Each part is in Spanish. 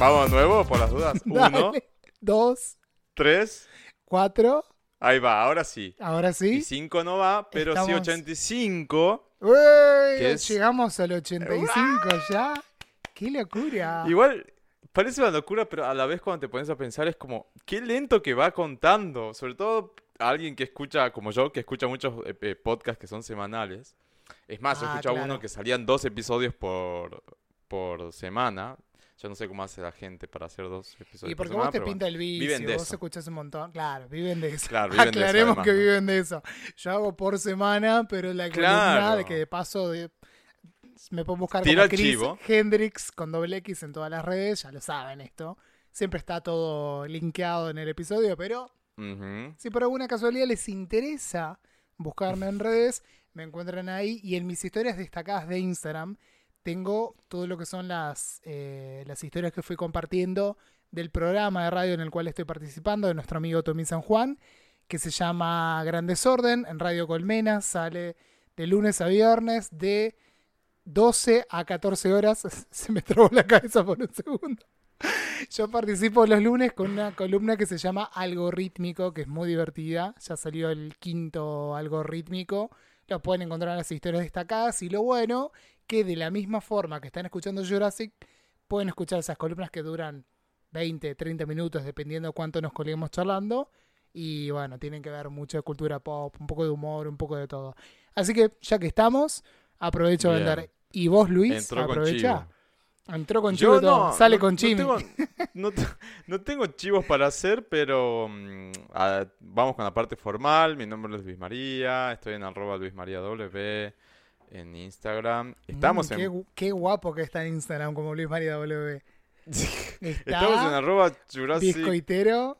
Vamos de nuevo, por las dudas. Uno. Dos, tres. cuatro. Ahí va, ahora sí. Ahora Y sí. 5 no va, pero sí Estamos- 85. ¡Uy! Llegamos al 85 ya. ¡Qué locura! Igual, parece una locura, pero a la vez cuando te pones a pensar es como, qué lento que va contando. Sobre todo a alguien que escucha, como yo, que escucha muchos eh, eh, podcasts que son semanales. Es más, yo Ah, escuchaba claro. uno que salían dos episodios por, por semana. Yo no sé cómo hace la gente para hacer dos episodios Y por porque semana, vos te pinta el vicio, viven de vos eso. escuchás un montón. Claro, viven de eso. Claro, viven de eso, Aclaremos además, que ¿no? viven de eso. Yo hago por semana, pero la Claro. de que de paso de- me pueden buscar Tira como Chris chivo. Hendrix con doble X en todas las redes, ya lo saben esto. Siempre está todo linkeado en el episodio, pero si por alguna casualidad les interesa buscarme en redes, me encuentran ahí y en mis historias destacadas de Instagram tengo todo lo que son las, eh, las historias que fui compartiendo del programa de radio en el cual estoy participando, de nuestro amigo Tommy San Juan, que se llama Gran Desorden, en Radio Colmena, sale de lunes a viernes de 12 a 14 horas. Se me trabó la cabeza por un segundo. Yo participo los lunes con una columna que se llama Algorítmico, que es muy divertida. Ya salió el quinto algorítmico. Lo pueden encontrar en las historias destacadas. Y lo bueno, que de la misma forma que están escuchando Jurassic, pueden escuchar esas columnas que duran 20, 30 minutos, dependiendo cuánto nos colguemos charlando. Y bueno, tienen que ver mucho de cultura pop, un poco de humor, un poco de todo. Así que ya que estamos, aprovecho a vender. Y vos, Luis, Entró con aprovecha. chivo. Entró con chivo Yo no, Sale no- con no tengo- No, te- no tengo chivos para hacer, pero mm, ah, vamos con la parte formal. Mi nombre es Luis María, estoy en arroba Luis María W en Instagram. Estamos Mm, qué, en, qué guapo que está en Instagram como Luis María W. estamos en arroba Jurassic. discoitero.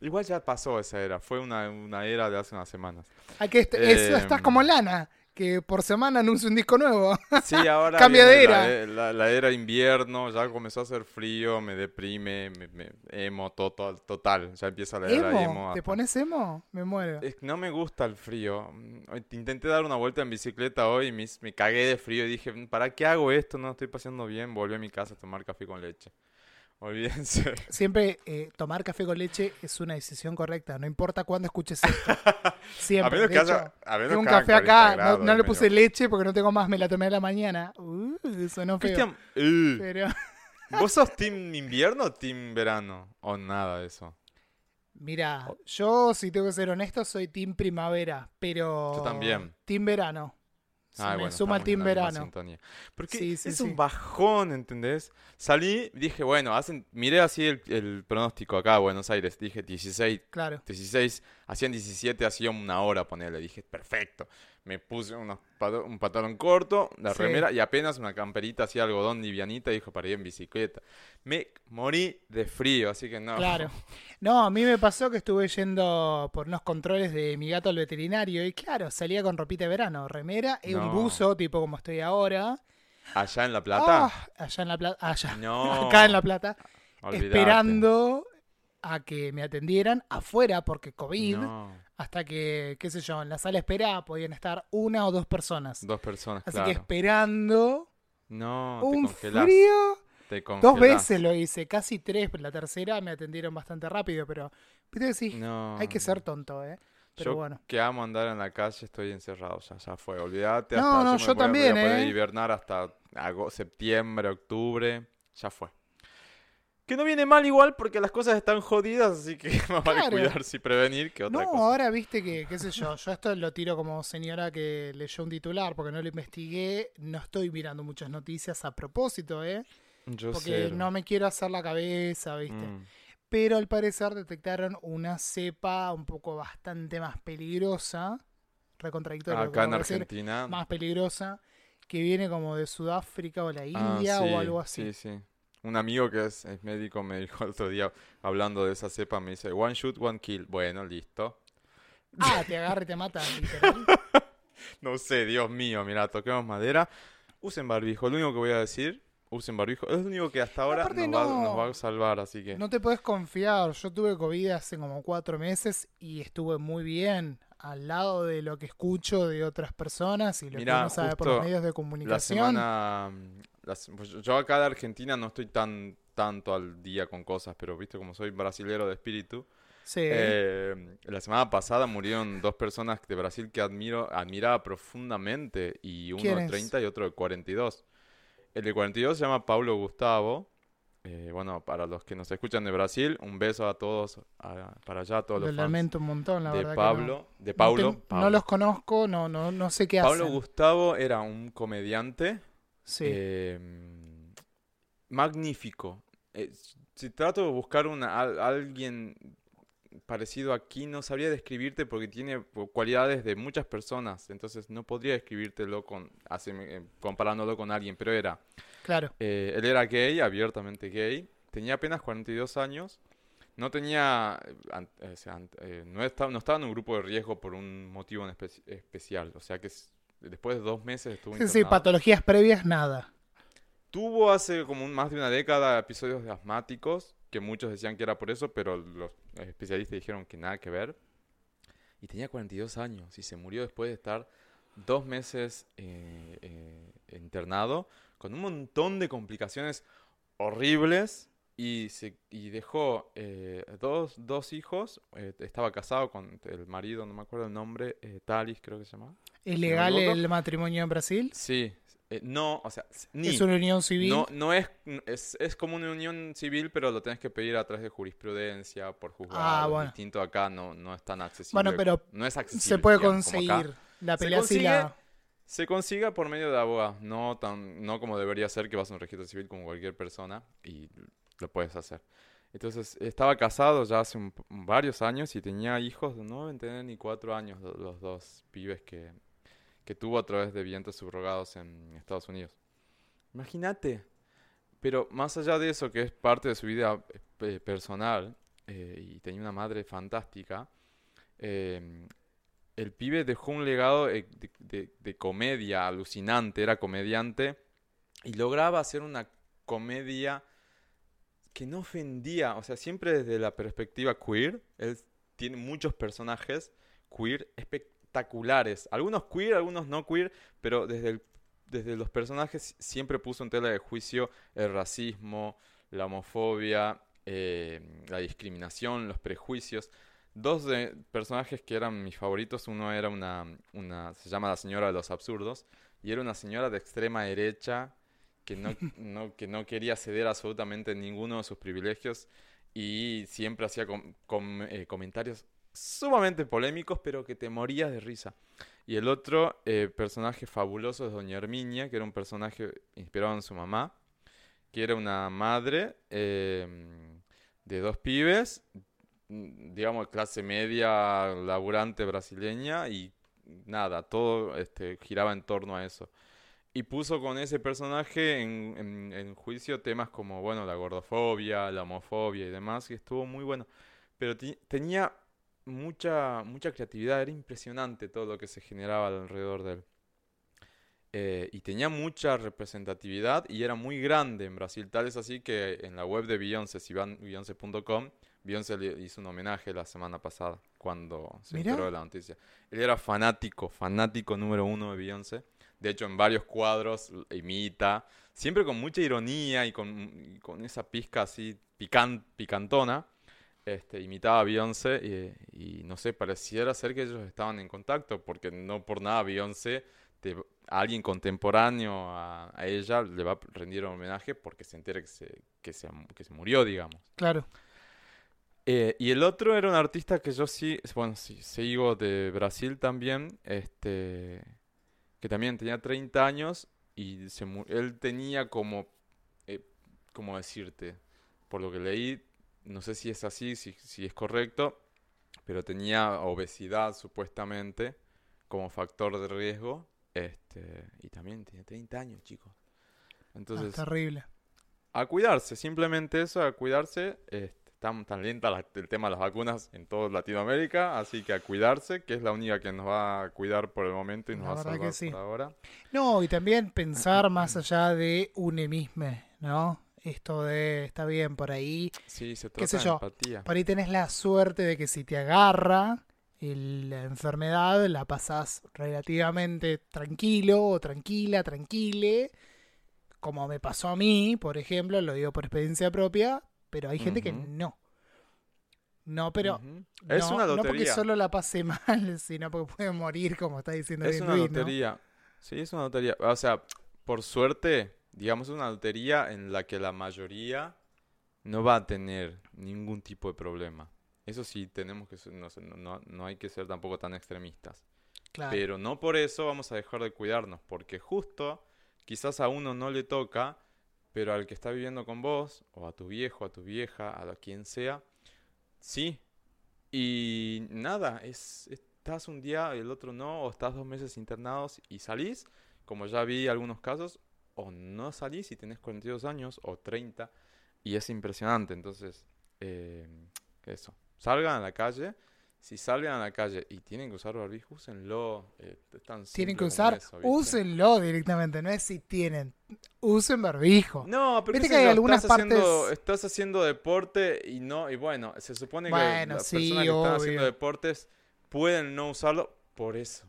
Igual ya pasó esa era, fue una, una era de hace unas semanas. Hay que est- eso, Em. estás como Lana, que por semana anuncia un disco nuevo. Sí, ahora Cambia de era. La, e- la- la era invierno, ya comenzó a hacer frío, me deprime, me, me- emo, total, total. Ya empieza la era ¿Emo? emo. ¿Te pones emo? Me muero. Es no me gusta el frío. Mm, Intenté dar una vuelta en bicicleta hoy y me, me cagué de frío y dije, "Mm, ¿para qué hago esto? No estoy pasando bien. Volví a mi casa a tomar café con leche. Olvídense. Siempre eh, tomar café con leche es una decisión correcta, no importa cuándo escuches esto. Siempre. A menos De que hecho, haya, a menos tengo un café 40 acá, no- grados, no, le puse leche porque no tengo más, me la tomé a la mañana. Uh, sonó feo. Cristian, uh, Pero, ¿vos sos team invierno o team verano? O nada de eso. mira, yo si tengo que ser honesto soy team primavera, pero... Yo también. Team verano. Se Ah, me bueno, suma el team verano. Porque Sí, sí, es sí. un bajón, ¿entendés? Salí, dije, bueno, hacen, miré así el, el pronóstico acá, Buenos Aires, dije 16, Claro. 16, hacían 17, hacía una hora, ponerle, dije, perfecto. Me puse unos pato- un pantalón corto, la Sí. remera y apenas una camperita así algodón livianita, dijo, para ir en bicicleta. Me morí de frío, así que no. Claro. No, a mí me pasó que estuve yendo por unos controles de mi gato al veterinario y claro, salía con ropita de verano, remera y un buzo, tipo como estoy ahora. Allá en La Plata, Ah, allá en La Plata, allá, no. acá en La Plata, olvidate. esperando a que me atendieran afuera porque COVID, No, hasta que, qué sé yo, en la sala espera podían estar una o dos personas. dos personas, Así claro. que esperando No, te un congelás. frío. Te Dos veces lo hice, casi tres, pero la tercera me atendieron bastante rápido, pero viste sí, No. hay que ser tonto, ¿eh? Pero yo bueno. que amo andar en la calle estoy encerrado, ya, ya fue, olvídate. No, hasta no, me yo voy también, voy a poder ¿eh? hibernar hasta septiembre, octubre, ya fue. Que no viene mal igual porque las cosas están jodidas, así que más vale Claro. cuidarse y prevenir que otra No, cosa. ahora viste que, qué sé yo, yo esto lo tiro como señora que leyó un titular porque no lo investigué, no estoy mirando muchas noticias a propósito, ¿eh? Yo Porque sé. no me quiero hacer la cabeza, ¿viste? Mm. Pero al parecer detectaron una cepa un poco bastante más peligrosa, que Acá en decir, Argentina. más peligrosa, que viene como de Sudáfrica o la Ah, India sí, o algo así. Sí, sí. Un amigo que es, es médico me dijo el otro día, hablando de esa cepa, me dice, one shoot, one kill. Bueno, listo. Ah, te agarra y te mata, literal. No sé, Dios mío, mira, toquemos madera. Usen barbijo, lo único que voy a decir, usen barbijo. Es lo único que hasta ahora nos, va, no- nos va a salvar, así que... No te puedes confiar. Yo tuve COVID hace como cuatro meses y estuve muy bien al lado de lo que escucho de otras personas y lo Mirá, que uno sabe por los medios de La comunicación. semana... mm, la pues yo acá de Argentina no estoy tan tanto al día con cosas, pero viste como soy brasilero de espíritu, Sí. Eh, la semana pasada murieron dos personas de Brasil que admiro, admiraba profundamente, y uno de ¿Quiénes? 30 y otro de 42. El de 42 se llama Paulo Gustavo. Eh, bueno, para los que nos escuchan de Brasil, un beso a todos, a- para allá, a todos lo los fans lamento un montón, la de verdad. Pablo, de no. Paulo. No, te- no Pablo. los conozco, no, no, no sé qué Pablo hacen. Gustavo era un comediante Sí. eh, magnífico. Eh, si trato de buscar una, al- alguien parecido aquí, no sabría describirte porque tiene cu- cualidades de muchas personas. Entonces no podría describírtelo con, eh, comparándolo con alguien, pero era. Claro. eh, él era gay, abiertamente gay. Tenía apenas 42 años. No tenía. eh, o sea, no, estaba, no estaba en un grupo de riesgo por un motivo en espe- especial. O sea que después de dos meses estuvo Sí, sí, internado. patologías previas, nada. Tuvo hace como un- más de una década episodios de asmáticos, que muchos decían que era por eso, pero los especialistas dijeron que nada que ver. Y tenía 42 años y se murió después de estar dos meses eh, eh, internado, con un montón de complicaciones horribles. Y, se, y dejó eh, dos, dos hijos, estaba casado con el marido, no me acuerdo el nombre, Talis creo que se llama. ¿Es legal el matrimonio en Brasil? Sí, eh, no, o sea, ni, ¿Es una unión civil? no, no es, es, es como una unión civil, pero lo tenés que pedir a través de jurisprudencia, por juzgado. Ah, bueno. distinto acá, no, no es tan accesible. Bueno, pero no es accesible, Se puede digamos, conseguir. La Se pelea sí consigue, la... Se consiga por medio de abogados, no tan, no como debería ser que vas a un registro civil como cualquier persona y lo puedes hacer. Entonces, estaba casado ya hace un- varios años y tenía hijos, no deben tener ni cuatro años lo- los dos pibes que, que tuvo a través de vientos subrogados en Estados Unidos. Imagínate. Pero más allá de eso, que es parte de su vida eh, personal, eh, y tenía una madre fantástica, eh, el pibe dejó un legado de, de- de comedia alucinante, era comediante, y lograba hacer una comedia que no ofendía, o sea, siempre desde la perspectiva queer, él tiene muchos personajes queer espectaculares, algunos queer, algunos no queer, pero desde, el- desde los personajes siempre puso en tela de juicio el racismo, la homofobia, eh, la discriminación, los prejuicios. Dos de personajes que eran mis favoritos, uno era una, una, se llama la señora de los absurdos, y era una señora de extrema derecha que no, no- que no quería ceder absolutamente ninguno de sus privilegios y siempre hacía com- com- eh, comentarios sumamente polémicos, pero que te morías de risa. Y el otro eh, personaje fabuloso es Doña Herminia, que era un personaje inspirado en su mamá, que era una madre eh, de dos pibes, digamos, clase media, laburante brasileña, y nada, todo este, giraba en torno a eso. Y puso con ese personaje en, en- juicio temas como, bueno, la gordofobia, la homofobia y demás, que estuvo muy bueno. Pero tenía mucha, mucha creatividad, era impresionante todo lo que se generaba alrededor de él. Eh, y tenía mucha representatividad y era muy grande en Brasil. Tal es así que en la web de Beyoncé, si van Beyoncé.com, Beyoncé le hizo un homenaje la semana pasada cuando se Mirá. enteró de la noticia. Él era fanático, fanático número uno de Beyoncé. De hecho, en varios cuadros imita, siempre con mucha ironía y con, y con esa pizca así pican- picantona. Este, imitaba a Beyoncé y, y no sé, pareciera ser que ellos estaban en contacto, porque no por nada Beyoncé, te- a alguien contemporáneo a, a ella, le va a rendir un homenaje porque se entera que se, que se, que se murió, digamos. Claro. Eh, y el otro era un artista que yo sí, bueno, sí, sigo de Brasil también, este, que también tenía 30 años y se él tenía como, eh, ¿cómo decirte? Por lo que leí, no sé si es así, si, si es correcto, pero tenía obesidad supuestamente como factor de riesgo, este, y también tiene 30 años, chicos. Ah, Entonces, terrible. a cuidarse, simplemente eso, a cuidarse. este, están tan lenta la- el tema de las vacunas en toda Latinoamérica, así que a cuidarse, que es la única que nos va a cuidar por el momento y nos La va a que salvar sí. por ahora. No, y también pensar más allá de un emisme, ¿no? Esto de, está bien, por ahí, Sí, se ¿Qué trata sé de yo? empatía. por ahí tenés la suerte de que si te agarra la enfermedad, la pasás relativamente tranquilo o tranquila, tranquile, como me pasó a mí, por ejemplo, lo digo por experiencia propia, pero hay gente que no. No, pero Ujú. Es no, una no porque lotería. solo la pase mal, sino porque puede morir, como está diciendo Es bien una Luis, ¿no? lotería. Sí, es una lotería. O sea, por suerte, digamos, una lotería en la que la mayoría no va a tener ningún tipo de problema. Eso sí, tenemos que ser- no, no, no- hay que ser tampoco tan extremistas. Claro. Pero no por eso vamos a dejar de cuidarnos, porque justo quizás a uno no le toca, pero al que está viviendo con vos, o a tu viejo, a tu vieja, a quien sea, sí. Y nada, es, estás un día, el otro no, o estás dos meses internados y salís, como ya vi algunos casos, o no salís y tenés 42 años o 30, y es impresionante. Entonces, eh, eso, salgan a la calle. Si salgan a la calle y tienen que usar barbijo, úsenlo. eh, tan Tienen que usar, úsenlo directamente, no es si tienen, usen barbijo. No, pero Viste que hay algunas estás haciendo, partes- estás haciendo deporte y no, y bueno, se supone que las sí, personas que están haciendo deportes pueden no usarlo por eso.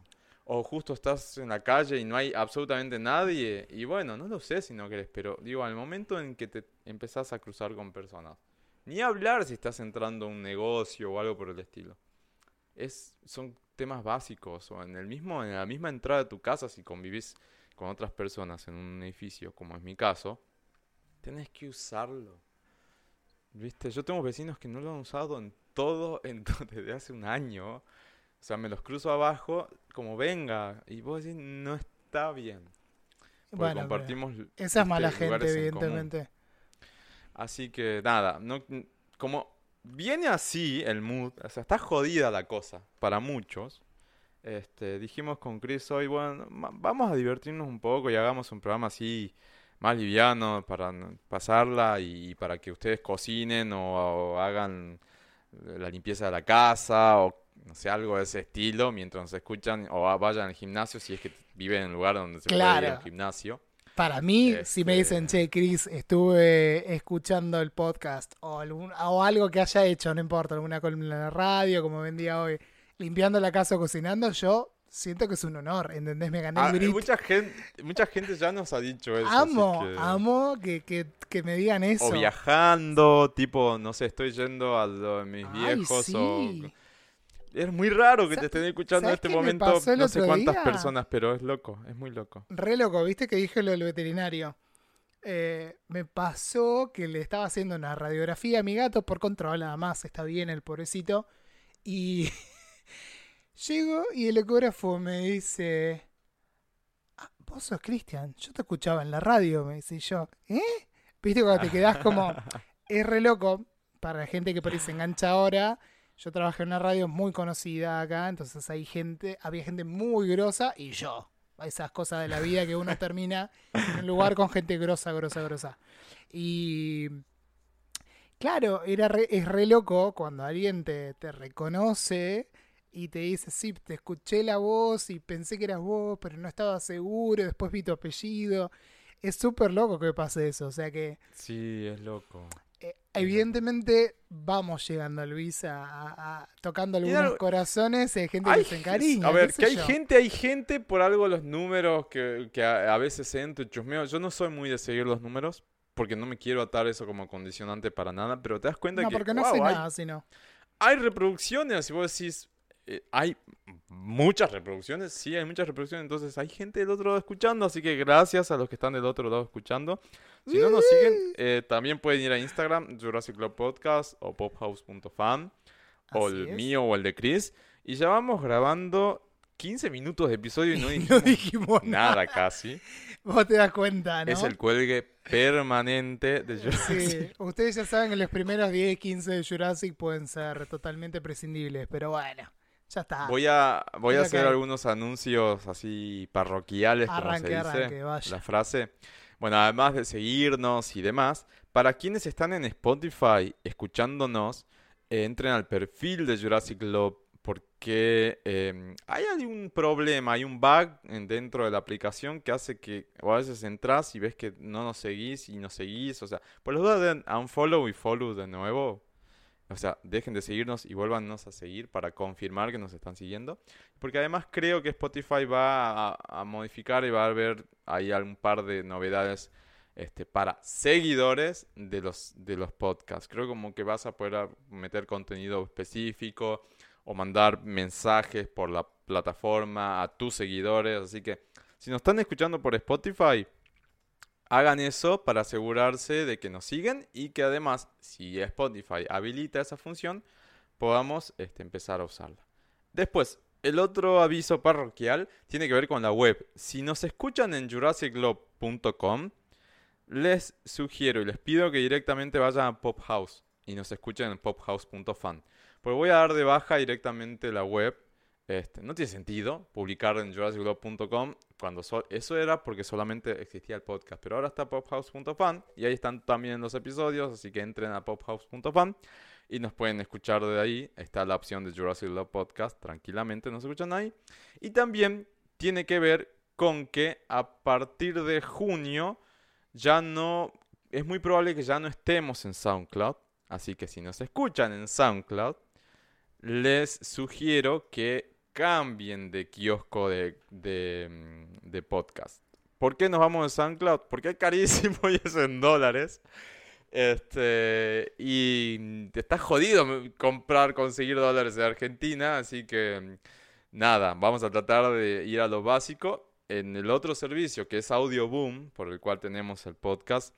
O justo estás en la calle y no hay absolutamente nadie, y bueno, no lo sé si no querés, pero digo, al momento en que te empezás a cruzar con personas, ni hablar si estás entrando a un negocio o algo por el estilo. Es, son temas básicos, o en el mismo, en la misma entrada de tu casa, si convivís con otras personas en un edificio, como es mi caso, tenés que usarlo. ¿Viste? Yo tengo vecinos que no lo han usado en todo, en desde hace un año. O sea, me los cruzo abajo como venga. Y vos decís, no está bien. Porque Bueno, compartimos esa es mala ¿viste? gente, evidentemente. Así que nada, no, como viene así el mood, o sea, está jodida la cosa para muchos. Este, dijimos con Chris hoy, bueno, vamos a divertirnos un poco y hagamos un programa así más liviano para pasarla y, para que ustedes cocinen o, o hagan la limpieza de la casa o no sé, algo de ese estilo mientras nos escuchan o vayan al gimnasio si es que viven en un lugar donde se puede ir Claro. al gimnasio. Para mí, si me Este- dicen, che, Chris, estuve escuchando el podcast o, algún, o algo que haya hecho, no importa, alguna columna en la radio, como vendía hoy, limpiando la casa o cocinando, yo siento que es un honor, ¿entendés? Me gané Ah, el mucha gente, mucha gente ya nos ha dicho eso. Amo, que- amo que, que, que me digan eso. O viajando, tipo, no sé, estoy yendo a lo de mis Ay, viejos o... Es muy raro que te estén escuchando en ¿sabes este momento no sé cuántas día? personas, pero es loco, es muy loco. Re loco, ¿viste que dije lo del veterinario? Eh, me pasó que le estaba haciendo una radiografía a mi gato por control, nada más, está bien el pobrecito. Y llego y el ecógrafo me dice, "Ah, vos sos Cristian, yo te escuchaba en la radio, me dice y yo, ¿eh? ¿Viste cuando te quedás como, es re loco, para la gente que por ahí se engancha ahora, yo trabajé en una radio muy conocida acá, entonces hay gente, había gente muy grosa y yo. Esas cosas de la vida que uno termina en un lugar con gente grosa, grosa, grosa. Y claro, era re- es re loco cuando alguien te, te reconoce y te dice, sí, te escuché la voz y pensé que eras vos, pero no estaba seguro, después vi tu apellido. Es súper loco que pase eso, o sea que Sí, es loco. Eh, evidentemente vamos llegando, Luis, a, a- a- tocando algunos algo- corazones hay gente que se encariña. a ver, que hay yo. gente, hay gente, por algo los números que, que a, a veces entro y chusmeo. Yo no soy muy de seguir los números, porque no me quiero atar eso como condicionante para nada, pero te das cuenta No, que, porque no wow, sé hay, nada, sino. hay reproducciones y vos decís, eh, hay muchas reproducciones, sí, hay muchas reproducciones, entonces hay gente del otro lado escuchando, así que gracias a los que están del otro lado escuchando. Si no nos siguen, eh, también pueden ir a Instagram, Jurassic Club Podcast o pophouse.fan, o el es. mío o el de Chris, y ya vamos grabando 15 minutos de episodio y no No dijimos dijimos nada. nada casi. Vos te das cuenta, ¿no? Es el cuelgue permanente de Jurassic. Sí, ustedes ya saben que los primeros 10, 15 de Jurassic pueden ser totalmente prescindibles, pero bueno, ya está. Voy a, voy a hacer que- algunos anuncios así parroquiales, como se arranque, dice arranque, vaya. la frase. Bueno, además de seguirnos y demás, para quienes están en Spotify escuchándonos, eh, entren al perfil de Jurassic Love porque eh, hay un problema, hay un bug en- dentro de la aplicación que hace que o a veces entras y ves que no nos seguís y nos seguís, o sea, por las dudas den unfollow y follow de nuevo, o sea, dejen de seguirnos y vuélvanos a seguir para confirmar que nos están siguiendo. Porque además creo que Spotify va a, modificar y va a haber ahí un par de novedades este, para seguidores de los, de los podcasts. Creo como que vas a poder meter contenido específico o mandar mensajes por la plataforma a tus seguidores. Así que si nos están escuchando por Spotify, hagan eso para asegurarse de que nos siguen y que además, si Spotify habilita esa función, podamos este, empezar a usarla. Después, el otro aviso parroquial tiene que ver con la web. Si nos escuchan en jurassicglobe.com, les sugiero y les pido que directamente vayan a Pop House y nos escuchen en pophouse.fan. Porque voy a dar de baja directamente la web. Este, no tiene sentido publicar en jurassicglobe.com cuando so- eso era porque solamente existía el podcast. Pero ahora está pophouse.fan y ahí están también los episodios, así que entren a pophouse.fan y nos pueden escuchar de ahí. Está la opción de Jurassic Love Podcast, tranquilamente nos escuchan ahí. Y también tiene que ver con que a partir de junio ya no, es muy probable que ya no estemos en SoundCloud. Así que si nos escuchan en SoundCloud, les sugiero que cambien de kiosco de, mm, de podcast. ¿Por qué nos vamos de SoundCloud? Porque es carísimo y es en dólares. Este, y te está jodido comprar, conseguir dólares de Argentina, así que mm, nada, vamos a tratar de ir a lo básico. En el otro servicio que es Audio Boom, por el cual tenemos el podcast,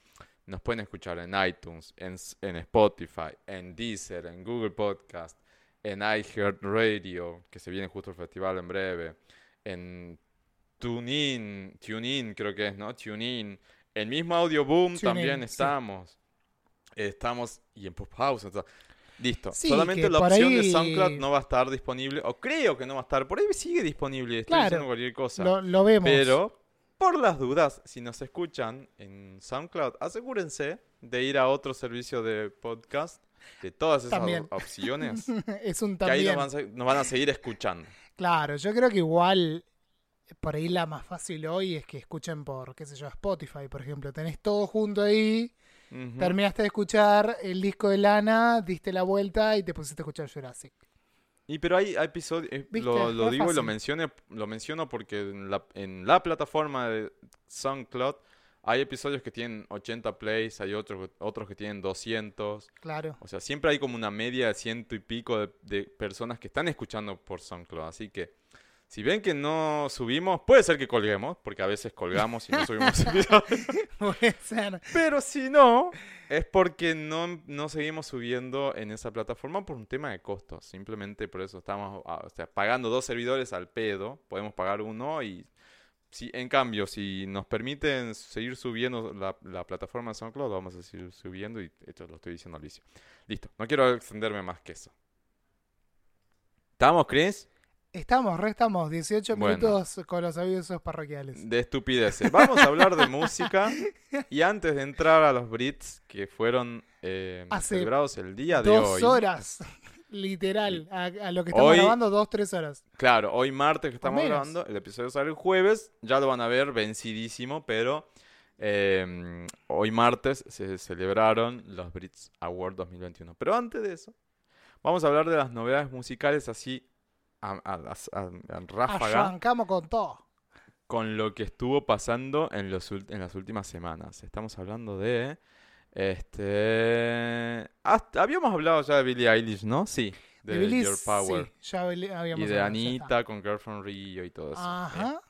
nos pueden escuchar en iTunes, en, en Spotify, en Deezer, en Google Podcast, en iHeartRadio, que se viene justo el festival en breve, en TuneIn, TuneIn creo que es, ¿no? TuneIn. El mismo Audio Boom también estamos. Estamos y en Pop House. listo. Sí, Solamente la opción de SoundCloud no va a estar disponible. O creo que no va a estar. Por ahí sigue disponible. Estoy Claro. diciendo cualquier cosa. Lo, lo vemos. Pero, por las dudas, si nos escuchan en SoundCloud, asegúrense de ir a otro servicio de podcast de todas esas También. op- opciones. es un que ahí también. nos van, a, se- nos van a seguir escuchando. Claro, yo creo que igual por ahí la más fácil hoy es que escuchen por, qué sé yo, Spotify, por ejemplo. Tenés todo junto ahí, terminaste de escuchar el disco de Lana, diste la vuelta y te pusiste a escuchar Jurassic. Y pero hay, hay episodios, eh, lo, digo y lo menciono, lo menciono porque en la, en la plataforma de SoundCloud hay episodios que tienen 80 plays, hay otros, otros que tienen 200. Claro. O sea, siempre hay como una media de ciento y pico de, de personas que están escuchando por SoundCloud. Así que si ven que no subimos, puede ser que colguemos, porque a veces colgamos y no subimos episodios. Puede ser. Pero si no, es porque no, no seguimos subiendo en esa plataforma por un tema de costos. Simplemente por eso estamos ah, o sea, pagando dos servidores al pedo. Podemos pagar uno y... Si, en cambio, si nos permiten seguir subiendo la, la plataforma de SoundCloud, vamos a seguir subiendo y esto lo estoy diciendo a Alicia. Listo, no quiero extenderme más que eso. ¿Estamos, Chris? Estamos, re estamos, 18 Bueno. minutos con los avisos parroquiales. De estupideces. Vamos a hablar de música. Y antes de entrar a los Brits que fueron eh, celebrados el día de Dos hoy. horas, literal, a, a lo que estamos Hoy- grabando, dos, tres horas. Claro, hoy martes que estamos grabando, el episodio sale el jueves, ya lo van a ver vencidísimo, pero eh, hoy martes se celebraron los Brits Awards 2021. Pero antes de eso, vamos a hablar de las novedades musicales así a, a- ráfaga Arrancamos con todo. con lo que estuvo pasando en, los, en las últimas semanas. Estamos hablando de... Este... hasta- habíamos hablado ya de Billie Eilish, ¿no? Sí, de, De Billie, Your Power. sí, ya habíamos y de. Anita con Girl from Rio y todo eso. Ajá.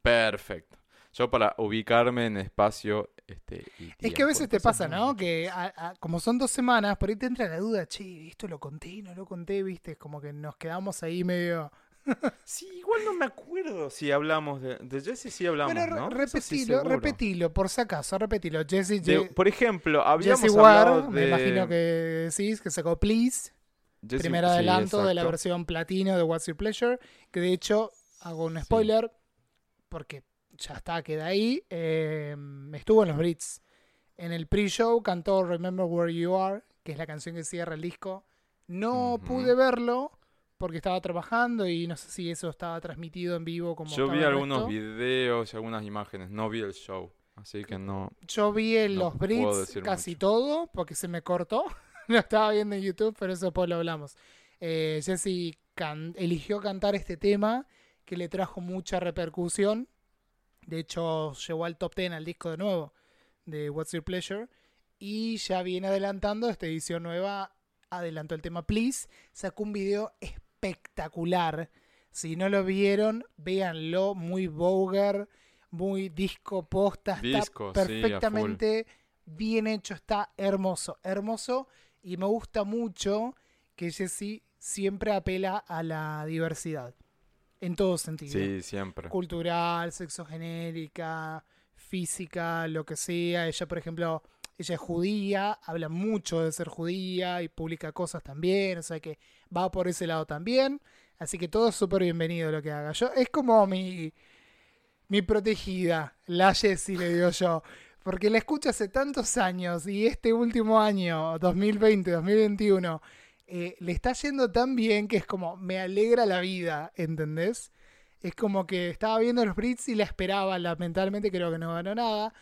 Perfecto. Yo para ubicarme en espacio este, Es que a veces te pasa, ¿no? Que a- a- como son dos semanas, por ahí te entra la duda, che, esto lo conté, no lo conté, viste, como que nos quedamos ahí medio... Sí, igual no me acuerdo si hablamos de... De Jesse sí hablamos, Bueno, ¿no? Eso sí, repetilo, repetilo, por si acaso, repetilo. Jesse, De- por ejemplo, habíamos Jesse hablado Ward, de... me imagino que decís, que sacó Please, Jesse- primer sí, adelanto de la versión platino de What's Your Pleasure, que de hecho hago un spoiler, porque ya está, queda ahí. Eh, estuvo en los Brits. En el pre-show cantó Remember Where You Are, que es la canción que cierra el disco. No pude verlo porque estaba trabajando y no sé si eso estaba transmitido en vivo como Yo vi algunos videos y algunas imágenes, no vi el show, así que no. Yo vi en No los Brits casi mucho. todo porque se me cortó. Lo estaba viendo en YouTube, pero eso después lo hablamos. Eh, Jesse can- eligió cantar este tema que le trajo mucha repercusión. De hecho, llegó al top 10 al disco de nuevo de What's Your Pleasure. Y ya viene adelantando esta edición nueva. Adelantó el tema Please. Sacó un video espectacular. Si no lo vieron, véanlo. Muy vulgar, muy disco posta. Está sí, perfectamente bien hecho. Está hermoso, hermoso. Y me gusta mucho que Jesse siempre apela a la diversidad. En todo sentido Sí, siempre. cultural, sexogenérica, física, lo que sea. Ella, por ejemplo, ella es judía, habla mucho de ser judía y publica cosas también, o sea que va por ese lado también. Así que todo es súper bienvenido lo que haga. Yo, es como mi, mi protegida, la Jessie, le digo yo. Porque la escucho hace tantos años y este último año, 2020, 2021, eh, le está yendo tan bien que es como, me alegra la vida, ¿entendés? Es como que estaba viendo los Brits y la esperaba, lamentablemente creo que no ganó nada,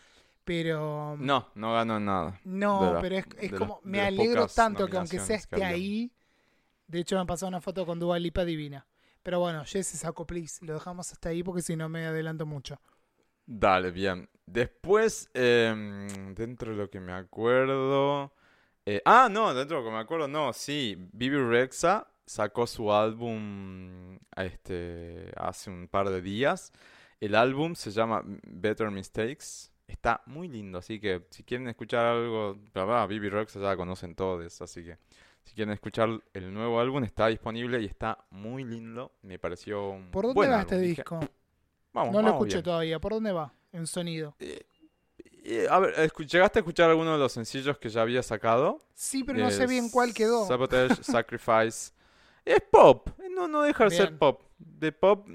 pero... No, no ganó nada. No, la- pero es, es como, me alegro tanto que aunque sea esté ahí, de hecho me han pasado una foto con Dua Lipa divina. Pero bueno, Jesse sacó, please, lo dejamos hasta ahí porque si no me adelanto mucho. Dale, bien. Después, em, dentro de lo que me acuerdo. eh, ah, no, dentro de lo que me acuerdo, no, sí. Bibi Rexa sacó su álbum este, hace un par de días. El álbum se llama Better Mistakes. Está muy lindo, así que si quieren escuchar algo, la verdad, Bibi ya la conocen todos, así que si quieren escuchar el nuevo álbum está disponible y está muy lindo. Me pareció un ¿Por dónde buen va álbum. este Dije, disco? Vamos, no lo escuché bien. todavía. ¿Por dónde va? En sonido. Eh, a ver, ¿llegaste a escuchar alguno de los sencillos que ya había sacado? Sí, pero no sé Eh, bien cuál quedó. Sabotage, Sacrifice. Es pop, eh, no, no deja de ser pop. De pop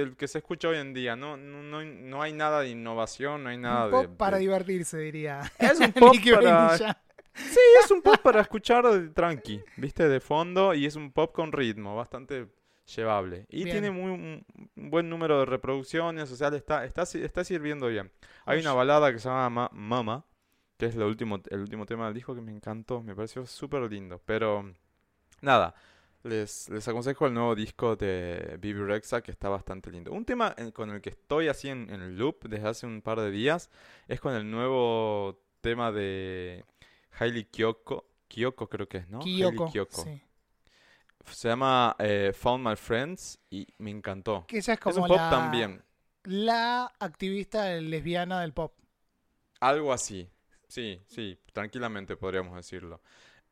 del que se escucha hoy en día. No, no, no, no hay nada de innovación, no hay nada Un pop de... para de- divertirse, diría. Es un pop para... Sí, es un pop para escuchar tranqui, viste, de fondo. Y es un pop con ritmo, bastante llevable. Y Bien. tiene muy, un, un buen número de reproducciones, o sea, le está, está, está sirviendo bien. Hay una Oye. balada que se llama Ma- Mama, que es lo último, el último tema del disco que me encantó, me pareció súper lindo. Pero nada, les, les aconsejo el nuevo disco de Bibi Rexa que está bastante lindo. Un tema con el que estoy así en, en el loop desde hace un par de días es con el nuevo tema de Hailey Kiyoko. Kiyoko creo que es, ¿no? Kyoko. Sí. Se llama eh, Found My Friends y me encantó. Que ella es Es como un pop la, también. la activista lesbiana del pop. Algo así. Sí, sí, tranquilamente podríamos decirlo.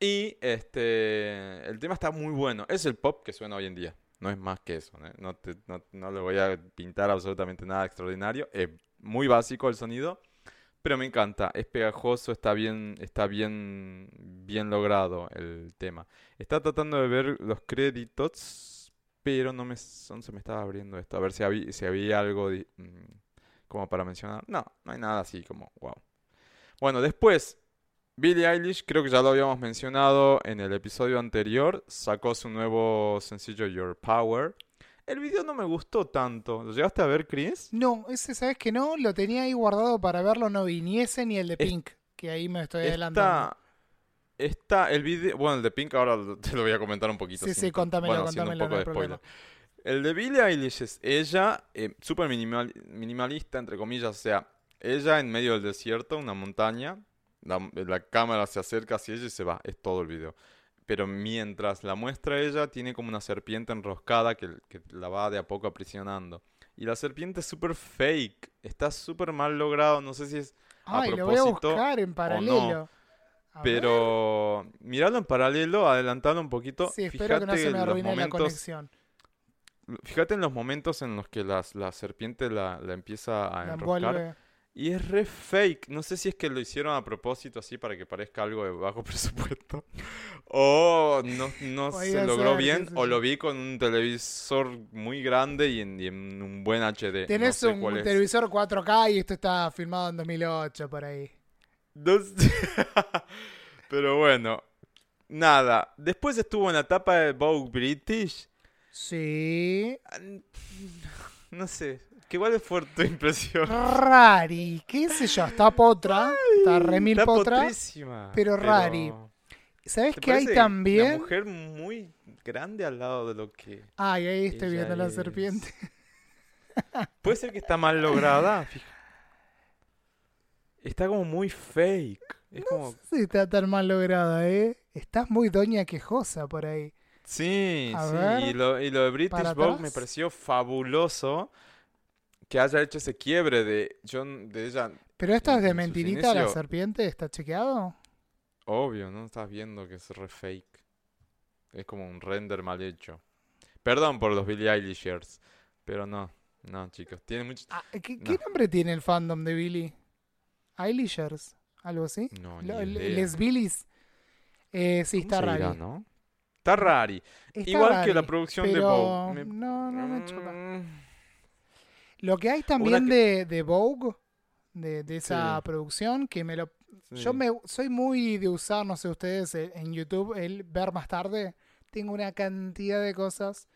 Y este, el tema está muy bueno. Es el pop que suena hoy en día. No es más que eso. ¿eh? No, te- no, no le voy a pintar absolutamente nada extraordinario. Es muy básico el sonido, pero me encanta. Es pegajoso, está bien, está bien, bien logrado el tema. Está tratando de ver los créditos, pero no me, no se me estaba abriendo esto. A ver si había, si había algo mm, como para mencionar. No, no hay nada así como, wow. Bueno, después, Billie Eilish, creo que ya lo habíamos mencionado en el episodio anterior, sacó su nuevo sencillo Your Power. El video no me gustó tanto. ¿Lo llegaste a ver, Chris? No, ese, ¿sabes que no? Lo tenía ahí guardado para verlo, no vi ni ese ni el de Es- Pink, que ahí me estoy adelantando. Está, está el video, bueno, el de Pink ahora te lo voy a comentar un poquito. Sí, sin sí, contámelo, bueno, contámelo, un poco de spoiler. El de Billie Eilish es ella, eh, súper minimal- minimalista, entre comillas, o sea, ella en medio del desierto, una montaña, la, la cámara se acerca hacia ella y se va, es todo el video. Pero mientras la muestra ella, tiene como una serpiente enroscada que, que la va de a poco aprisionando. Y la serpiente es súper fake, está súper mal logrado, no sé si es a Ay, lo voy a buscar en paralelo. A ver. pero miralo en paralelo, adelantalo un poquito. Sí, espero que no se me arruine la momentos, conexión. fíjate en los momentos en los que las- la serpiente la, la empieza a La enroscar. envuelve. Y es re fake. No sé si es que lo hicieron a propósito así para que parezca algo de bajo presupuesto. O no, no se logró ser, bien. O lo vi con un televisor muy grande y en, y en un buen HD. Tenés no sé un televisor 4K y esto está filmado en 2008 por ahí. No sé. Pero bueno. Nada. Después estuvo en la etapa de Vogue British. Sí. Ah, No sé. ¿Qué igual fue tu impresión? Rari, qué sé yo, está potra, está remil Está potra. potrísima, pero rari. ¿Sabes ¿te qué hay también? Una mujer muy grande al lado de lo que. Ay, ahí estoy viendo la es. serpiente. Puede ser que está mal lograda. Está como muy fake. Es como. Sí, está tan mal lograda, ¿eh? Estás muy doña quejosa por ahí. Sí, A sí. ver, y, lo, y lo de British Vogue me pareció fabuloso que haya hecho ese quiebre de, yo, de ella. Pero esto es de mentirita la serpiente, ¿está chequeado? Obvio, ¿no? Estás viendo que es re fake. Es como un render mal hecho. Perdón por los Billie Eilishers. Pero no, no, chicos. Tiene mucho. Ah, ¿qué, No. qué nombre tiene el fandom de Billy? Eilishers, algo así. No, Lo-. Les Billys. Eh, sí, ¿Cómo está rari. no? Está rari. Está Igual que la rari, producción de pero Vogue. Me- No, no me choca. Lo que hay también que- de, de Vogue, de, de esa Sí. producción, que me lo... Yo me soy muy de usar, no sé ustedes, eh, en YouTube, el ver más tarde. Tengo una cantidad de cosas.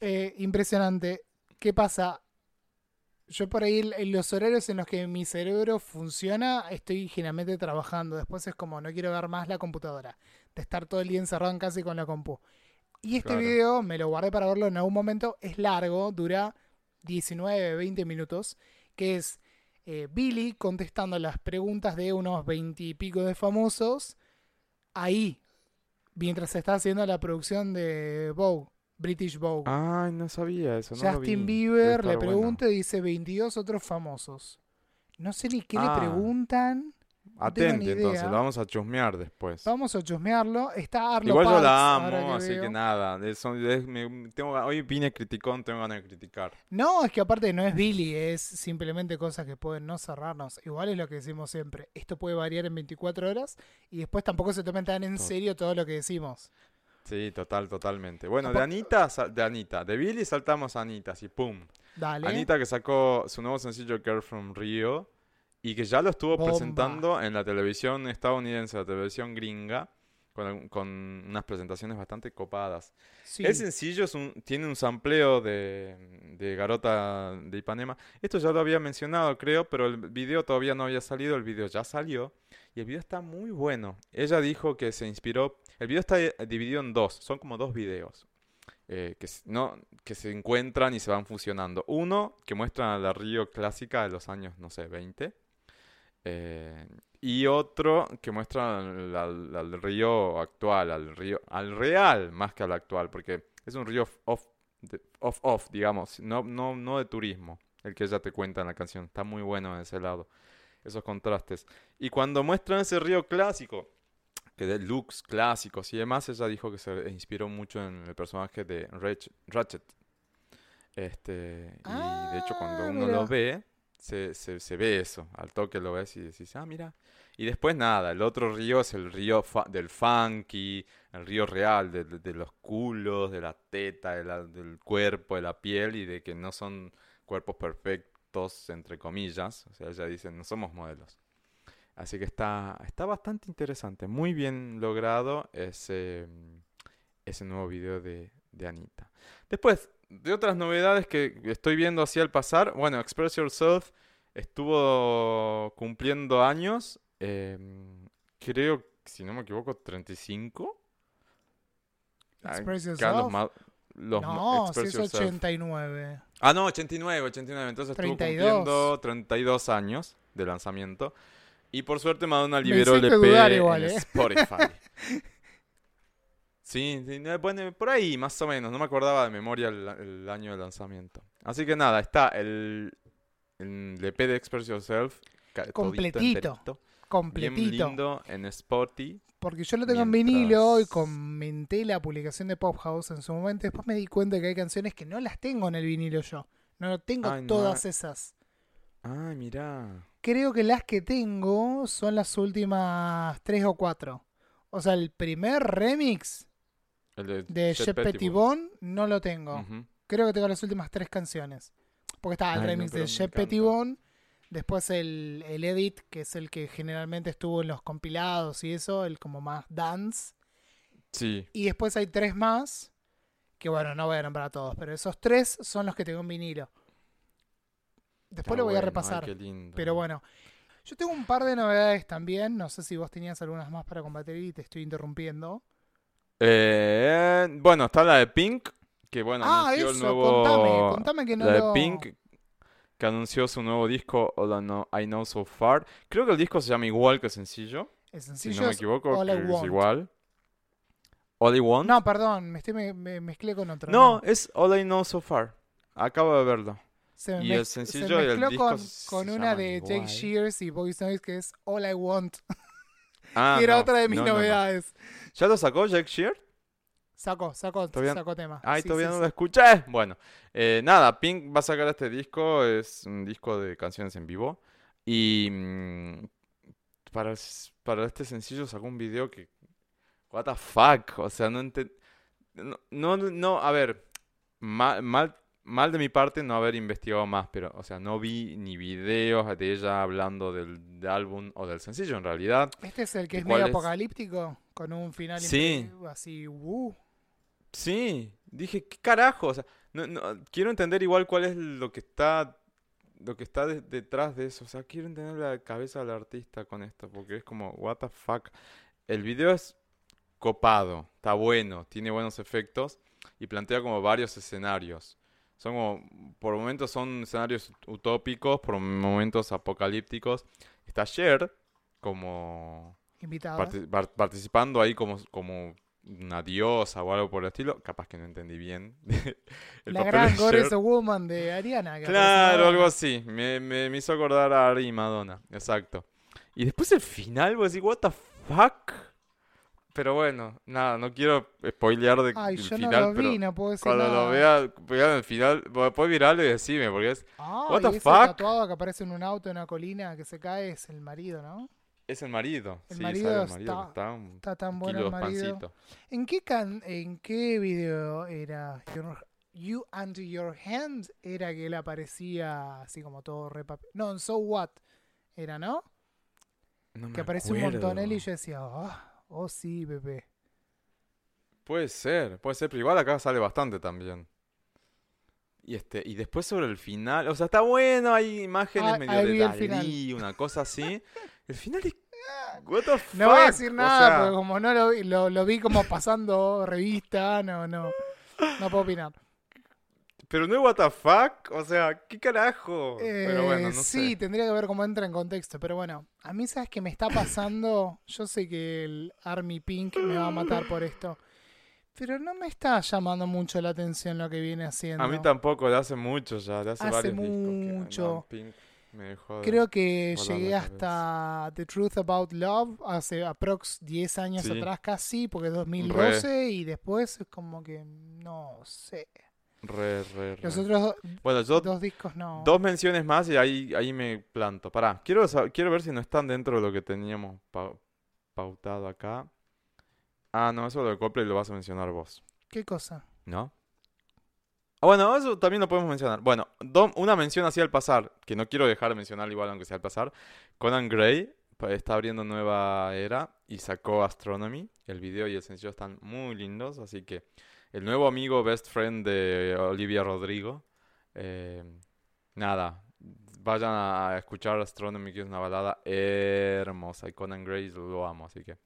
Eh, impresionante. ¿Qué pasa? Yo por ahí, en los horarios en los que mi cerebro funciona, estoy generalmente trabajando. Después es como, no quiero ver más la computadora. De estar todo el día encerrado en casa y con la compu. Y este Claro. video me lo guardé para verlo en algún momento. Es largo, dura 19, 20 minutos. Que es eh, Billy contestando las preguntas de unos 20 y pico de famosos. Ahí, mientras se está haciendo la producción de Vogue, British Vogue. Ay, no sabía eso. No lo Justin vi. Bieber le bueno. pregunta y dice 22 otros famosos. No sé ni qué Ah. le preguntan. Atente, entonces. Lo vamos a chusmear después. Vamos a chusmearlo. Está Arlo Igual yo la amo, así veo. que nada. de- me- tengo, hoy vine criticón, tengo ganas de criticar. No, es que aparte no es Billy, es simplemente cosas que pueden no cerrarnos. Igual es lo que decimos siempre. Esto puede variar en 24 horas y después tampoco se tomen tan en serio todo lo que decimos. Sí, total, totalmente. Bueno, de Anita, de Anita. De Billy saltamos a Anita, así, pum. Dale. Anita que sacó su nuevo sencillo Girl from Rio y que ya lo estuvo Bomba. presentando en la televisión estadounidense, la televisión gringa, con, con unas presentaciones bastante copadas. Sí. El sencillo es un, tiene un sampleo de, de Garota de Ipanema. Esto ya lo había mencionado, creo, pero el video todavía no había salido. El video ya salió y el video está muy bueno. Ella dijo que se inspiró. El video está eh, dividido en dos, son como dos videos. eh, que, no, que se encuentran y se van fusionando. Uno que muestra a la Río clásica de los años, no sé, 20. Eh, y otro que muestra al, al- al río actual, al río, al real más que al actual, porque es un río off, off, off, digamos, no, no, no de turismo, el que ella te cuenta en la canción. Está muy bueno en ese lado, esos contrastes. Y cuando muestran ese río clásico, que de looks clásicos y demás, ella dijo que se inspiró mucho en el personaje de Ratchet. Este, y de hecho cuando Ah, uno mira. lo ve, se, se, ve eso, al toque lo ves y decís, ah, mira. Y después nada, el otro río es el río fa- del funky, el río real, de, de- los culos, de la teta, del cuerpo, de la piel y de que no son cuerpos perfectos, entre comillas. O sea, ella dice, no somos modelos. Así que está, está bastante interesante, muy bien logrado ese, ese nuevo video de, de Anita. Después, de otras novedades que estoy viendo así al pasar, bueno, Express Yourself estuvo cumpliendo años, em, creo, si no me equivoco, 35. Ah, Express Yourself. ma- los no, si Express es Yourself. 89. Ah, no, 89, 89. Entonces estuvo 32. cumpliendo 32 años de lanzamiento. Y por suerte Madonna liberó el EP dudar igual, en ¿eh? Spotify. Sí, sí, bueno, por ahí más o menos. No me acordaba de memoria el, el año de lanzamiento. Así que nada, está el, el EP de Express Yourself. Completito. Bien Completito. lindo en Spotify. Porque yo lo tengo en vinilo y comenté la publicación de Pop House en su momento. Después me di cuenta que hay canciones que no las tengo en el vinilo yo. No tengo Ay, no, todas esas. Ay, mirá. Creo que las que tengo son las últimas tres o cuatro. O sea, el primer remix El de, de Jet Pettibone no lo tengo. Creo que tengo las últimas tres canciones. Porque está el Ay, remix de Jet. Pettibone, después el, el edit, que es el que generalmente estuvo en los compilados y eso, el como más dance. Sí. Y después hay tres más, que bueno, no voy a nombrar a todos, pero esos tres son los que tengo en vinilo. Después Está lo voy a bueno, ay, repasar. qué lindo. Pero bueno, yo tengo un par de novedades también. No sé si vos tenías algunas más para combatir y te estoy interrumpiendo. Eh, bueno, está la de Pink, que bueno, ah, anunció eso, el nuevo... contame, contame que no la de lo... Pink, que anunció su nuevo disco, All I Know, I Know So Far. Creo que el disco se llama igual que sencillo, El si sencillo no me equivoco, All I que es igual. All I Want. No, perdón, me, estoy, me, me mezclé con otro. No, es All I Know So Far. Acabo de verlo. Se, y mez- el se sencillo y el mezcló disco con, con una de Jake igual. Shears y Boys Noise que es All I Want, Ah, era no, otra de mis no, no, no. novedades. ¿Ya lo sacó Jack Shear? Sacó, sacó, Todavía- sacó tema. Ay, Sí, todavía sí, no sí. lo escuché. Bueno, eh, nada, Pink va a sacar este disco. Es un disco de canciones en vivo. Y mm, para, para este sencillo sacó un video que. What the fuck? O sea, no enten- No, no, no, a ver. Mal, mal, mal de mi parte no haber investigado más, pero, o sea, no vi ni videos de ella hablando del, del álbum o del sencillo en realidad. Este es el que ¿Y es medio es? apocalíptico, con un final Sí. así, uh. Sí, dije, ¿qué carajo? O sea, no, no, quiero entender igual cuál es lo que está, lo que está de- detrás de eso. O sea, quiero entender la cabeza del artista con esto, porque es como, what the fuck. El video es copado, está bueno, tiene buenos efectos y plantea como varios escenarios. Son como, por momentos son escenarios utópicos, por momentos apocalípticos. Está Cher como Invitada. parti- par- participando ahí como, como una diosa o algo por el estilo. Capaz que no entendí bien el la gran. Goddess Woman de Ariana. Claro, algo así. Me, me, me hizo acordar a Ari y Madonna. Exacto. Y después el final, vos decís, what the fuck. Pero bueno, nada, no quiero spoilear de, Ay, del yo no final, lo pero vi, no puedo decir cuando nada. lo vea, vean el final, después mirarlo y decime, porque es, Ah, What y the ese fuck? tatuado que aparece en un auto en una colina que se cae es el marido, ¿no? es el marido. El sí, marido sale el marido, que está- está un Está tan bueno kilo el marido. pancito. ¿En qué can en qué video era Your- You Under Your Hand? Era que él aparecía así como todo repap... No, en So What era, ¿no? No me Que aparece un montón él y yo decía, oh, oh sí, bebé. Puede ser, puede ser, pero igual acá sale bastante también. Y este, y después sobre el final, o sea, está bueno, hay imágenes Ah, medio de. Dalí, una cosa así. El final es what the No voy a fuck, decir o nada sea, porque como no lo, vi- lo, lo vi como pasando revista, no, no. No puedo opinar. Pero no es what the fuck, o sea, ¿qué carajo? pero bueno, Eh, no sí, sé. tendría que ver cómo entra en contexto, pero bueno, a mí sabes que me está pasando, yo sé que el Army Pink me va a matar por esto, pero no me está llamando mucho la atención lo que viene haciendo. A mí tampoco, de hace mucho ya, de hace, Hace varios discos que mucho. Pink me dejó de- Creo que llegué hasta The Truth About Love hace aprox 10 años Sí. atrás casi, porque es 2012 y después es como que no sé. Re, re, re. Los otros do- Bueno, yo dos discos no. Dos menciones más y ahí, ahí me planto. Pará, quiero, quiero ver si no están dentro de lo que teníamos pau- pautado acá. Ah, no, eso lo de Coldplay lo vas a mencionar vos, ¿Qué cosa? ¿no? Ah, bueno, eso también lo podemos mencionar. Bueno, do- una mención así al pasar, que no quiero dejar de mencionar igual aunque sea al pasar. Conan Gray está abriendo nueva era y sacó Astronomy. El video y el sencillo están muy lindos, así que el nuevo amigo best friend de Olivia Rodrigo. eh, nada, vayan a escuchar Astronomy, que es una balada hermosa. Y Conan Gray lo amo, así que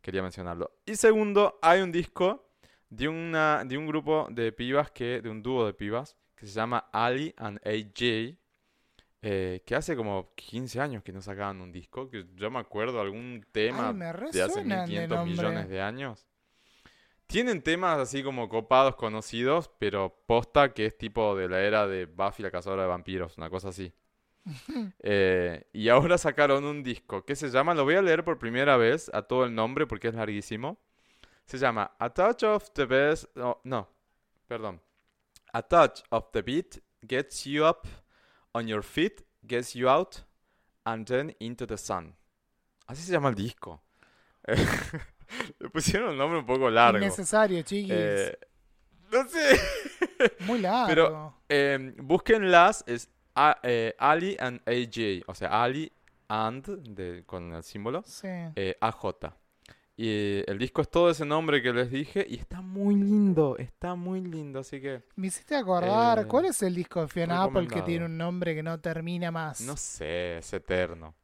quería mencionarlo. Y segundo, hay un disco de, una, de un grupo de pibas, que, de un dúo de pibas, que se llama Ali and AJ. eh, que hace como 15 años que no sacaban un disco, que yo me acuerdo algún tema Ay, me de hace resuenan de 1500 millones de años. Tienen temas así como copados, conocidos, pero posta que es tipo de la era de Buffy la cazadora de vampiros, una cosa así. Eh, y ahora sacaron un disco que se llama, lo voy a leer por primera vez a todo el nombre porque es larguísimo. Se llama A Touch of the Best, no, no, perdón. A Touch of the Beat Gets You Up on your feet gets you out and then into the sun. Así se llama el disco. Le pusieron un nombre un poco largo. Innecesario, chiquis. Eh, no sé. Muy largo. pero- Eh, búsquenlas, es A- eh, Ali and AJ. O sea, Ali and de, con el símbolo. Sí. eh, AJ. Y el disco es todo ese nombre que les dije y está muy lindo, está muy lindo, así que Me hiciste acordar, ¿cuál es el disco de Fiona Apple que tiene un nombre que no termina más? no sé, es eterno.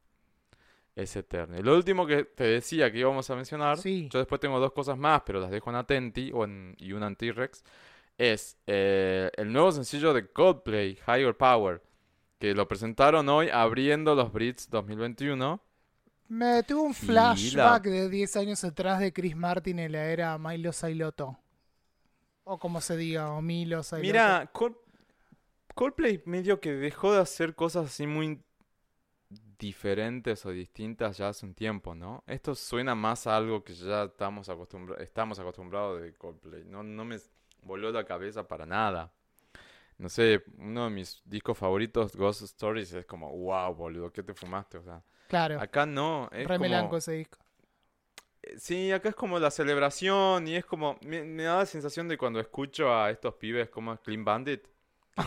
Es eterno. Y lo último que te decía que íbamos a mencionar, Sí. yo después tengo dos cosas más, pero las dejo en Atenti o en, y una en T-Rex, es eh, el nuevo sencillo de Coldplay, Higher Power, que lo presentaron hoy abriendo los Brits 2021. Me tuvo un flashback la- de 10 años atrás de Chris Martin en la era Milo Sailoto. O como se diga, o Milo Sailoto. Mira, Col- Coldplay medio que dejó de hacer cosas así muy diferentes o distintas ya hace un tiempo, ¿no? Esto suena más a algo que ya estamos acostumbrados, estamos acostumbrados de Coldplay. No, no me voló la cabeza para nada. No sé, uno de mis discos favoritos, Ghost Stories, es como, wow, boludo, ¿qué te fumaste? O sea, Claro, acá no, es re como... melanco ese disco. Sí, acá es como la celebración y es como, me, me da la sensación de cuando escucho a estos pibes como Clean Bandit,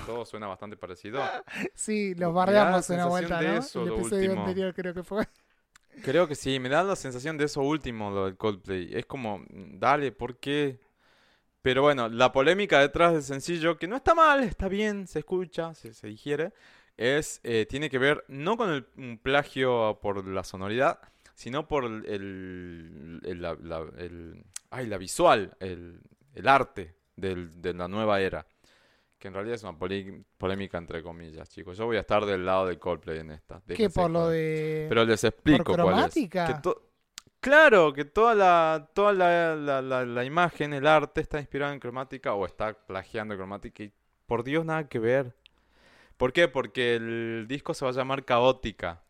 todo suena bastante parecido. Sí, los bardeamos una vuelta, de ¿no? eso, el episodio último. anterior creo que fue. Creo que sí, me da la sensación de eso último, lo del Coldplay. Es como, mm, dale, ¿por qué? Pero bueno, la polémica detrás del sencillo, que no está mal, está bien, se escucha, se, se digiere, es, eh, tiene que ver no con el un plagio por la sonoridad, sino por el, el- el- la, la- el- ay, la visual, el, el arte del- de la nueva era. Que en realidad es una polémica entre comillas, chicos. Yo voy a estar del lado de Coldplay en esta. Déjense por lo de... Pero les explico cuál es. cromática? Que to- claro, que toda la toda la, la- la- la imagen, el arte está inspirado en cromática o está plagiando cromática y por Dios nada que ver. ¿Por qué? Porque el disco se va a llamar Caótica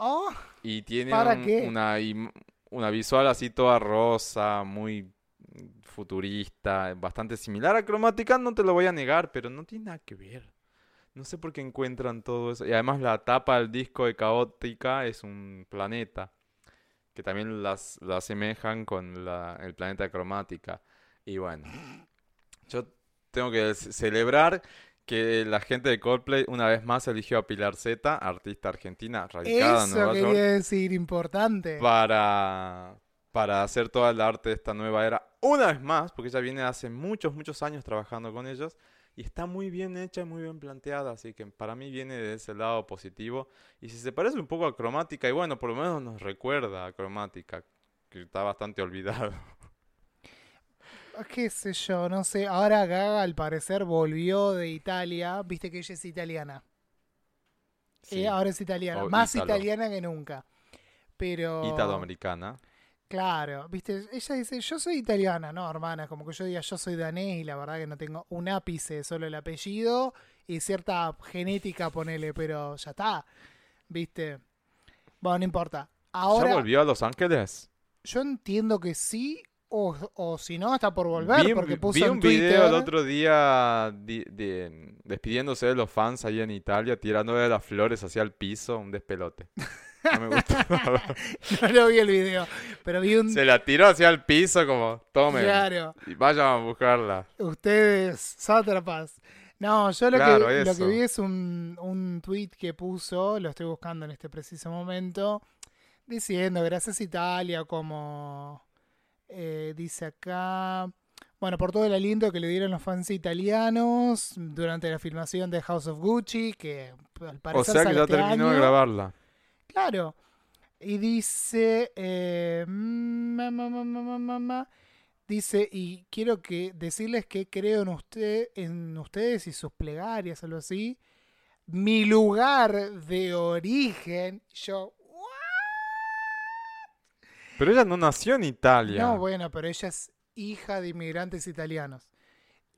Oh, y tiene ¿Para un- qué? una una visual así toda rosa, muy futurista, bastante similar a cromática, no te lo voy a negar, pero no tiene nada que ver. No sé por qué encuentran todo eso. Y además la tapa del disco de Caótica es un planeta. Que también las, la asemejan con la- el planeta cromática. Y bueno, yo tengo que ce- celebrar que la gente de Coldplay una vez más eligió a Pilar Z, artista argentina radicada en eso Nueva quería York, decir, importante. para, para hacer toda el arte de esta nueva era. Una vez más, porque ella viene hace muchos, muchos años trabajando con ellos. Y está muy bien hecha y muy bien planteada, así que para mí viene de ese lado positivo. Y si se parece un poco a Cromática, y bueno, por lo menos nos recuerda a Cromática, que está bastante olvidado. Ah, Qué sé yo, no sé. Ahora Gaga al parecer volvió de Italia. Viste que ella es italiana. Sí, Eh, ahora es italiana. O Más italiana que nunca. Pero... Italoamericana. Claro, viste, ella dice, yo soy italiana, no, hermana, como que yo diga, yo soy danés y la verdad que no tengo un ápice, solo el apellido y cierta genética, ponele, pero ya está, viste. Bueno, no importa. ¿Ya Ahora, volvió a Los Ángeles? yo entiendo que sí, o, o si no, está por volver, vi porque puso vi en un Twitter. video el otro día di- de- despidiéndose de los fans ahí en Italia, tirándole las flores hacia el piso, un despelote. No me gustó nada. no lo vi el video, pero vi un... Se la tiró hacia el piso como, tomen, Claro, y vayan a buscarla. ustedes, sátrapas. No, yo lo, Claro, que, lo que vi es un, un tweet que puso, lo estoy buscando en este preciso momento, diciendo gracias Italia, como eh, dice acá, bueno, por todo el aliento que le dieron los fans italianos durante la filmación de House of Gucci, que al O parecer sea que ya este terminó de grabarla. Claro. Y dice, eh, ma, ma, ma, ma, dice, y quiero que decirles que creo en usted, en ustedes y sus plegarias, algo así. Mi lugar de origen. Yo, Pero ella no nació en Italia. no, bueno, pero ella es hija de inmigrantes italianos.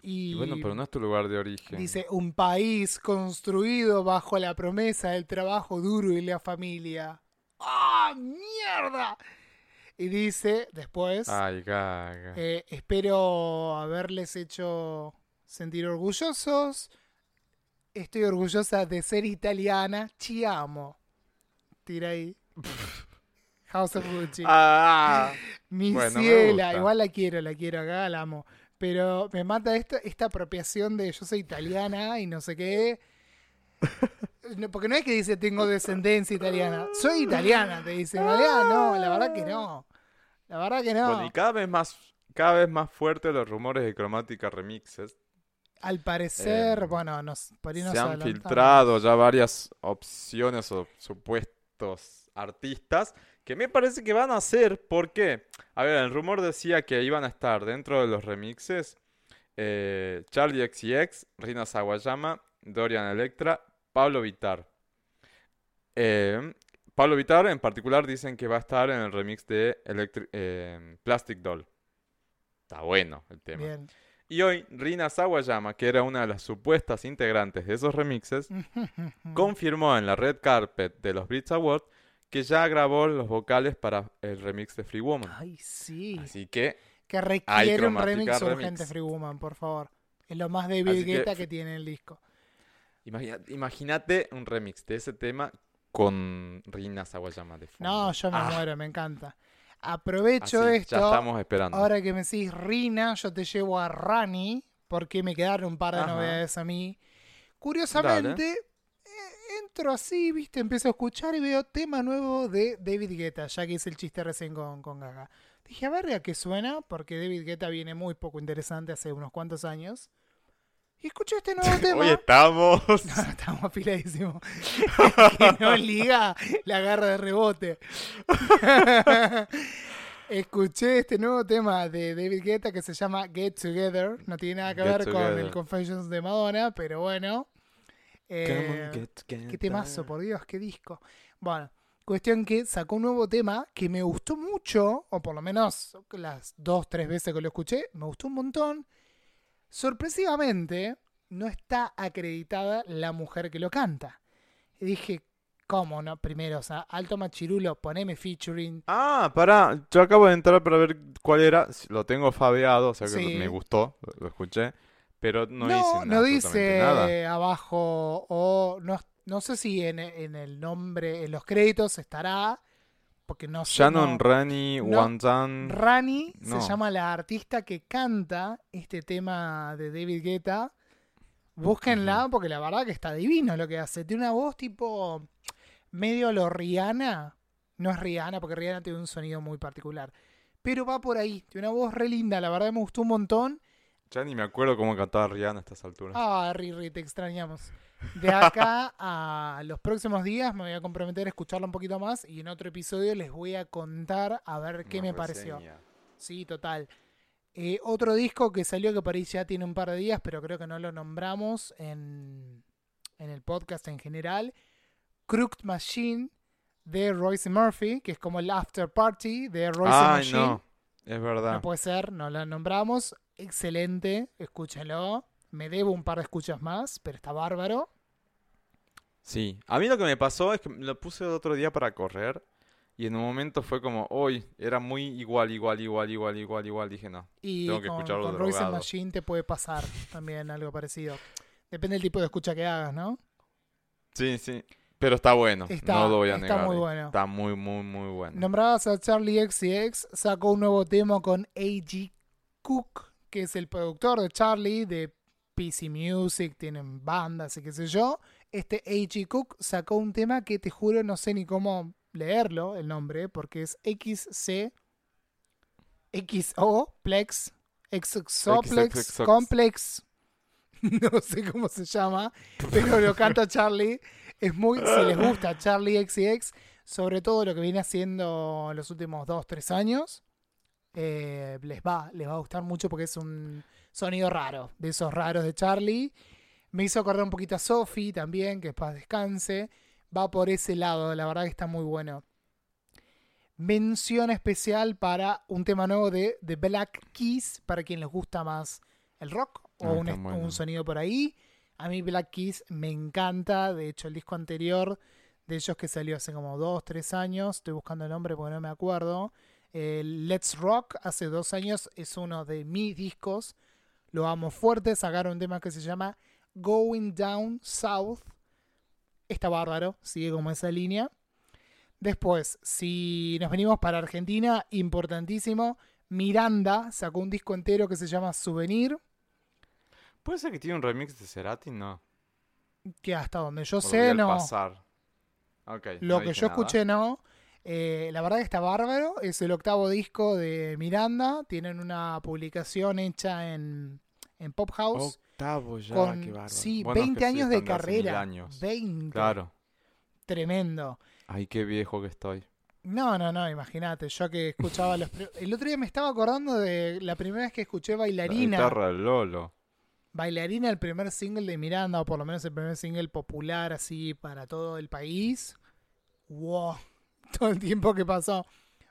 Y Y bueno, pero no es tu lugar de origen. dice, un país construido bajo la promesa del trabajo duro y la familia. ¡Ah, mierda! Y dice después, Ay, gaga. eh, espero haberles hecho sentir orgullosos. Estoy orgullosa de ser italiana. Ci amo. Tira ahí. House of Gucci. Ah, Mi bueno, me ciela. Igual la quiero, la quiero acá, la amo. Pero me mata esta, esta apropiación de yo soy italiana y no sé qué. Porque no es que dice tengo descendencia italiana. Soy italiana, te dice. En realidad no, la verdad que no. La verdad que no. bueno, y cada vez más, cada vez más fuertes los rumores de cromática remixes. Al parecer, Eh, bueno, nos, por ahí nos Se han adelantamos. filtrado ya varias opciones o supuestos artistas que me parece que van a ser. ¿Por qué? A ver, el rumor decía que iban a estar dentro de los remixes eh, Charlie XCX, Rina Sawayama, Dorian Electra, Pablo Vitar. Eh, Pablo Vitar en particular dicen que va a estar en el remix de eh, Plastic Doll. Está bueno el tema. Bien. Y hoy Rina Sawayama, que era una de las supuestas integrantes de esos remixes, confirmó en la red carpet de los Brits Awards que ya grabó los vocales para el remix de Free Woman. Ay, sí. Así que, Que requiere un remix remix. urgente, Free Woman, por favor. Es lo más David que Guetta que tiene el disco. imagínate un remix de ese tema con Rina Sawayama de fondo. No, yo me Ah, muero, me encanta. Aprovecho así, esto. Ya estamos esperando. Ahora que me decís Rina, yo te llevo a Rani, porque me quedaron un par de Ajá. novedades a mí. Curiosamente, entro así, viste, empiezo a escuchar y veo tema nuevo de David Guetta, ya que hice el chiste recién con, con Gaga. Dije, a ver a qué suena, porque David Guetta viene muy poco interesante hace unos cuantos años. Y escuché este nuevo tema. Hoy estamos. No, estamos afiladísimos. que no liga la garra de rebote. Escuché este nuevo tema de David Guetta que se llama Get Together. No tiene nada que Get ver con el. Confessions de Madonna, pero bueno. Eh, on, get qué temazo, por Dios, qué disco. Bueno, cuestión que sacó un nuevo tema que me gustó mucho, o por lo menos las dos, tres veces que lo escuché, me gustó un montón. Sorpresivamente, no está acreditada la mujer que lo canta. Y dije, ¿cómo no? Primero, o sea, Alto Machirulo, poneme featuring. Ah, pará, yo acabo de entrar para ver cuál era. Lo tengo fabeado, o sea que Sí. me gustó, lo, lo escuché. Pero no, No, dice no dice nada. abajo, o no, no sé si en, en el nombre, en los créditos estará, porque no sé. Shannon no- Rani, no, Wanzan. Rani se llama la artista que canta este tema de David Guetta. Búsquenla porque la verdad que está divino lo que hace. Tiene una voz tipo medio lo Rihanna. No es Rihanna porque Rihanna tiene un sonido muy particular. Pero va por ahí. Tiene una voz re linda. La verdad me gustó un montón. Ya ni me acuerdo cómo cantaba Rihanna a estas alturas. Ah, Riri, te extrañamos. De acá a los próximos días me voy a comprometer a escucharla un poquito más y en otro episodio les voy a contar a ver qué Una me pareció. Sí, total. Eh, otro disco que salió que ahí ya tiene un par de días, pero creo que no lo nombramos en, en el podcast en general. Crooked Machine de Royce Murphy, que es como el after party de Royce Ay, Machine. no. Es verdad. No puede ser, no lo nombramos. Excelente, escúchenlo. Me debo un par de escuchas más, pero está bárbaro. Sí. A mí lo que me pasó es que lo puse el otro día para correr. Y en un momento fue como, hoy era muy igual, igual, igual, igual, igual, igual. Dije, no. Y Tengo que con, escucharlo con Royce. Machine te puede pasar también algo parecido. Depende del tipo de escucha que hagas, ¿no? Sí, sí. Pero está bueno. Está- no lo voy a está negar. muy eh. bueno. Está muy, muy, muy bueno. Nombrabas a Charlie XCX, sacó un nuevo tema con A.G. Cook, que es el productor de Charlie, de PC Music, tienen bandas y qué sé yo. Este A.G. Cook sacó un tema que te juro no sé ni cómo leerlo, el nombre, porque es XC XO Plex Exoplex. Complex. No sé cómo se llama, pero lo canta Charlie. Es muy, si les gusta Charlie XCX, sobre todo lo que viene haciendo los últimos 2, 3 años, eh, les va, les va a gustar mucho porque es un sonido raro, de esos raros de Charlie. Me hizo acordar un poquito a Sophie también, que paz descanse. Va por ese lado, la verdad que está muy bueno. Mención especial para un tema nuevo de The Black Keys, para quien les gusta más el rock o Ah, un, bueno. un sonido por ahí. A mí Black Keys me encanta. De hecho, el disco anterior de ellos que salió hace como dos, tres años, estoy buscando el nombre porque no me acuerdo. Eh, Let's Rock, hace dos años, es uno de mis discos. Lo amo fuerte. Sacaron un tema que se llama Going Down South. Está bárbaro, sigue como esa línea. Después, si nos venimos para Argentina, importantísimo, Miranda sacó un disco entero que se llama Souvenir, ¿Puede ser que tiene un remix de Cerati? No. que hasta donde yo sé no. pasar. Lo no que yo nada. escuché no. Eh, la verdad que está bárbaro. Es el octavo disco de Miranda. Tienen una publicación hecha en, en Pop House. Octavo ya, con qué bárbaro. sí, Bueno, es 20 que sí, años de carrera. años. 20. Claro. Tremendo. Ay, qué viejo que estoy. No, no, no, imagínate. Yo que escuchaba los. El otro día me estaba acordando de la primera vez que escuché La Bailarina. guitarra Lolo. Bailarina, el primer single de Miranda, o por lo menos el primer single popular así para todo el país. Wow, todo el tiempo que pasó.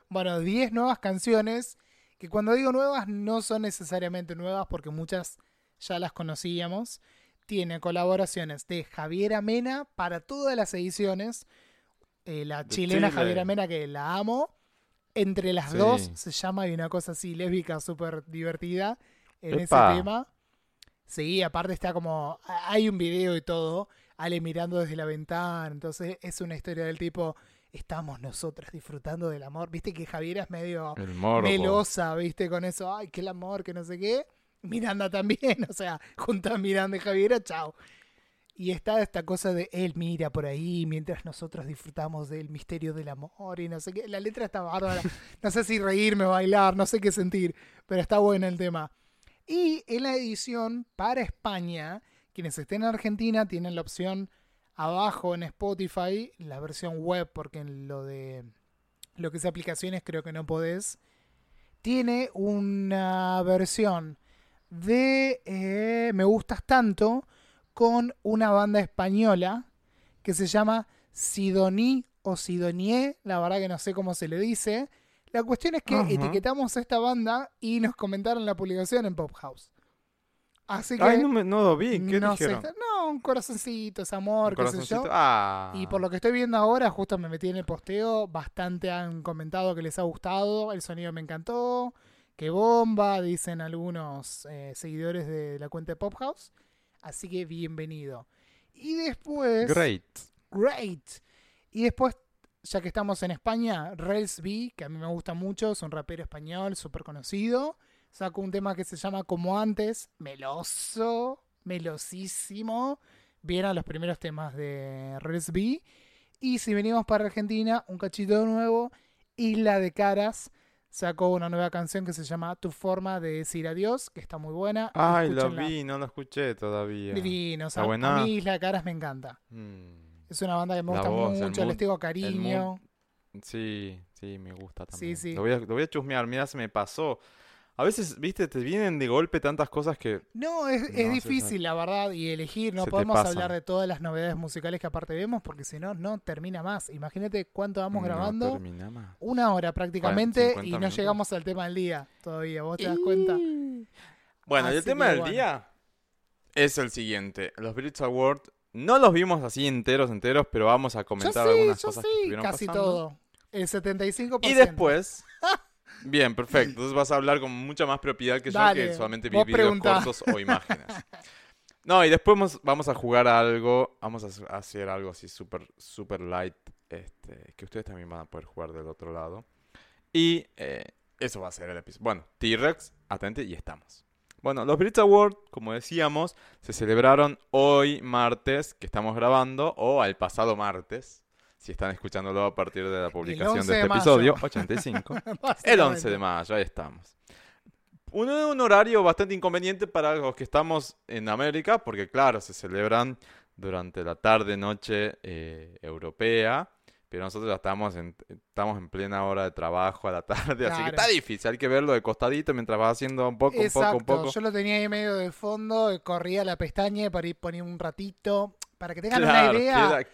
Bueno, 10 nuevas canciones, que cuando digo nuevas no son necesariamente nuevas porque muchas ya las conocíamos. Tiene colaboraciones de Javier Amena para todas las ediciones. Eh, la chilena Chile. Javier Amena, que la amo. Entre las Sí. dos se llama y una cosa así lésbica súper divertida en Epa. ese tema. Sí, aparte está como. Hay un video y todo. Ale mirando desde la ventana. Entonces es una historia del tipo. Estamos nosotras disfrutando del amor. Viste que Javier es medio melosa, viste, con eso. Ay, que el amor, que no sé qué. Miranda también. O sea, junta a Miranda y Javiera, chao. Y está esta cosa de él mira por ahí mientras nosotros disfrutamos del misterio del amor y no sé qué. La letra está bárbara. No sé si reírme, bailar, no sé qué sentir, pero está bueno el tema. Y en la edición para España, quienes estén en Argentina tienen la opción abajo en Spotify, la versión web, porque en lo de lo que es aplicaciones creo que no podés. Tiene una versión de eh, Me Gustas Tanto con una banda española que se llama Sidoní o Sidonie, la verdad que no sé cómo se le dice. La cuestión es que etiquetamos a esta banda y nos comentaron la publicación en Pop House. Así que Ay, no, me, no lo vi. ¿Qué no sé, dijeron? no, un corazoncito, es amor, ¿Un qué sé yo. Ah. Y por lo que estoy viendo ahora, justo me metí en el posteo, bastante han comentado que les ha gustado, el sonido me encantó, que bomba, dicen algunos eh, seguidores de la cuenta de Pop House. Así que bienvenido. Y después... Great. Great. Y después, ya que estamos en España, Rels B, que a mí me gusta mucho, es un rapero español súper conocido. Sacó un tema que se llama Como Antes, meloso, melosísimo. Vieron los primeros temas de Rels B. Y si venimos para Argentina, un cachito nuevo, Isla de Caras. Sacó una nueva canción que se llama Tu forma de decir adiós, que está muy buena. Ay, lo Escúchenla. vi, no lo escuché todavía. Divino, o sea, ¿Está buena? a mí Isla de Caras me encanta. Mm, Es una banda que me La gusta voz, mucho, les tengo cariño. Sí, sí, me gusta Sí, también. sí. Lo voy, a, lo voy a chusmear, mira, se me pasó. A veces, viste, te vienen de golpe tantas cosas que... No, es, No, es César. difícil, la verdad, y elegir. No Se podemos hablar de todas las novedades musicales que aparte vemos, porque si no, no termina más. Imagínate cuánto vamos no grabando. termina más. Una hora prácticamente 50 y no minutos. llegamos al tema del día todavía. ¿Vos te das cuenta? Bueno, y el Así tema que del bueno. día es el siguiente. Los Brits Awards no los vimos así enteros, enteros, pero vamos a Yo comentar sí, algunas yo cosas que sí, estuvieron casi pasando. todo. El 75%. Y después... Bien, perfecto. Entonces vas a hablar con mucha más propiedad que yo, que solamente vi vos videos cortos o imágenes. No, y después vamos, a jugar a algo, vamos a hacer- algo así súper super light, este, que ustedes también van a poder jugar del otro lado. Y eh, eso va a ser el episodio. Bueno, T-Rex, atente y estamos. Bueno, los Brits Awards, como decíamos, se celebraron hoy martes, que estamos grabando, o al pasado martes, si están escuchándolo a partir de la publicación 11 de de este mayo. episodio, 85. El Básicamente. 11 de mayo, ahí estamos. Un, un horario bastante inconveniente para los que estamos en América, porque claro, se celebran durante la tarde, noche eh, europea, pero nosotros ya estamos en, estamos en plena hora de trabajo a la tarde, así que está difícil, hay que verlo de costadito mientras vas haciendo un poco, un poco, un poco. yo lo tenía ahí medio de fondo, corría la pestaña para ir poniendo un ratito. Para que tengan Claro, una idea, queda-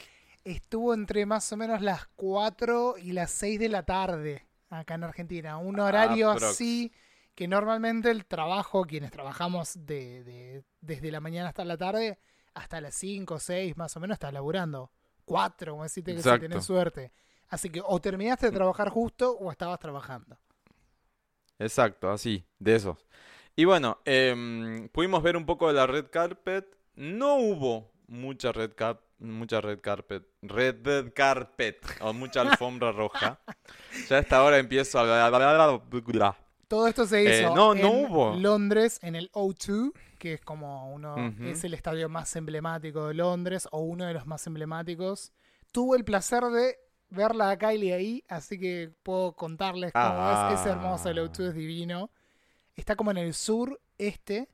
estuvo entre más o menos las 4 y las 6 de la tarde acá en Argentina. Un horario así que normalmente el trabajo, quienes trabajamos de, de- desde la mañana hasta la tarde, hasta las 5 o 6 más o menos estás laburando. 4, como decirte que si tenés suerte. Así que o terminaste de trabajar justo o estabas trabajando. Exacto, así, de esos. Y bueno, em, pudimos ver un poco de la red carpet no hubo mucha red cap mucha red carpet, red, red carpet o mucha alfombra roja. Ya a esta hora empiezo a Todo esto se Eh, hizo no en hubo. Londres, en el O2, que es como uno, es el estadio más emblemático de Londres, o uno de los más emblemáticos. Tuve el placer de verla a Kylie ahí, así que puedo contarles cómo Ah. es. Es hermoso, el O2 es divino. Está como en el sur este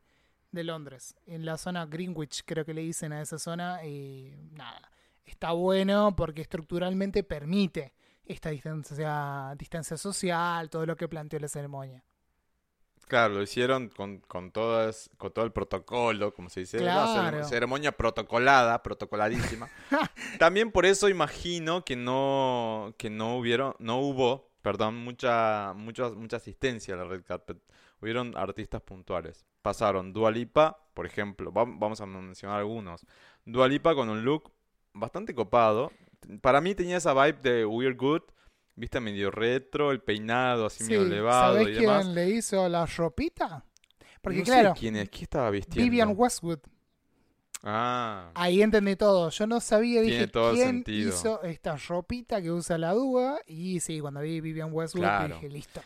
de Londres, en la zona Greenwich, creo que le dicen a esa zona, y nada, está bueno porque estructuralmente permite esta distancia, distancia social, todo lo que planteó la ceremonia. Claro, lo hicieron con, con, todas, con todo el protocolo, como se dice. Claro. ceremonia protocolada, protocoladísima. También por eso imagino que no, que no hubieron, no hubo, perdón, mucha, mucha, mucha asistencia a la red carpet. Hubieron artistas puntuales. Pasaron Dua Lipa, por ejemplo, vam- vamos a mencionar algunos. Dua Lipa con un look bastante copado. Para mí tenía esa vibe de Weird Good, viste, medio retro, el peinado así medio elevado ¿sabés y demás. quién le hizo la ropita? Porque no claro, sé quién es, ¿qué estaba vistiendo? Vivian Westwood. Ah, Ahí entendí todo. Yo no sabía, Tiene dije, todo el ¿quién sentido. hizo esta ropita que usa la Dúa? Y sí, cuando vi Vivian Westwood Claro. dije, listo,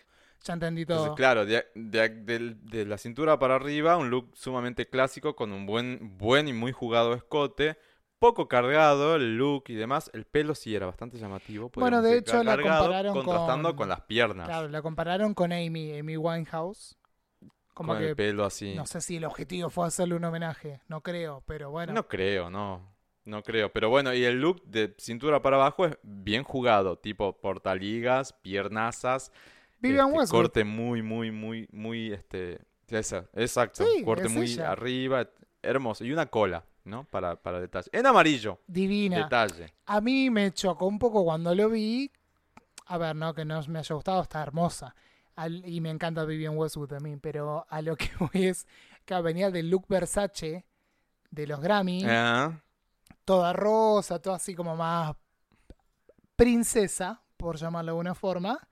ya entendí entonces todo. claro, de, de- del- de la cintura para arriba, un look sumamente clásico con un buen, buen y muy jugado escote, poco cargado el look y demás. El pelo sí era bastante llamativo. Bueno, de hecho, la compararon contrastando con- con las piernas, Claro, la compararon con Amy, Amy Winehouse. Como con que el pelo así. no sé si el objetivo fue hacerle un homenaje, no creo, pero bueno. No creo, no. No creo. Pero bueno, y el look de cintura para abajo es bien jugado. Tipo portaligas, piernazas. Vivian este, Westwood. corte muy, muy, muy, muy, este... Esa, exacto. Sí, corte es muy ella. arriba. Hermoso. Y una cola, ¿no? Para, para detalle. En amarillo. Divina. Detalle. A mí me chocó un poco cuando lo vi. A ver, no que no me haya gustado, está hermosa. Al- y me encanta Vivian Westwood también, pero a lo que voy es que venía del look Versace de los Grammy, Ah, toda rosa, toda así como más princesa, por llamarlo de alguna forma.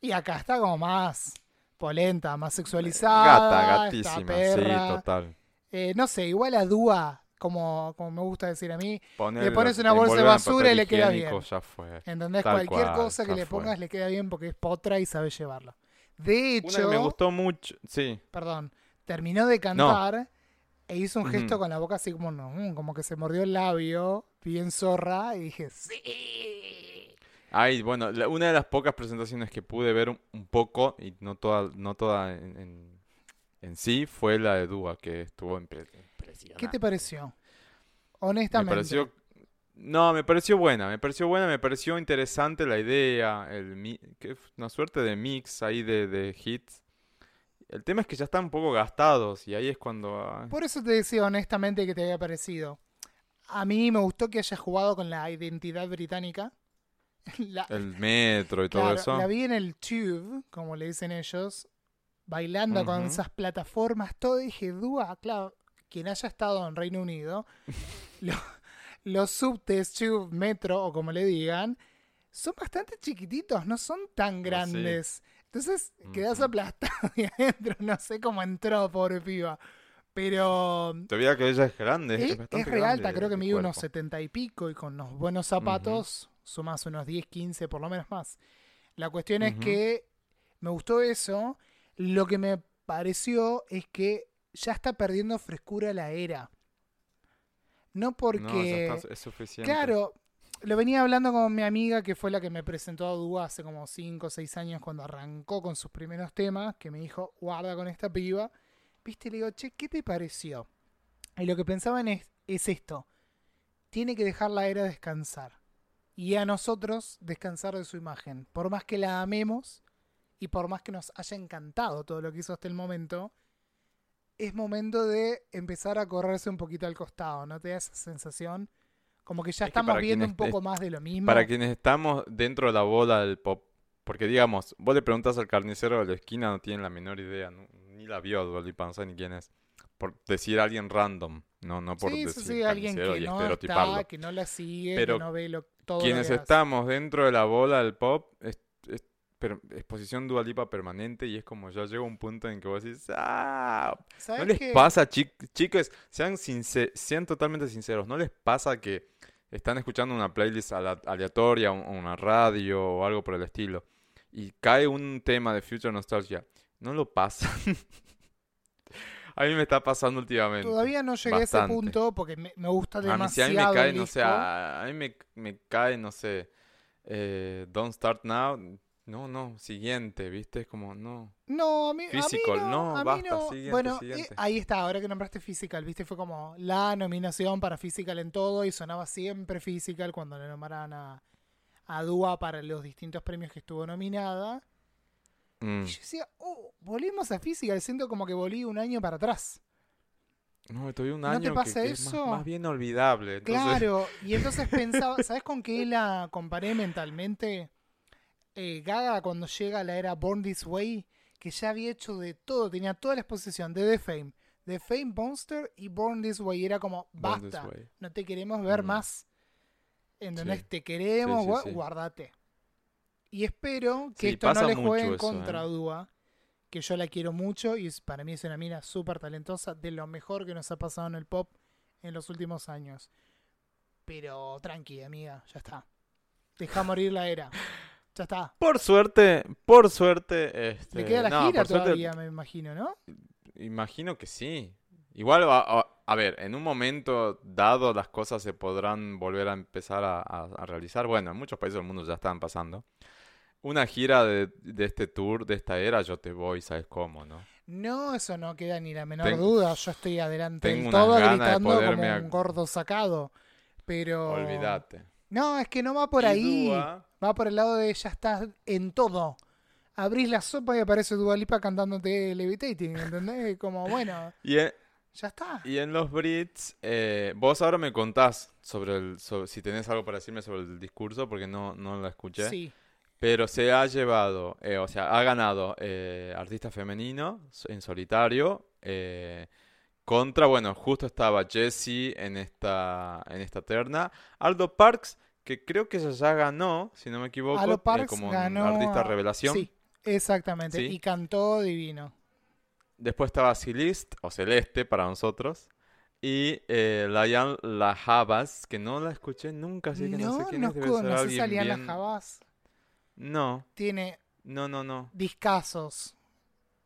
Y acá está como más polenta, más sexualizada. Gata, gatísima. Sí, perra. total. Eh, no sé, igual a Dúa, como, como me gusta decir a mí, Ponerlo- pones una bolsa de basura y le queda bien. Ya fue. ¿Entendés? Tal Cualquier cual, cosa que le fue. pongas le queda bien porque es potra y sabe llevarlo. De Una hecho, que me gustó mucho. Sí. perdón, terminó de cantar e hizo un gesto con la boca así como, no, mm, como que se mordió el labio, bien zorra, y dije, sí. Ay, bueno, la- una de las pocas presentaciones que pude ver un, un poco, y no toda, no toda en, en- en sí, fue la de Dua, que estuvo impre- impresionante. ¿Qué te pareció? Me Honestamente. pareció... No, me pareció buena, me pareció buena, me pareció interesante la idea, el que una suerte de mix ahí de, de hits. El tema es que ya están un poco gastados, y ahí es cuando... ah, Por eso te decía honestamente que te había parecido. A mí me gustó que hayas jugado con la identidad británica. La, el metro y todo eso. La vi en el tube, como le dicen ellos, bailando con esas plataformas, todo. Y dije, Dúa, claro, quien haya estado en Reino Unido, lo- los subtes, tube, metro, o como le digan, son bastante chiquititos, no son tan grandes. Entonces quedas aplastado ahí adentro, no sé cómo entró, pobre piba. Pero veía que ella es grande, es, es, es re grande alta, creo que de mide unos. 70 y pico y con unos buenos zapatos sumas unos 10, 15, por lo menos más. La cuestión es que me gustó eso. Lo que me pareció es que ya está perdiendo frescura la era. No No, ya porque... está, es suficiente. Claro, lo venía hablando con mi amiga que fue la que me presentó a Dúa hace como 5 o 6 años cuando arrancó con sus primeros temas, que me dijo, guarda con esta piba. Viste, le digo, che, ¿qué te pareció? Y lo que pensaban es, es esto, tiene que dejar la era descansar. Y a nosotros descansar de su imagen. Por más que la amemos y por más que nos haya encantado todo lo que hizo hasta el momento, es momento de empezar a correrse un poquito al costado. ¿No te da esa sensación? Como que ya Es estamos viendo un poco más de lo mismo. Para quienes estamos dentro de la bola del pop, porque digamos, vos le preguntas al carnicero de la esquina, no tiene la menor idea, no- ni la vio a Dua Lipa, no sabe ni quién es. Por decir a alguien random, no, no por sí, decir sí, alguien que y no está, que no la sigue, Pero que no ve lo, todo lo Quienes que hace. estamos dentro de la bola del pop, es- es- per- exposición Dua Lipa permanente y es como ya llega un punto en que vos decís, ah, ¿no ¿Sabes les qué? pasa, chi- chicos? Sean, since- sean totalmente sinceros, ¿no les pasa que están escuchando una playlist aleatoria, un- una radio o algo por el estilo y cae un tema de Future Nostalgia? ¿No lo pasan? A mí me está pasando últimamente. Todavía no llegué a ese punto porque me, me gusta A mí, si a demasiado mí me cae, no sé, a, a mí me, me cae, no sé, eh, Don't Start Now, no, no, siguiente, ¿viste? Es como, no. No, a mí, a mí Physical, no, no, a mí basta, no. siguiente, bueno, eh, ahí está, ahora que nombraste Physical, viste, fue como la nominación para Physical en todo y sonaba siempre Physical cuando le nombraban a, a Dua para los distintos premios que estuvo nominada. Mm. Y yo decía, oh, volvimos a Physical, siento como que volví un año para atrás. No, tuve un ¿No año te que- es más, bien olvidable. Entonces, Claro, y entonces pensaba, ¿sabes con qué la comparé mentalmente? Eh, Gaga cuando llega a la era Born This Way, que ya había hecho de todo, tenía toda la exposición de The Fame, The Fame Monster y Born This Way, era como, basta, no te queremos ver Mm. más, ¿entendés? Sí. Te queremos, sí. guardate. Y espero que Sí, esto no le juegue en eso, contra ¿eh? a Dua, que yo la quiero mucho y para mí es una mina súper talentosa, de lo mejor que nos ha pasado en el pop en los últimos años. Pero tranqui, amiga, ya está. Deja morir la era. Ya está. Por suerte, por suerte, este, Le queda la no, gira suerte, todavía, me imagino, ¿no? Imagino que sí. Igual, a, a- a ver, en un momento dado las cosas se podrán volver a empezar a realizar. Bueno, en muchos países del mundo ya están pasando. Una gira de, de este tour, de esta era, yo te voy, ¿sabes cómo, no? No, eso no queda ni la menor Ten- duda. Yo estoy adelante del todo ganas de gritando como un gordo sacado. Pero. Olvídate. No, es que no va por Y ahí. Va por el lado de ya estás en todo. Abrís la sopa y aparece Dualipa cantándote Levitating, ¿entendés? Como, bueno, y, en, ya está. y en los Brits, eh, vos ahora me contás sobre el, sobre- si tenés algo para decirme sobre el discurso, porque no, no la escuché. Sí. Pero se ha llevado, eh, o sea, ha ganado eh, artista femenino en solitario. eh, contra, bueno, justo estaba Jessie en esta, en esta terna. Aldo Parks, que creo que ella ya ganó, si no me equivoco, eh, Parks como ganó artista revelación. Sí, exactamente. Sí. Y cantó divino. Después estaba Celeste, o Celeste para nosotros. Y eh, Layan Lajabas, que no la escuché nunca, así que no, sé No, quién no, es, debe co- ser no sé alguien bien- jabás. No, Tiene no, no, no. discazos.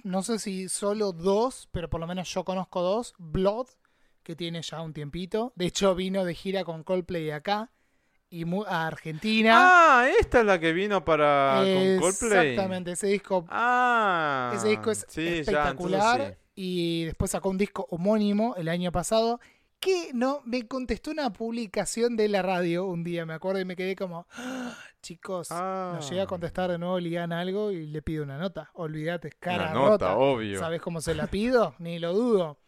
No sé si solo dos, pero por lo menos yo conozco dos. Blood, que tiene ya un tiempito. De hecho, vino de gira con Coldplay acá. Y a Argentina. Ah, esta es la que vino para con Coldplay. Exactamente, ese disco, Ah, ese disco es sí, ya, espectacular. Y después sacó un disco homónimo el año pasado. Que no me contestó una publicación de la radio un día, me acuerdo, y me quedé como, "Ah, chicos, nos llega a Ah, contestar de nuevo Ligan algo y le pido una nota. Olvídate, cara una nota, rota. obvio. ¿Sabes cómo se la pido? Ni lo dudo.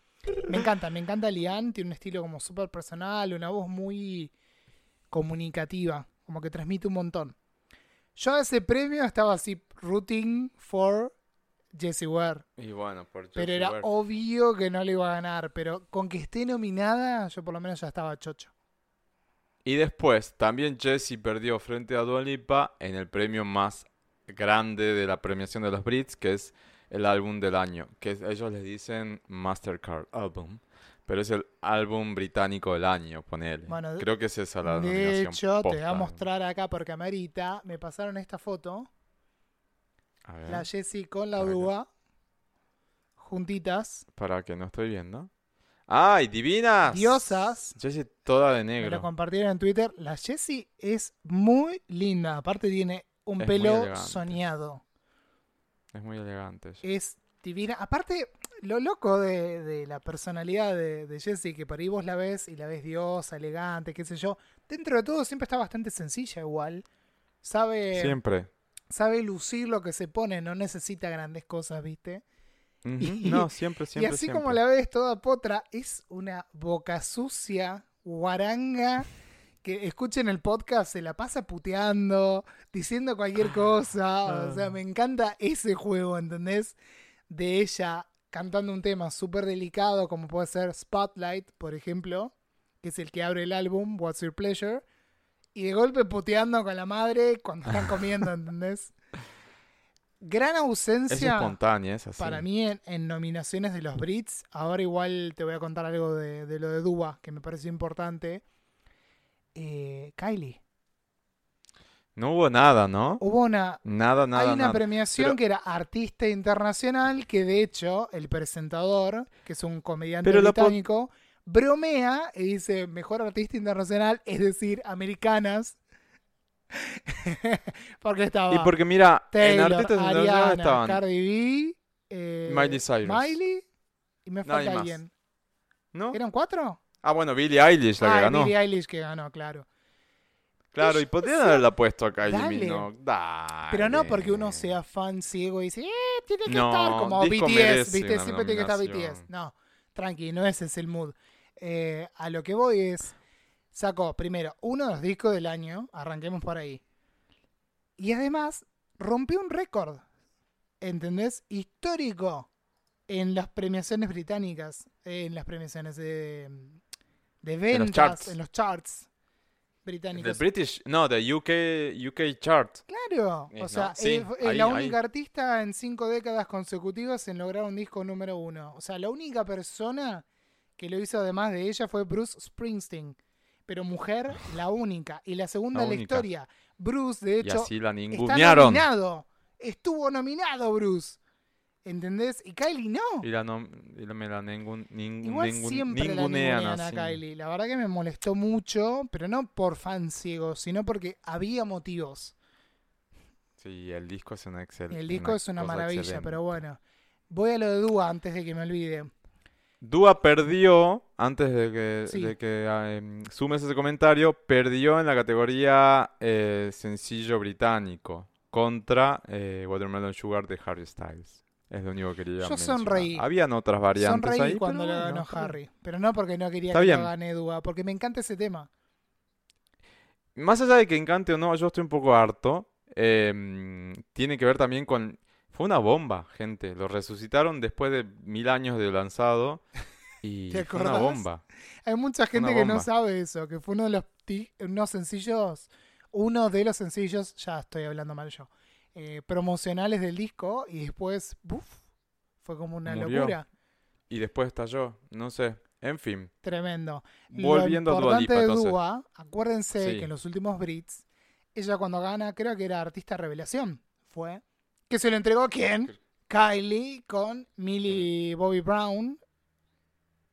Me encanta, me encanta Lian, tiene un estilo como súper personal, una voz muy comunicativa, como que transmite un montón. Yo a ese premio estaba así rooting for Jessie Ware, Y bueno, por pero era Ware. obvio que no le iba a ganar, pero con que esté nominada, yo por lo menos ya estaba chocho. Y después, también Jessie perdió frente a Dua Lipa en el premio más grande de la premiación de los Brits, que es el álbum del año, que ellos les dicen Mastercard Album, pero es el álbum británico del año, ponele. Bueno, Creo que es esa la de hecho, te voy a mostrar acá porque amerita, me pasaron esta foto, A ver, la Jessie con la. Dua, juntitas, para que no estoy viendo. ¡Ay, divinas! diosas. Jessie toda de Me lo negro. compartieron en Twitter. La Jessie es muy linda. Aparte tiene un Es pelo soñado. Es muy elegante. Es divina. Aparte, lo loco de, de la personalidad de, de Jessie, que por ahí vos la ves y la ves diosa, elegante, qué sé yo. Dentro de todo siempre está bastante sencilla igual. Sabe, Siempre. sabe lucir lo que se pone, no necesita grandes cosas, ¿viste? Y- No, siempre, y siempre, así siempre. como la ves toda potra, es una boca sucia, guaranga, que escuchen el podcast, se la pasa puteando, diciendo cualquier cosa. O sea, Ah. me encanta ese juego, ¿entendés? De ella cantando un tema súper delicado, como puede ser Spotlight, por ejemplo, que es el que abre el álbum, What's Your Pleasure, y de golpe puteando con la madre cuando están comiendo, ¿entendés? Gran Es ausencia espontánea, es así. para mí en, en nominaciones de los Brits. Ahora igual te voy a contar algo de, de lo de Dua, que me pareció importante. Eh, Kylie. No hubo nada, ¿no? Hubo una, Nada, nada, hay una nada. premiación Pero- que era artista internacional, que de hecho el presentador, que es un comediante británico, bromea y dice mejor artista internacional, es decir, americanas. porque estaba Y porque mira, en artistas Ariana, estaban Cardi B, eh, Miley Cyrus. Miley y me Nadie falta más. alguien. ¿No? ¿Eran cuatro? Ah, bueno, Billie Eilish la que ah, ganó. Billie Eilish que ganó, claro. Claro, y podrían haberla puesto a Kylie. Minogue. Dale. Pero no porque uno sea fan ciego y dice, eh, tiene que No, estar como BTS, ¿viste? Siempre tiene que estar. BTS. No, tranqui, no ese es el mood. Eh, a lo que voy es, sacó primero uno de los discos del año, arranquemos por ahí. Y además rompió un récord, ¿entendés? Histórico en las premiaciones británicas, en las premiaciones de, de ventas, los charts. en los charts The británicos. British, no, the UK, UK chart. Claro, Eh, o sea, no, sí, es, es ahí- la ahí. única artista en cinco décadas consecutivas en lograr un disco número uno. O sea, la única persona que lo hizo además de ella fue Bruce Springsteen. Pero mujer, la única. Y la segunda La en la historia. Bruce, de Y hecho, así la está ningunearon. nominado. Estuvo nominado Bruce. ¿Entendés? Y Kylie no. Y la, y me la ningun, Igual ningun- siempre la ningunean ningunean a. Kylie. La verdad que me molestó mucho, pero no por fan ciego, sino porque había motivos. Sí, el disco es una excelente. El disco es una maravilla, excelente. pero bueno. Voy a lo de Dua antes de que me olvide. Dua perdió, antes de que, Sí. de que ah, em, sumes ese comentario, perdió en la categoría eh, sencillo británico contra eh, Watermelon Sugar de Harry Styles. Es lo único que quería Yo mencionar. sonreí. Habían otras variantes Sonreí ahí, cuando lo ganó. Harry. Pero no porque no quería Está que bien. lo gane Dua, porque me encanta ese tema. Más allá de que encante o no, yo estoy un poco harto. em, tiene que ver también con... Fue una bomba, gente. Lo resucitaron después de mil años de lanzado. Y ¿Te fue una bomba. Hay mucha gente que no sabe eso, que fue uno de los unos sencillos, uno de los sencillos, ya estoy hablando mal yo, eh, promocionales del disco y después, ¡buf! fue como una Murió. locura. Y después estalló. No sé. En fin. Tremendo. Volviendo Lo a Dua Lipa, de entonces. Dua, acuérdense Sí. que en los últimos Brits, ella cuando gana, creo que era artista revelación, fue, que se lo entregó a quién? Kylie con Millie Bobby Brown,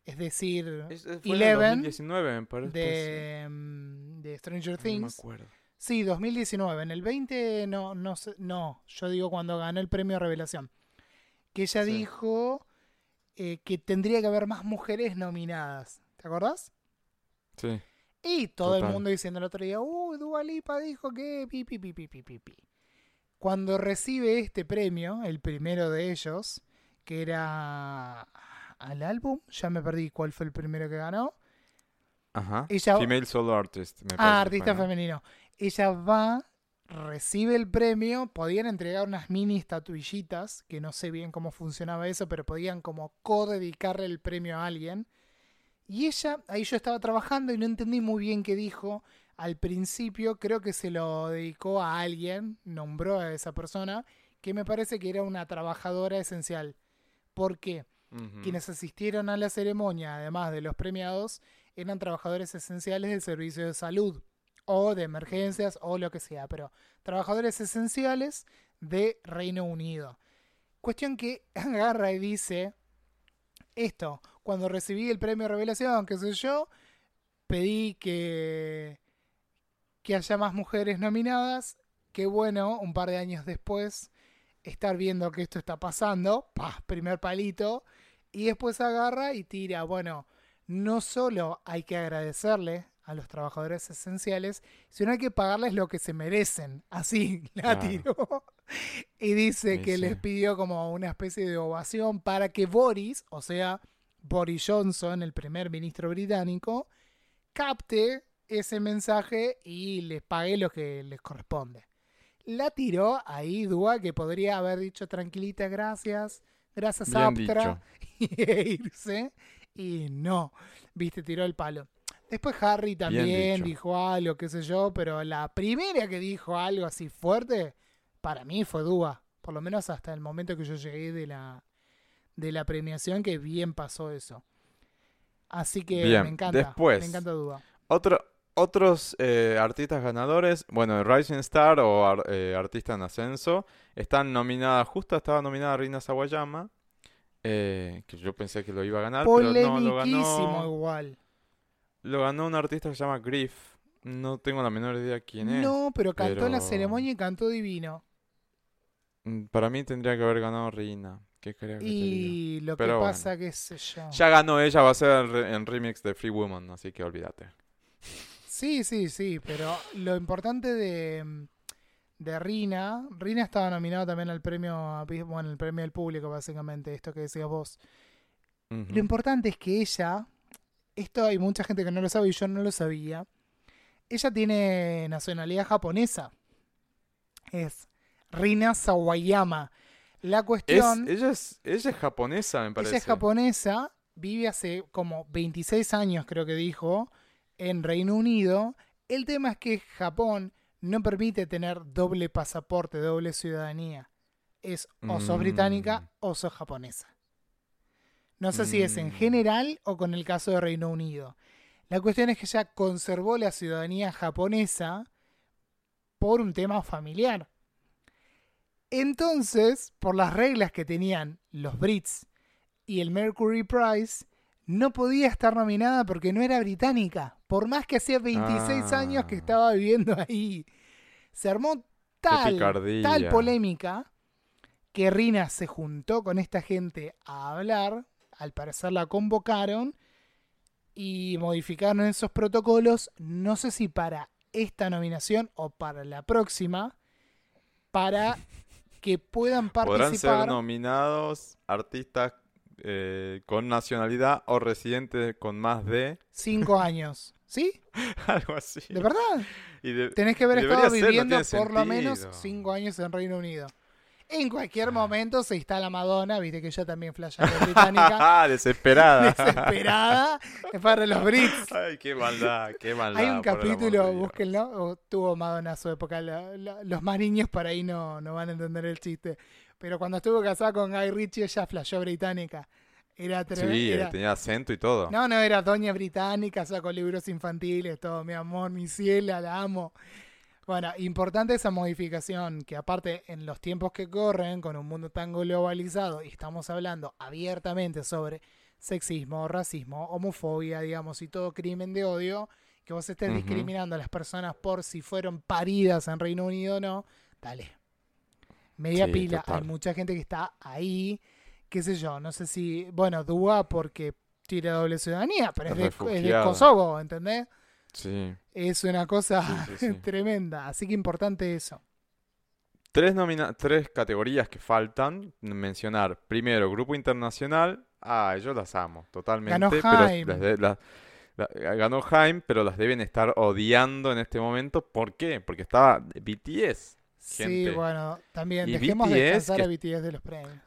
es decir, Es- fue en el Eleven 2019, me parece. de, mm, de Stranger ser. No me Things. acuerdo. Sí, 2019. En el 20 no, no, sé- no, yo digo cuando ganó el premio Revelación. Que ella Sí. dijo eh, que tendría que haber más mujeres nominadas. ¿Te acordás? Sí. Y todo el mundo diciendo el otro día, uy, Dua Lipa dijo que pi, pi, pi, pi, pi, pi, pi". Cuando recibe este premio, el primero de ellos, que era al álbum, ya me perdí cuál fue el primero que ganó. Ajá. Ella- Female solo artist, me Ah, artista femenino. Ella va, recibe el premio, podían entregar unas mini estatuillitas, que no sé bien cómo funcionaba eso, pero podían como co-dedicarle el premio a alguien. Y ella, ahí yo estaba trabajando y no entendí muy bien qué dijo. Al principio creo que se lo dedicó a alguien, nombró a esa persona, que me parece que era una trabajadora esencial. ¿Por qué? Ujú. Quienes asistieron a la ceremonia, además de los premiados, eran trabajadores esenciales del servicio de salud o de emergencias o lo que sea, pero trabajadores esenciales de Reino Unido. Cuestión que agarra y dice esto, cuando recibí el premio Revelación, qué sé yo, pedí que, que haya más mujeres nominadas, qué bueno, un par de años después, estar viendo que esto está pasando, ¡pah! primer palito, y después agarra y tira, bueno, no solo hay que agradecerle a los trabajadores esenciales, sino hay que pagarles lo que se merecen. Así la Claro. tiró. Y dice Sí, que sí. les pidió como una especie de ovación para que Boris, o sea, Boris Johnson, el primer ministro británico, capte ese mensaje y les pague lo que les corresponde. La tiró ahí Dua, que podría haber dicho tranquilita, gracias, gracias Bien Aptra, dicho. e irse. Y no, viste, tiró el palo. Después Harry también dijo algo, qué sé yo, pero la primera que dijo algo así fuerte, para mí fue Dua. Por lo menos hasta el momento que yo llegué de la, de la premiación, que bien pasó eso. Así que Bien, me encanta. después. Me encanta Duda. Otro, otros eh, artistas ganadores, bueno, Rising Star o ar- eh, Artista en Ascenso, están nominadas, justo estaba nominada Rina Sawayama, eh, que yo pensé que lo iba a ganar, pero no, lo ganó, igual. lo ganó un artista que se llama Griff. No tengo la menor idea quién es. No, pero cantó en la ceremonia y cantó divino. Mm, Para mí tendría que haber ganado Rina. ¿Qué quería que? Y lo que Pero pasa, qué sé yo. Ya ganó ella, va a ser en remix de Free Woman, así que olvídate. Sí, sí, sí, pero lo importante de, de Rina, Rina estaba nominada también al premio, bueno, el premio del público, básicamente, esto que decías vos. Lo importante es que ella, esto hay mucha gente que no lo sabe y yo no lo sabía, ella tiene nacionalidad japonesa. Es Rina Sawayama. La Es- cuestión... ella, es, ella es japonesa, me parece. Ella es japonesa, vive hace como 26 años, creo que dijo, en Reino Unido. El tema es que Japón no permite tener doble pasaporte, doble ciudadanía. Es o sos Mm. británica o sos japonesa. No sé si es en Mm. general o con el caso de Reino Unido. La cuestión es que ella conservó la ciudadanía japonesa por un tema familiar. Entonces, por las reglas que tenían los Brits y el Mercury Prize, no podía estar nominada porque no era británica. Por más que hacía 26 Ah. años que estaba viviendo ahí. Se armó tal, tal polémica que Rina se juntó con esta gente a hablar. Al parecer la convocaron y modificaron esos protocolos. No sé si para esta nominación o para la próxima. Para que puedan Podrán ser participar. nominados artistas eh, con nacionalidad o residentes con más de cinco años. ¿Sí? algo así. ¿De verdad? Y de- Tenés que haber estado ser, no viviendo tiene por lo menos cinco años en Reino Unido. En cualquier momento se instala Madonna, viste que ella también flasha de británica, Ah, desesperada. desesperada, es para los Brits. Ay, qué maldad, qué maldad. Hay un capítulo, búsquenlo, tuvo Madonna a su época. la- la- los más niños por ahí no, no van a entender el chiste. Pero cuando estuvo casada con Guy Ritchie, ella flashó británica. Era tremendo. Sí, tenía acento y todo. No, no, era doña británica, sacó libros infantiles, todo, mi amor, mi ciela, la amo. Bueno, importante esa modificación, que aparte en los tiempos que corren, con un mundo tan globalizado, y estamos hablando abiertamente sobre sexismo, racismo, homofobia, digamos, y todo crimen de odio, que vos estés discriminando a las personas por si fueron paridas en Reino Unido o no, dale. Media Sí, pila, hay mucha gente que está ahí, qué sé yo, no sé si, bueno, Dúa porque tiene doble ciudadanía, pero es de, es de Refugiada. Kosovo, ¿entendés? Sí. Es una cosa Sí, sí, sí. tremenda, así que importante eso. Tres, nomina tres categorías que faltan mencionar. Primero, grupo internacional. Ah, yo las amo totalmente. Ganó pero Haim. las ganó Haim, pero las deben estar odiando en este momento. ¿Por qué? Porque estaba BTS. Sí, bueno, también Y dejemos BTS descansar que- a BTS de los premios.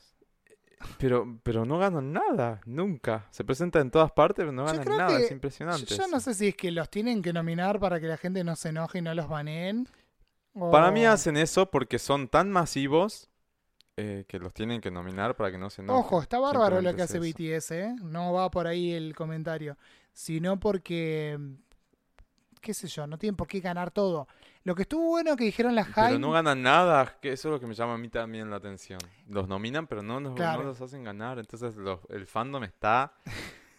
Pero, pero no ganan nada, nunca. Se presenta en todas partes, pero no ganan nada. Es impresionante. Yo, yo no sé si es que los tienen que nominar para que la gente no se enoje y no los baneen. o- Para mí hacen eso porque son tan masivos eh, que los tienen que nominar para que no se enojen. Ojo, está bárbaro lo que hace BTS, ¿eh? No va por ahí el comentario. Sino porque, qué sé yo, no tienen por qué ganar todo. Lo que estuvo bueno que dijeron las Pero Haim, no ganan nada, que eso es lo que me llama a mí también la atención. Los nominan, pero no, los- no los hacen ganar. Entonces los- el fandom está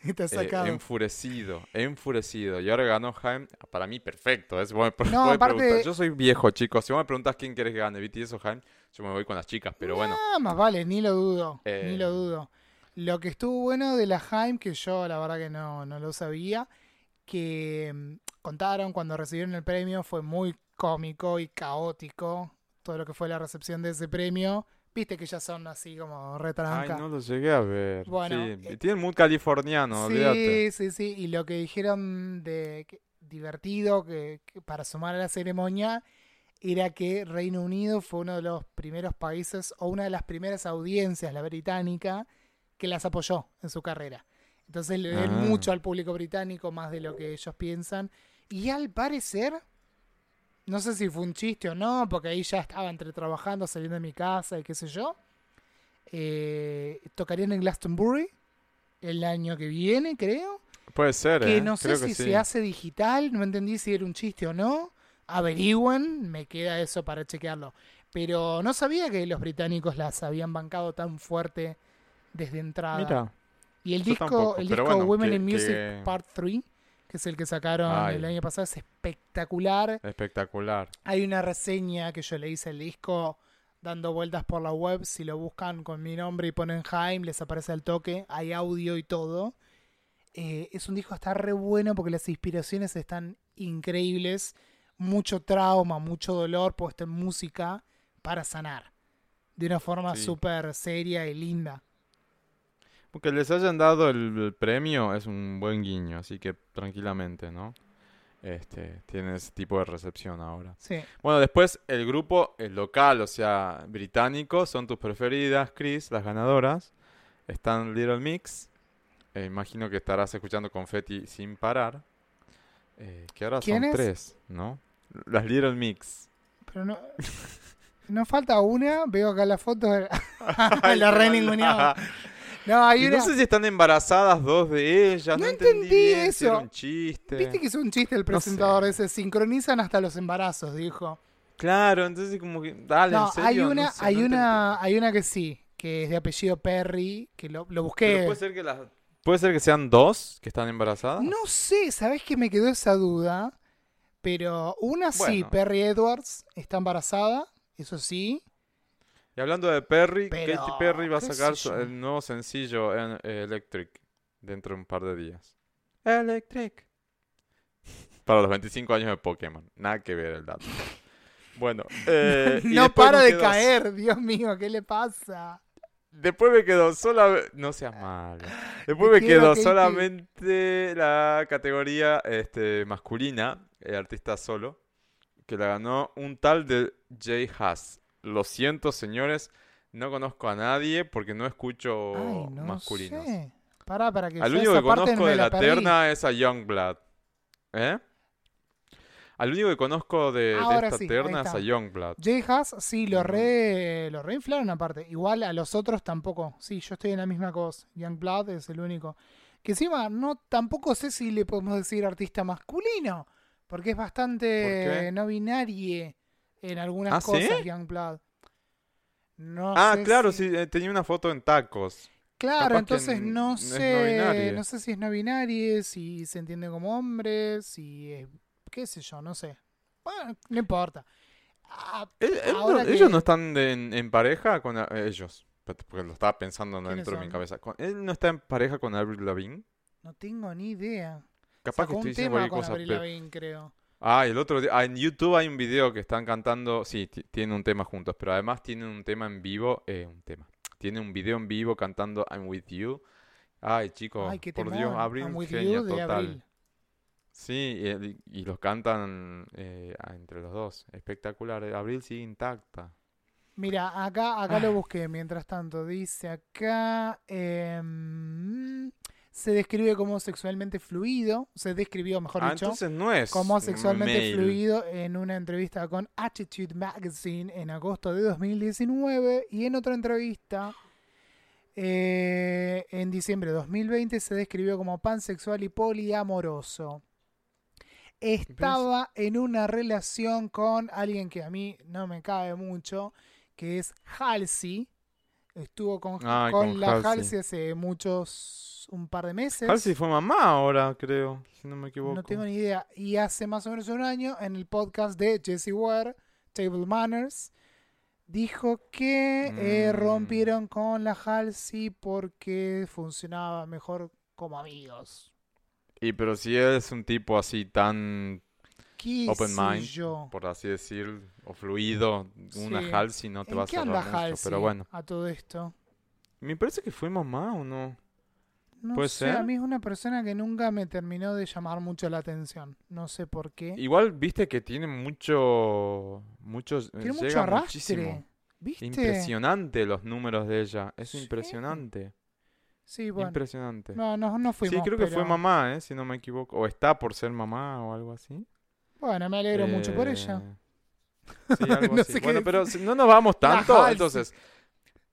eh, sacado. enfurecido, enfurecido. Y ahora ganó Jaime, para mí perfecto. Es, vos me No, podés aparte-. Yo soy viejo, chicos. Si vos me preguntas quién querés que gane, BTS o Jaime, yo me voy con las chicas. Pero bueno, Ah, más vale, ni lo dudo, ni Eh. lo dudo. Lo que estuvo bueno de la Haim, que yo la verdad que no, no lo sabía, que mm, contaron cuando recibieron el premio, fue muy cómico y caótico todo lo que fue la recepción de ese premio. Viste que ya son así como ay, retranca. no lo llegué a ver. Bueno, Sí, eh, tienen muy californiano, olvídate. Sí, sí, sí. Y lo que dijeron de que- divertido que, que para sumar a la ceremonia era que Reino Unido fue uno de los primeros países o una de las primeras audiencias, la británica, que las apoyó en su carrera. Entonces le den Ah. mucho al público británico, más de lo que ellos piensan. Y al parecer, no sé si fue un chiste o no, porque ahí ya estaba entre trabajando, saliendo de mi casa y qué sé yo. Eh, tocarían en Glastonbury el año que viene, creo. Puede ser, Que ¿eh? no sé Creo si que sí. se hace digital, no entendí si era un chiste o no. Averigüen, me queda eso para chequearlo. Pero no sabía que los británicos las habían bancado tan fuerte desde entrada. Mira, y el disco, tampoco, el disco bueno, Women que- in Music que- Part 3, que es el que sacaron Ay. el año pasado, es espectacular. espectacular. Hay una reseña que yo le hice al disco dando vueltas por la web. Si lo buscan con mi nombre y ponen Jaime, les aparece al toque. Hay audio y todo. Eh, es un disco está re bueno porque las inspiraciones están increíbles. Mucho trauma, mucho dolor puesto en música para sanar. De una forma Sí. súper seria y linda. Que les hayan dado el, premio es un buen guiño, así que tranquilamente, ¿no? Este, tiene ese tipo de recepción ahora. Sí. Bueno, después el grupo, el local, o sea, británico, son tus preferidas, Chris, las ganadoras. Están Little Mix. eh, imagino que estarás escuchando Confetti sin parar. eh, que ahora son tres, ¿no? Las Little Mix. Pero no. No falta una, veo acá la foto. la qué re. No, hay Y una. no sé si están embarazadas dos de ellas, no, No entendí, entendí bien si era eso. un chiste. Viste que es un chiste el No presentador sé. ese. Sincronizan hasta los embarazos, dijo. Claro, entonces como que, dale, No, ¿en serio? hay No una, sé, hay no entendí. una, hay una que sí, que es de apellido Perry, que lo, lo Pero busqué. puede ser que las puede ser que sean dos que están embarazadas. No sé, ¿sabés que me quedó esa duda? Pero una sí. Perry Edwards está embarazada, eso sí. Y hablando de Perry, Pero, Katy Perry va a sacar el nuevo sencillo en, eh, Electric dentro de un par de días. Electric. Para los 25 años de Pokémon. Nada que ver el dato. Bueno, eh, no para de quedo- caer, Dios mío, ¿qué le pasa? Después me quedó solamente. No seas malo. Después Me quedó solamente la categoría este, masculina, el artista solo, que la ganó un tal de Jay Haas. Lo siento, señores, no conozco a nadie porque no escucho Ay, no masculinos. sé. Pará, para que Al único que conozco de la perdí. terna es a Youngblood. ¿Eh? Al único que conozco de, esta sí, terna es a Youngblood. Jay Haas, sí, lo re, lo reinflaron aparte. Igual a los otros tampoco. Sí, yo estoy en la misma cosa. Youngblood es el único. Que encima, no, tampoco sé si le podemos decir artista masculino. Porque es ¿Por bastante no binarie en algunas ¿Ah, sí? cosas, Youngblood. No Ah, sé claro, si- sí, eh, tenía una foto en tacos. Claro, capaz entonces no no sé, no sé si es no binario, si se entiende como hombre, si es, qué sé yo, no sé. Bueno, no importa. Ah, Él- él no- que- Ellos no están de- en, en pareja con... a- ellos, porque lo estaba pensando ¿Quiénes dentro de mi son? cabeza. Con- él no está en pareja con Avril Lavigne. no tengo ni idea. Capaz Sacó que un estoy diciendo tema cualquier con cosa. Avril pero- Lavigne, creo. Ah, el otro día... ah, en YouTube hay un video que están cantando... Sí, ti- tienen un tema juntos, pero además tienen un tema en vivo... Eh, un tema. Tiene un video en vivo cantando I'm With You. Ay, chicos, Ay, por. Dios, Avril I'm With genio You de total. Sí, y, los cantan eh, a- entre los dos. Espectacular. eh, Abril sigue intacta. Mira, acá, acá lo busqué mientras tanto. Dice acá. em, se describe como sexualmente fluido. Se describió, mejor Ah, dicho. entonces no es como sexualmente fluido en una entrevista con Attitude Magazine en agosto de 2019 y en otra entrevista eh, en diciembre de 2020 se describió como pansexual y poliamoroso. Estaba en una relación con alguien que a mí no me cabe mucho, que es Halsey. Estuvo con, Ay, con con la Halsey. Halsey hace muchos, un par de meses. Halsey fue mamá ahora, creo, si no me equivoco. No tengo ni idea. Y hace más o menos un año, en el podcast de Jesse Ware, Table Manners, dijo que eh, Mm. rompieron con la Halsey porque funcionaba mejor como amigos. Y pero si es un tipo así tan ¿Qué open sé mind, yo? por así decir, o fluido, una Sí. Halsey no te ¿En va a cerrar anda mucho, Halsey pero bueno. a todo esto? Me parece que fue mamá o no. No ¿Puede sé, a ser? mí es una persona que nunca me terminó de llamar mucho la atención. No sé por qué. Igual viste que tiene mucho muchos Tiene mucho llega arrastre. muchísimo. ¿Viste? Impresionante los números de ella, es Sí. impresionante, Sí, bueno. impresionante. No, no, no fuimos. Sí, creo que fue pero- mamá, ¿eh? Si no me equivoco. O está por ser mamá o algo así. Bueno, me alegro mucho por ella. Eh, Sí, algo No así. Bueno, pero si no nos vamos tanto, entonces,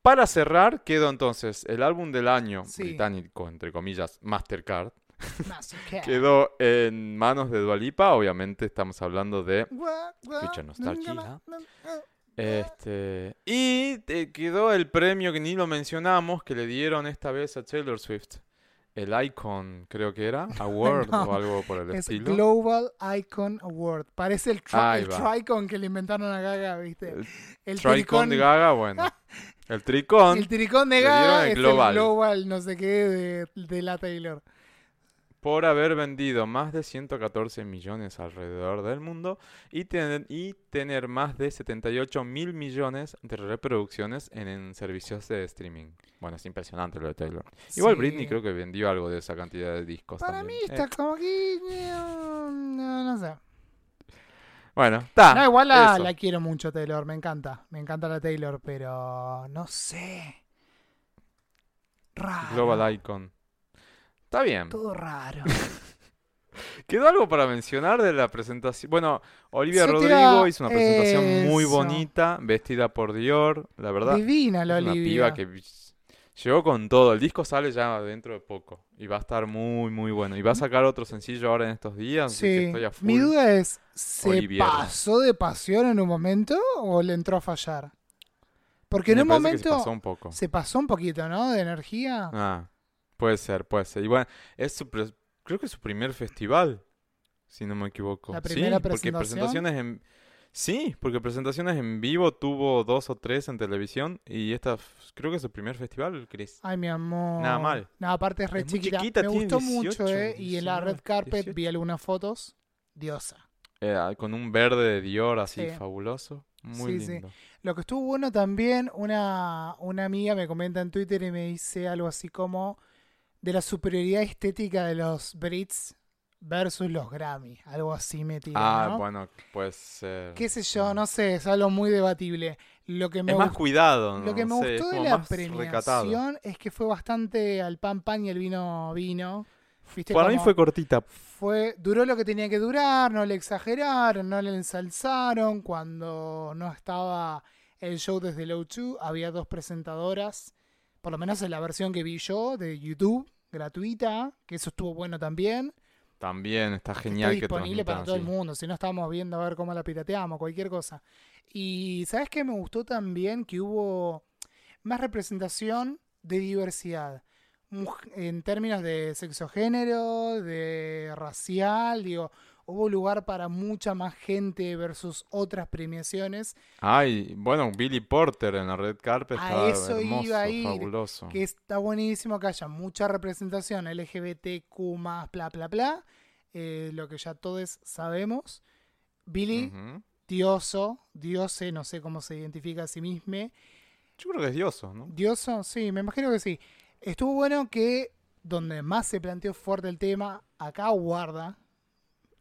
para cerrar, quedó entonces el álbum del año Sí. británico, entre comillas, Mastercard, Masoquero. quedó en manos de Dualipa, obviamente estamos hablando de na, na. Este, y te quedó el premio que ni lo mencionamos, que le dieron esta vez a Taylor Swift. El Icon, creo que era, Award No, o algo por el Es estilo. Global Icon Award. Parece el, tri- el. Tricon que le inventaron a Gaga, ¿viste? El El Tricon de Gaga, bueno. El Tricon, El tricón de Gaga el es Global. el Global no sé qué de, de la Taylor. Por haber vendido más de 114 millones alrededor del mundo y tener, y tener más de 78 mil millones de reproducciones en, en servicios de streaming. Bueno, es impresionante lo de Taylor. Igual. Britney creo que vendió algo de esa cantidad de discos Para también. mí está Eh, como que... No, no, no sé. bueno, está. no, igual la, la quiero mucho, Taylor. Me encanta. Me encanta la Taylor, pero no sé. Raro. Global Icon. Está bien. Todo raro. ¿Quedó algo para mencionar de la presentación? Bueno, Olivia Se Rodrigo hizo una presentación muy bonita, vestida por Dior, la verdad. Divina la Es una Olivia. piba que llegó con todo. El disco sale ya dentro de poco y va a estar muy, muy bueno. Y va a sacar otro sencillo ahora en estos días, así que Sí. estoy a full. Mi duda es, ¿se pasó de pasión en un momento o le entró a fallar? Porque en un que se momento pasó un poco. se pasó un poquito, ¿no? De energía. Ah, puede ser, puede ser. Y bueno, es su creo que es su primer festival, si no me equivoco. ¿La Sí, primera porque presentación? presentaciones en Sí, porque presentaciones en vivo tuvo dos o tres en televisión y esta creo que es su primer festival, Chris. Ay, mi amor. Nada mal. No, aparte es re Es chiquita. chiquita, Me gustó 18, mucho, ¿eh? Y en la red 19, carpet 18. vi algunas fotos. Diosa. Eh, ah, con un verde de Dior así Sí. fabuloso. Muy Sí, sí. lindo. Lo que estuvo bueno también, una, una amiga me comenta en Twitter y me dice algo así como de la superioridad estética de los Brits versus los Grammy. Algo así me tiró, Ah, ¿no? bueno, pues eh, Qué sé yo, no sé, es algo muy debatible. Lo que me, es más cuidado, ¿no? lo que me gustó de la más recatado. premiación es que fue bastante al pan pan y el vino vino. ¿Viste Para mí fue cortita. fue- duró lo que tenía que durar, no le exageraron, no le ensalzaron. Cuando no estaba el show desde el O2, había dos presentadoras, por lo menos en la versión que vi yo de YouTube, gratuita, que eso estuvo bueno también. También está que genial está que disponible para todo el mundo, si no estábamos viendo a ver cómo la pirateamos, cualquier cosa. Y ¿sabes qué me gustó también? Que hubo más representación de diversidad. En términos de sexo género, de racial, digo, hubo lugar para mucha más gente versus otras premiaciones, Ay, bueno, Billy Porter en la red carpet A estaba eso hermoso, iba a ir, fabuloso. que está buenísimo que haya mucha representación LGBTQ+, bla, bla, bla, eh, lo que ya todos sabemos. Billy, Ujú. Dioso, Diose, no sé cómo se identifica a sí mismo. Yo creo que es Dioso, ¿no? Dioso, sí, me imagino que sí. Estuvo bueno que donde más se planteó fuerte el tema, acá guarda,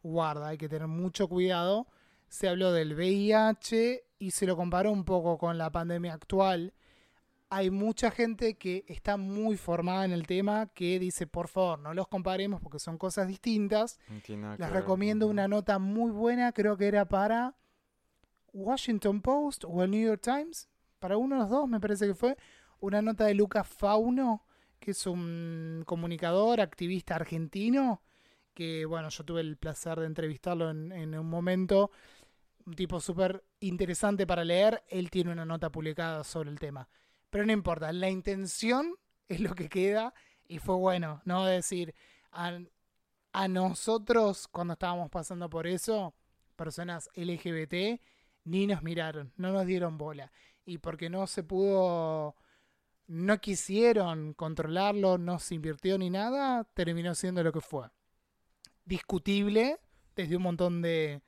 guarda, hay que tener mucho cuidado. Se habló del VIH y se lo comparó un poco con la pandemia actual. Hay mucha gente que está muy formada en el tema que dice, por favor, no los comparemos porque son cosas distintas. No Les recomiendo una nota muy buena, creo que era para Washington Post o el New York Times, para uno de los dos me parece que fue, una nota de Lucas Fauno, que es un comunicador, activista argentino, que bueno, yo tuve el placer de entrevistarlo en, un momento, un tipo súper interesante para leer, él tiene una nota publicada sobre el tema. Pero no importa, la intención es lo que queda y fue bueno, ¿no? decir, a, a nosotros cuando estábamos pasando por eso, personas LGBT, ni nos miraron, no nos dieron bola. Y porque no se pudo, no quisieron controlarlo, no se invirtió ni nada, terminó siendo lo que fue. Discutible desde un montón de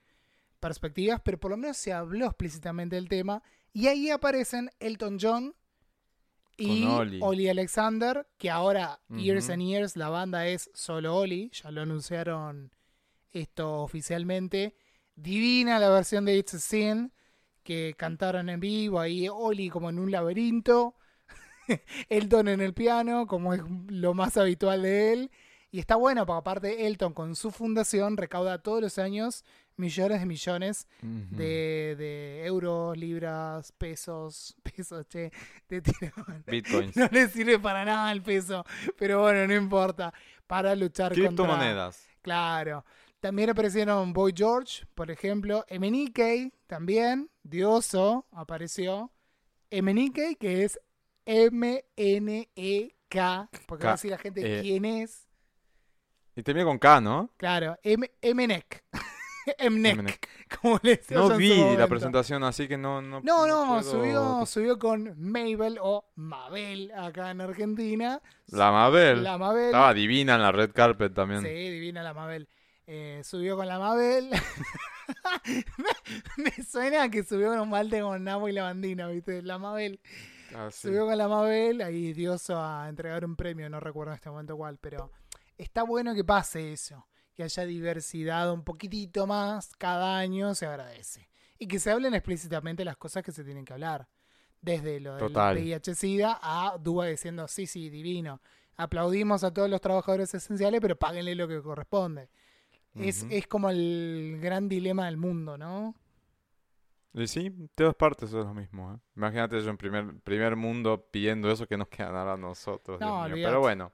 perspectivas, pero por lo menos se habló explícitamente del tema. Y ahí aparecen Elton John y Oli. Oli Alexander, que ahora Years Ujú. and Years la banda es solo Oli, ya lo anunciaron esto oficialmente. Divina la versión de It's a Sin que cantaron en vivo, ahí Oli como en un laberinto, Elton en el piano, como es lo más habitual de él, Y está bueno, porque aparte Elton con su fundación recauda todos los años millones de millones de, de euros, libras, pesos, pesos, che, de Bitcoins. No le sirve para nada el peso, pero bueno, no importa. Para luchar contra... Criptomonedas. Claro. También aparecieron Boy George, por ejemplo. Emenike, también. Dioso apareció. Emenike, que es M-N-E-K. Porque va a decir la gente eh, quién es. Y termina con K, ¿no? Claro, M. Emnek, Emenek. como le decía No vi la presentación, así que no. No, No, no, subió, subió con Mabel o Mabel acá en Argentina. La Mabel. La Mabel. Estaba divina en la red carpet también. Sí, divina la Mabel. Eh, subió con la Mabel. me, me suena que subió con un malte con Namo y la bandina, ¿viste? La Mabel. Ah, sí. Subió con la Mabel, ahí dioso a entregar un premio, no recuerdo en este momento cuál, pero está bueno que pase eso, que haya diversidad un poquitito más cada año, se agradece. Y que se hablen explícitamente las cosas que se tienen que hablar. Desde lo del. VIH-Sida a Dúa diciendo, sí, sí, divino. Aplaudimos a todos los trabajadores esenciales, pero páguenle lo que corresponde. es, es como el gran dilema del mundo, ¿no? Y sí, de todas partes es lo mismo. ¿eh? Imagínate yo en primer, primer mundo pidiendo eso que nos ahora a nosotros. No, Dios mío. olvídate. Pero bueno.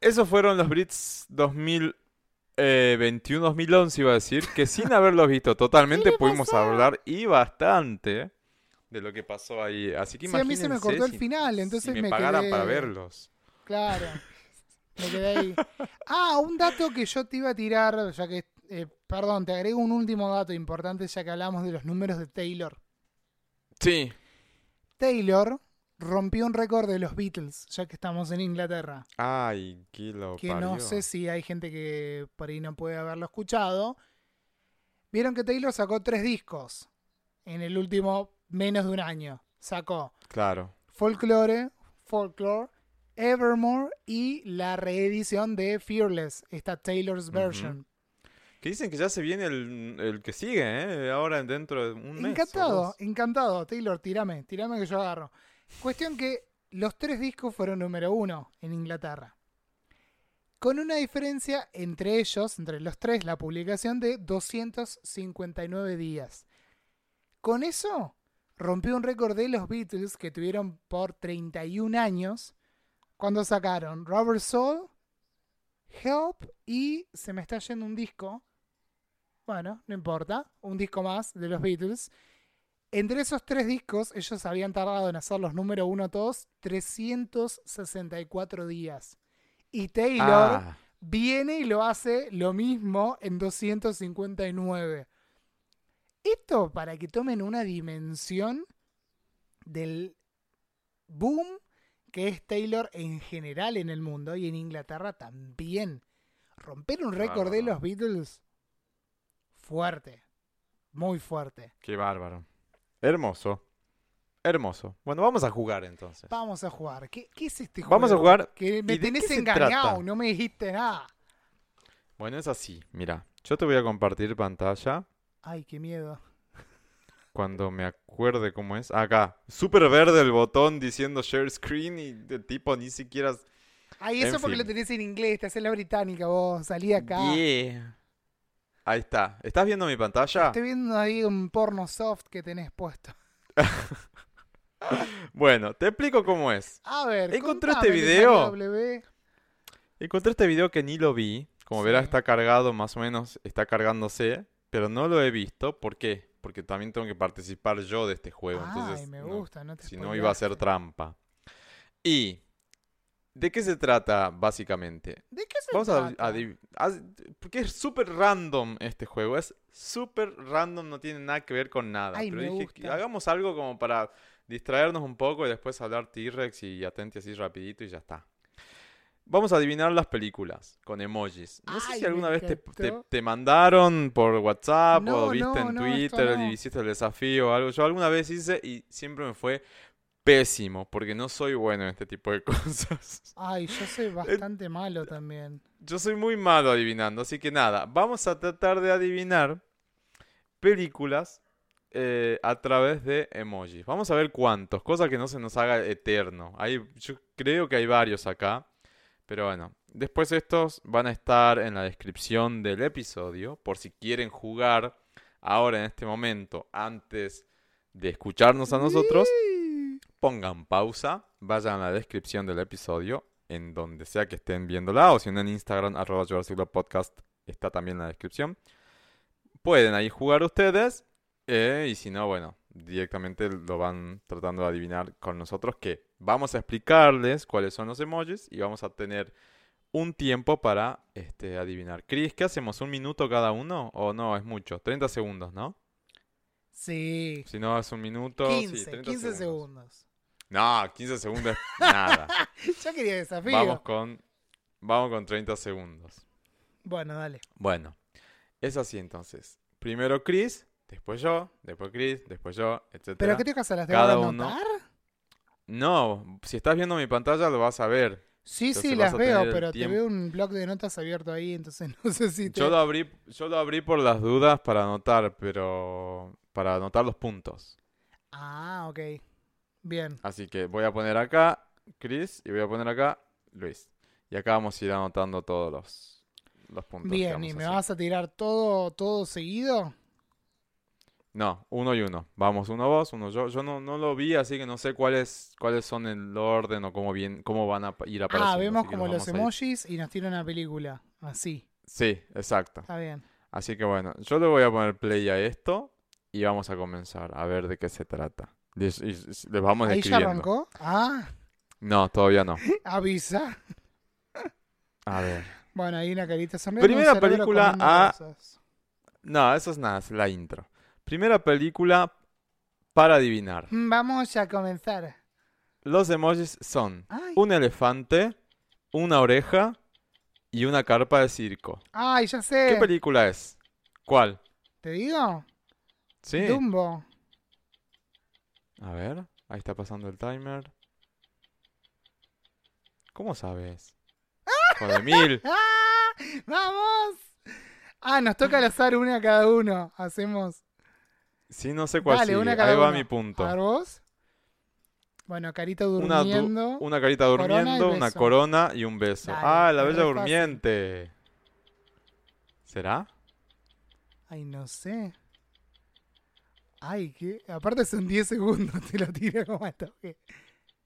Esos fueron los Brits 2021-2011, iba a decir, que sin haberlos visto totalmente pudimos pasó? hablar y bastante de lo que pasó ahí. Así que Sí, a mí se me cortó el si- final, entonces si me, me quedé- para verlos. Claro. Me quedé ahí. Ah, un dato que yo te iba a tirar, ya que, eh, perdón, te agrego un último dato importante ya que hablamos de los números de Taylor. Sí. Taylor rompió un récord de los Beatles, ya que estamos en Inglaterra. Ay, qué lo Que no sé si hay gente que por ahí no puede haberlo escuchado. Vieron que Taylor sacó tres discos en el último menos de un año. Sacó Claro. Folklore, Folklore, Evermore y la reedición de Fearless, esta Taylor's version. Que dicen que ya se viene el, el que sigue, ¿eh? Ahora dentro de un mes. o Encantado, encantado. Taylor, tirame, tirame que yo agarro. Cuestión que los tres discos fueron número uno en Inglaterra. Con una diferencia entre ellos, entre los tres, la publicación de 259 días. Con eso, rompió un récord de los Beatles que tuvieron por 31 años cuando sacaron Rubber Soul, Help y se me está yendo un disco. Bueno, no importa, un disco más de los Beatles. Entre esos tres discos, ellos habían tardado en hacer los número uno todos 364 días. Y Taylor Ah, viene y lo hace lo mismo en 259. Esto para que tomen una dimensión del boom que es Taylor en general en el mundo y en Inglaterra también. Romper un récord de los Beatles fuerte, muy fuerte. qué bárbaro. Hermoso. Hermoso. Bueno, vamos a jugar entonces. Vamos a jugar. ¿Qué, qué es este juego? Vamos a jugar. Que me ¿Y de tenés engañado, no me dijiste nada. Bueno, es así. Mira, yo te voy a compartir pantalla Ay, qué miedo. cuando me acuerde cómo es. Acá, súper verde el botón diciendo share screen y el tipo ni siquiera... Ay, eso En porque fin. lo tenés en inglés, te haces la británica vos, salí acá. Yeah. Ahí está. ¿Estás viendo mi pantalla? Estoy viendo ahí un porno soft que tenés puesto. Bueno, te explico cómo es. A ver, Encontré este te video. Encontré este video que ni lo vi. Como Sí. verás, está cargado, más o menos está cargándose. Pero no lo he visto. ¿Por qué? Porque también tengo que participar yo de este juego. Ay, entonces, me no, gusta, no te si no iba a ser trampa. ¿Y de qué se trata básicamente? ¿De qué se Vamos a, trata? adiv- haz- Porque es súper random este juego. Es súper random, no tiene nada que ver con nada. Ay, Pero me dije, gusta. hagamos algo como para distraernos un poco y después hablar T-Rex y atente así rapidito y ya está. Vamos a adivinar las películas con emojis. No sé Ay, si alguna vez te, te- te mandaron por WhatsApp No, o viste no, en no, Twitter y hiciste el desafío o algo. Yo alguna vez hice y siempre me fue pésimo porque no soy bueno en este tipo de cosas. Ay, yo soy bastante malo también. Yo soy muy malo adivinando, así que nada, vamos a tratar de adivinar películas eh, a través de emojis. Vamos a ver cuántos, cosa que no se nos haga eterno. Hay, yo creo que hay varios acá, Pero bueno, después estos van a estar en la descripción del episodio por si quieren jugar ahora en este momento antes de escucharnos a nosotros. Pongan pausa, vayan a la descripción del episodio en donde sea que estén viéndola o si no en Instagram arroba podcast está también en la descripción. Pueden ahí jugar ustedes eh, y si no, bueno, directamente lo van tratando de adivinar con nosotros que vamos a explicarles cuáles son los emojis y vamos a tener un tiempo para este, adivinar. Chris, ¿qué hacemos? ¿Un minuto cada uno? ¿O no? Es mucho. 30 segundos, ¿no? Sí. Si no es un minuto. 15, sí, 30 15 segundos. No, 15 segundos es nada. Yo quería desafío. vamos con. Vamos con 30 segundos. Bueno, dale. Bueno, es así entonces. Primero Chris, después yo, después Chris, después yo, etc. ¿Pero qué te pasa? ¿Las Cada tengo que uno- anotar? No, si estás viendo mi pantalla lo vas a ver. Sí, Entonces sí, las veo, pero te veo un blog de notas abierto ahí, entonces no sé si te... Yo lo abrí, yo lo abrí por las dudas para anotar, pero para anotar los puntos. Ah, ok. Bien. Así que voy a poner acá Chris y voy a poner acá Luis. Y acá vamos a ir anotando todos los, los puntos. Bien, ¿y me vas a tirar todo, todo seguido? No, uno y uno. Vamos, uno vos, uno yo. Yo no, no lo vi, así que no sé cuáles, cuáles son el orden o cómo, bien, cómo van a ir apareciendo. Ah, vemos como los emojis y nos tira una película. Así. Sí, exacto. Está bien. Así que bueno, yo le voy a poner play a esto y vamos a comenzar a ver de qué se trata. Les, les vamos Ahí ya arrancó. Ah, No, todavía no. avisa. A ver. Bueno, ahí una carita sonriente. Primera película a- cosas. No, eso es nada, es la intro. Primera película para adivinar. Mm, Vamos a comenzar. Los emojis son Ay, un elefante, una oreja y una carpa de circo. ay ya ¿Qué sé. película es? ¿Cuál? ¿Te digo? Sí. Dumbo. A ver, ahí está pasando el timer. ¿Cómo sabes? Joder, mil. ¡Ah! ¡Vamos! Ah, nos toca al azar una a cada uno. Hacemos. Sí, no sé cuál Dale, sigue. una cada Ahí va uno. mi punto. A vos. Bueno, carita Una, du- durmiendo. una carita corona y durmiendo, una beso. corona y un beso. Dale, ah, la es bella re fácil. durmiente. ¿Será? Ay, no sé. Ay, que. Aparte son 10 segundos, te lo tiro como a toque.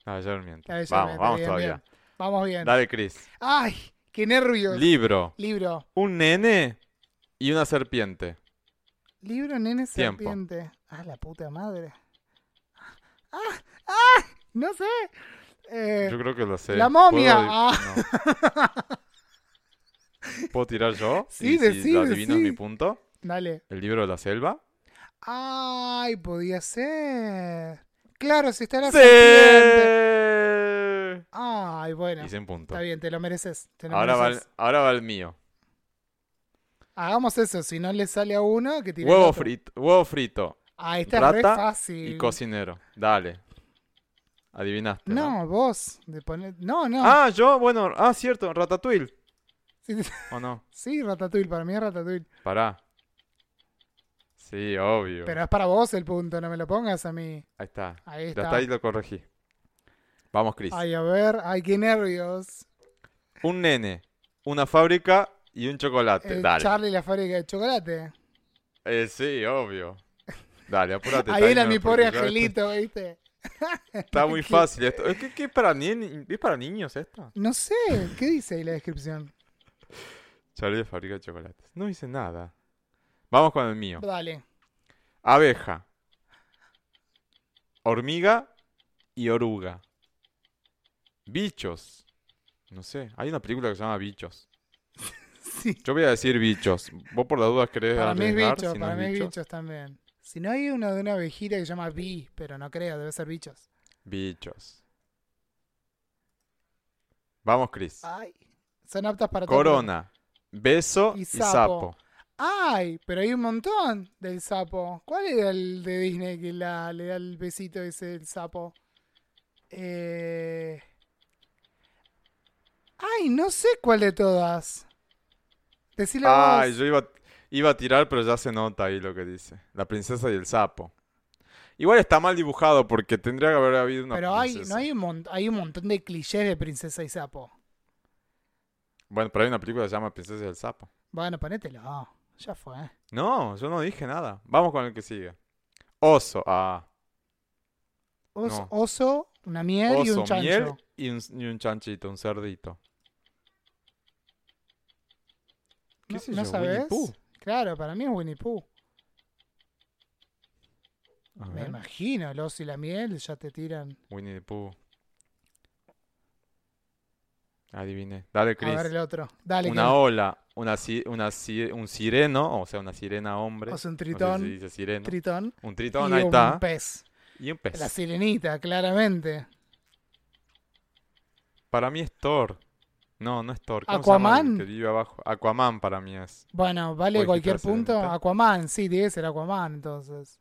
Bella Vamos, vamos bien, todavía. bien. Vamos bien. Dale, Chris. Ay, qué nervios. Libro. Libro. Un nene y una serpiente. Libro, nene, Tiempo. serpiente. Ah, la puta madre. Ah, ah, no sé. Eh, Yo creo que lo sé. La momia. ¿Puedo, Ah. no. ¿Puedo tirar yo? Sí, y si decí, lo adivino decí. mi punto. dale. El libro de la selva. Ay, podía ser. Claro, si está la ¡Sí! Ay, bueno. Hice un punto. Está bien, te lo mereces. te lo Ahora va, el, ahora va el mío. Hagamos eso. Si no le sale a uno, que tire el Huevo frito, huevo frito Ah, esta es re fácil. y cocinero. Dale. Adivinaste. No, vos. De poner... No, no. Ah, yo, bueno, ah, cierto, Ratatouille. Sí, ¿O no? sí, Ratatouille. Para mí es Ratatouille. Pará. Sí, obvio. Pero es para vos el punto. No me lo pongas a mí. Ahí está. Ahí Ya está. está ahí lo corregí. Vamos, Chris. Ay, a ver. Ay, qué nervios. Un nene, una fábrica y un chocolate. El Dale. Charlie la fábrica de chocolate. Eh, sí, obvio. Dale, apúrate. Ahí era mi pobre angelito, ¿viste? Está, está muy fácil esto. Es que, que es para ni- ¿Es para niños esto? No sé. ¿Qué dice ahí la descripción? Charlie de fábrica de chocolates. No hice nada. Vamos con el mío. Dale. Abeja. Hormiga y oruga. Bichos. No sé, hay una película que se llama Bichos. Sí. Yo voy a decir bichos. Vos por las dudas querés Para mí es bichos, si para mí es bichos. bichos también. Si no hay uno de una abejita que se llama Bee, pero no creo, debe ser bichos. Bichos. Vamos, Chris. Ay, son aptas para todo. Corona, beso Y y sapo. Ay, pero hay un montón del sapo. ¿Cuál era el de Disney que la, le da el besito ese del sapo? Eh... Ay, no sé cuál de todas. Decilo Ay, vos. yo iba, iba a tirar, pero ya se nota ahí lo que dice. La princesa y el sapo. Igual está mal dibujado porque tendría que haber habido una Pero hay, no hay un, hay un montón de clichés de princesa y sapo. Bueno, pero hay una película que se llama Princesa del Sapo. Bueno, ponételo. Ya fue. No, yo no dije nada. Vamos con el que sigue. Oso. Ah. Oso, No. oso, una miel y un chancho. miel y un, y un chanchito, un cerdito. ¿Qué ¿No, sé no yo? Winnie sabes? Pooh. Claro, para mí es Winnie Pooh. A Me ver. imagino, el oso y la miel ya te tiran. Winnie the Pooh. Adiviné. Dale, A Chris. ver el otro. Dale, una ola, una, una un sireno, o sea, una sirena hombre. o sea, un No sé tritón, si dice sireno. tritón un tritón, y ahí un está. pez. Y un pez. La sirenita, claramente. Para mí es Thor. No, no es Thor. ¿Cómo se Aquaman. que vive abajo? Aquaman para mí es. Bueno, vale cualquier punto. excelente. Aquaman, sí, tiene que ser Aquaman, entonces.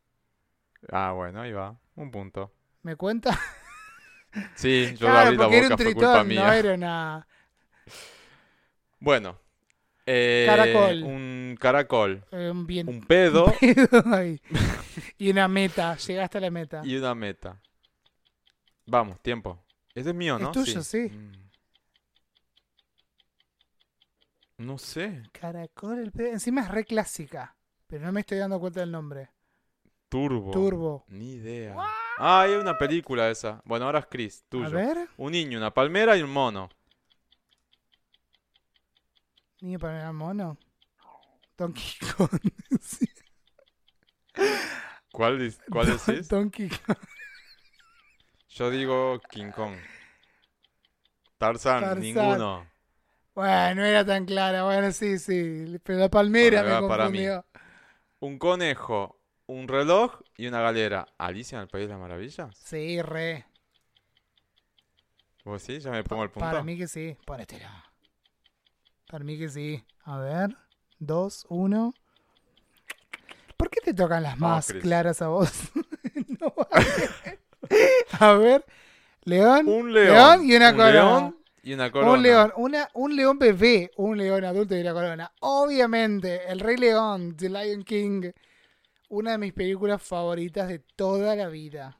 Ah, bueno, ahí va. Un punto. ¿Me cuenta? Sí, yo claro, abrí la porque era boca, un fue culpa tritón, mía. no era una... Bueno. Eh, Caracol. Un caracol. eh, un bien... Un pedo y una meta, llegaste a la meta. y una meta. Vamos, tiempo. Ese es mío, Es ¿no? tuyo, sí. Mm. No sé. Caracol, el pedo. Encima es re clásica, pero no me estoy dando cuenta del nombre. Turbo. Turbo. Ni idea. Ah, hay una película esa. Bueno, ahora es Chris, A tuyo. ver, Un niño, una palmera y un mono. Niño para el mono. Donkey Kong. Sí. ¿Cuál, cuál decís? Donkey Kong. Yo digo King Kong. Tarzan, Tarzán. ninguno. Bueno, no era tan clara. Bueno, sí, sí. Pero la palmera Bueno, me va para mí. confundió. Un conejo, un reloj y una galera. ¿Alicia en el País de las Maravillas? Sí, re. ¿Vos sí? Ya me pongo el punto. Para mí que sí. Ponétela. Para mí que sí. A ver. Dos, uno. ¿Por qué te tocan las más Chris. claras a vos? No a ver. León. Un león. León y una un corona. león y una corona. Un león, una, un león bebé, un león adulto y una corona. Obviamente, El Rey León, The Lion King, una de mis películas favoritas de toda la vida.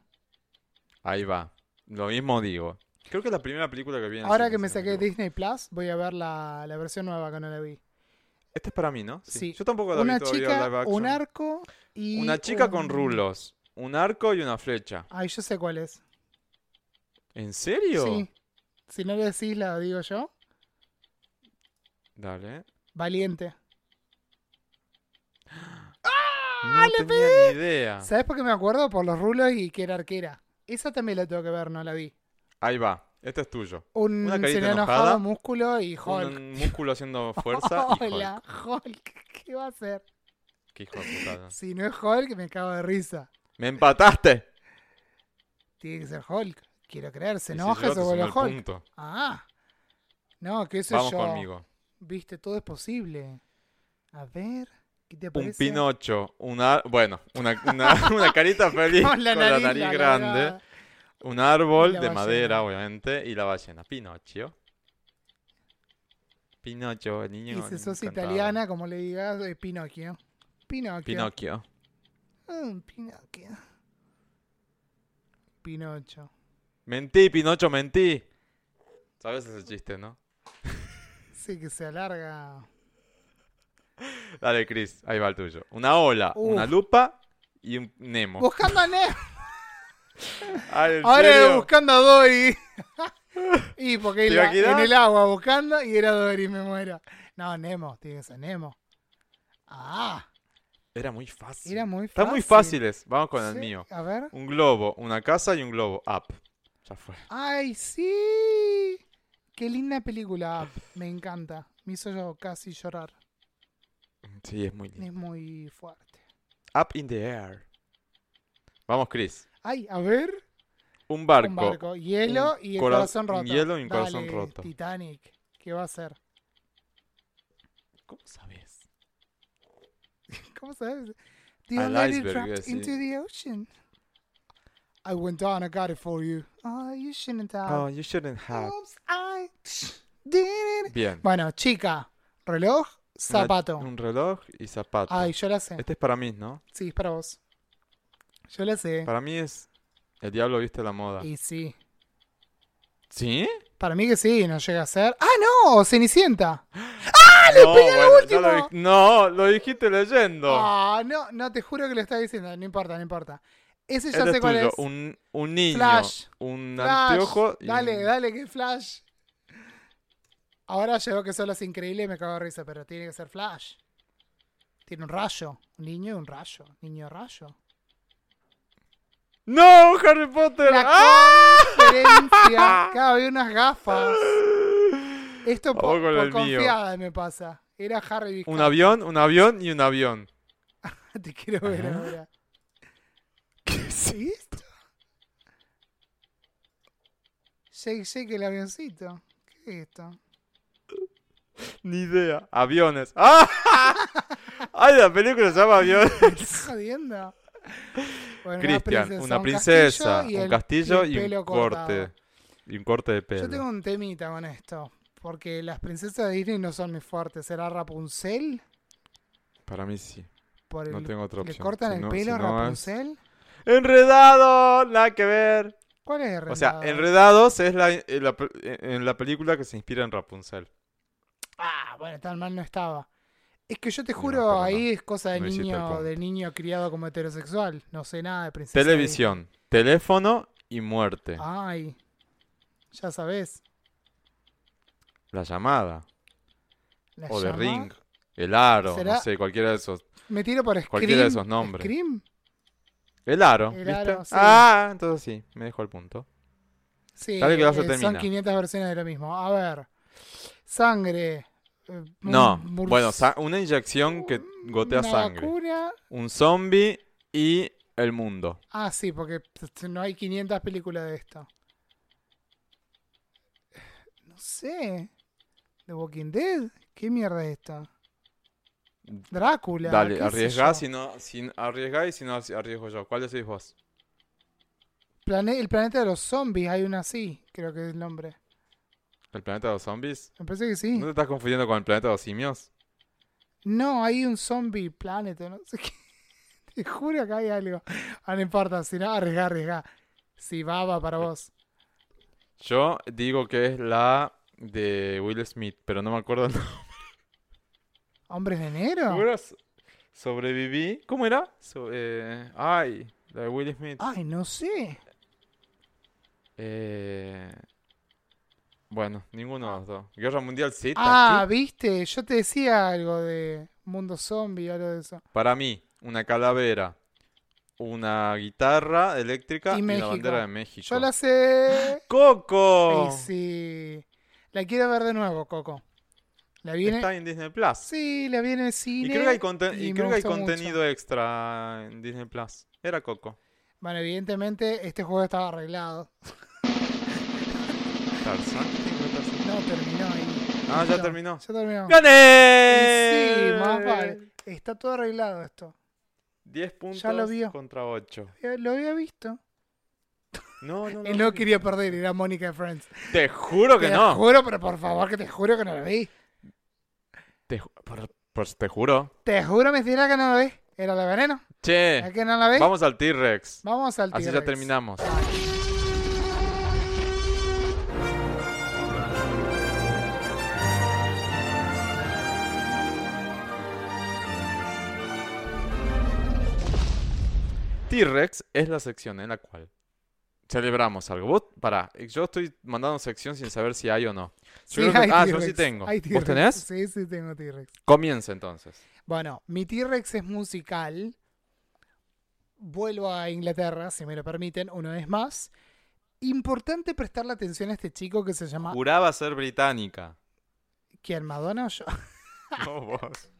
Ahí va. Lo mismo digo. Creo que es la primera película que vi en Ahora que me saqué. Disney Plus, voy a ver la, la versión nueva que no la vi. Este es para mí, ¿no? Sí. Yo tampoco la Una vi todavía chica, live action. un arco y. Una chica un- con rulos. Un arco y una flecha. Ay, yo sé cuál es. ¿En serio? Sí. Si no le decís, la digo yo. Dale. Valiente. No tenía ni idea. ¿Sabes por qué me acuerdo? Por los rulos y que era arquera. Esa también la tengo que ver, no la vi. Ahí va. Este es tuyo. Un Una carita enojada, enojado, músculo y Hulk. Un músculo haciendo fuerza y Hulk. Hola, Hulk. ¿Qué va a hacer? Qué hijo de putada. Si no es Hulk, me cago de risa. ¡Me empataste! Tiene que ser Hulk. Quiero creer, se enoja, yo se vuelve Hulk. punto. Ah. No, qué sé Vamos yo. conmigo. Viste, todo es posible. A ver, ¿qué te Un parece? Pinocho, una, bueno, una, una, una carita feliz Con la nariz, la grande. Un árbol de ballena. madera, obviamente, y la ballena. Pinocchio. Pinocchio, el niño. Y si sos italiana, como le digas, es Pinocchio. Pinocchio. Pinocchio. Mm, Pinocchio. Pinocho. Mentí, Pinocho, mentí. ¿Sabes ese chiste, no? Sí, que se alarga. Dale, Chris, ahí va el tuyo. Una ola, Uf. una lupa y un Nemo. Buscando a Nemo. Ay, ¿en Ahora serio? buscando a Dory. y porque ¿Te en, la- en el agua buscando y era Dory, me muero. No, Nemo, tiene que ser Nemo. Ah, Era muy fácil. era muy fácil. Están muy fáciles. Vamos con el Sí, mío. A ver. Un globo, una casa y un globo. Up. Ya fue. Ay, sí. Qué linda película. Me encanta. Me hizo yo casi llorar. Sí, es muy lindo. Es muy fuerte. Up in the air. Vamos, Chris. Ay, a ver. Un barco. Un barco. Hielo un y el cora- corazón roto. hielo y un corazón Dale, roto. Titanic. ¿Qué va a ser? ¿Cómo sabes? ¿Cómo sabes? The Al lady iceberg, dropped into the ocean. I went down, I got it for you. Oh, you shouldn't have. Oh, you shouldn't have. Oops, I did it. Bien. Bueno, chica, reloj, Una- zapato. un reloj y zapato. Ay, yo la sé. Este es para mí, ¿no? Sí, es para vos. Yo la sé. Para mí es El diablo viste la moda. Y sí. ¿Sí? Para mí que sí, no llega a ser. ¡Ah, no! ¡Cenicienta! no, pegué al bueno, ya lo último! di- no, lo dijiste leyendo. Ah, no, no, te juro que lo estaba diciendo. No importa, no importa. Ese ya sé cuál tuyo, es. Un, un niño, Flash. un Flash. anteojo y Dale, dale, que Flash. Ahora llegó que solo es increíble y me cago de risa, pero tiene que ser Flash. Tiene un rayo. Un niño y un rayo. Niño rayo. ¡No, Harry Potter! La ¡Ah! conferencia. Claro, había unas gafas. Esto por, por mío. confiada me pasa. Era Harry Biscay. Un avión, un avión y un avión. Te quiero ver Ah. ahora. ¿Qué es? ¿Y esto? Shake, shake el avioncito. ¿Qué es esto? Ni idea. Aviones. ¡Ah! Ay, la película se llama Aviones. ¿Estás jodiendo? Bueno, Cristian, una un princesa, un castillo el y un corte. cortado. Y un corte de pelo. Yo tengo un temita con esto. Porque las princesas de Disney no son mis fuertes. ¿Será Rapunzel? Para mí sí. Por el, No tengo otra ¿Le opción. cortan Si el no- pelo a si no es- Rapunzel? ¡Enredado! Nada que ver. ¿Cuál es O sea, Enredados? Enredados es la, en, la, en la película que se inspira en Rapunzel. Ah, bueno, tan mal no estaba. Es que yo te juro, no. ahí es cosa de No niño, de niño criado como heterosexual. No sé nada de princesa. Televisión, teléfono y muerte. Ay, ya sabes. La llamada. la O de llama- Ring. El aro. ¿Será? No sé, cualquiera de esos. Me tiro por Scream. Cualquiera de esos nombres. Scream. El aro. El ¿viste? aro, sí. Ah, entonces sí, me dejó el punto. Sí, eh, son terminar. 500 versiones de lo mismo. A ver. Sangre. Eh, No, un bueno, una inyección que gotea una sangre. vacuna. Un zombie y el mundo. Ah, sí, porque t- no hay 500 películas de esto. No sé. The Walking Dead. ¿Qué mierda es esto? Drácula. Dale, arriesgá si no, si, arriesgá y si no arriesgo yo. ¿Cuál decís vos? Plane- el planeta de los zombies, hay una así, creo que es el nombre. ¿El planeta de los zombies? Me parece que sí. ¿No te estás confundiendo con el planeta de los simios? No, hay un zombie planet, o no sé qué. Te juro que hay algo. Ah, no importa, si no, arriesga, arriesga. Si va, va para vos. Yo digo que es la de Will Smith, pero no me acuerdo el nombre. ¿Hombres de enero? So- Sobreviví. ¿Cómo era? So- eh, ay, la de Will Smith. Ay, no sé. Eh, bueno, ninguno de los dos. Guerra Mundial Z. Ah, viste, yo te decía algo de mundo zombie o algo de eso. Para mí, una calavera, una guitarra eléctrica Y y, la bandera de México. Yo la sé. ¡Coco! Ay, sí. La quiero ver de nuevo, Coco. La viene. Está en Disney Plus. Sí, la viene en el y cine. creo que hay, conten- y creo que hay mucho. contenido extra en Disney Plus. Era Coco. Bueno, evidentemente este juego estaba arreglado. Tarzán. No, terminó ahí. Ah, ya terminó. Ya terminó. ¡Gané! Sí, más vale. Está todo arreglado esto. 10 puntos Ya lo vio. contra 8. Ya Lo había visto. No, no, no. Él no quería perder, era Mónica de Friends. Te juro que te no. juro, pero por favor que te juro que no lo vi. Te, ju- por- pues te juro. Te juro, mentira que no lo vi. Era la veneno. Che, ¿Es que no la vi? vamos al T-Rex. Vamos al Así ya T-Rex. terminamos. T-Rex es la sección en la cual celebramos algo. Vos, pará, yo estoy mandando sección sin saber si hay o no. Sí, Yo creo que- hay ah, yo sí tengo. hay ¿Vos tenés? Sí, sí, tengo T-Rex. Comienza entonces. Bueno, mi T-Rex es musical. Vuelvo a Inglaterra, si me lo permiten, una vez más. Importante prestarle atención a este chico que se llama... Juraba ser británica. ¿Quién, Madonna o yo? No vos.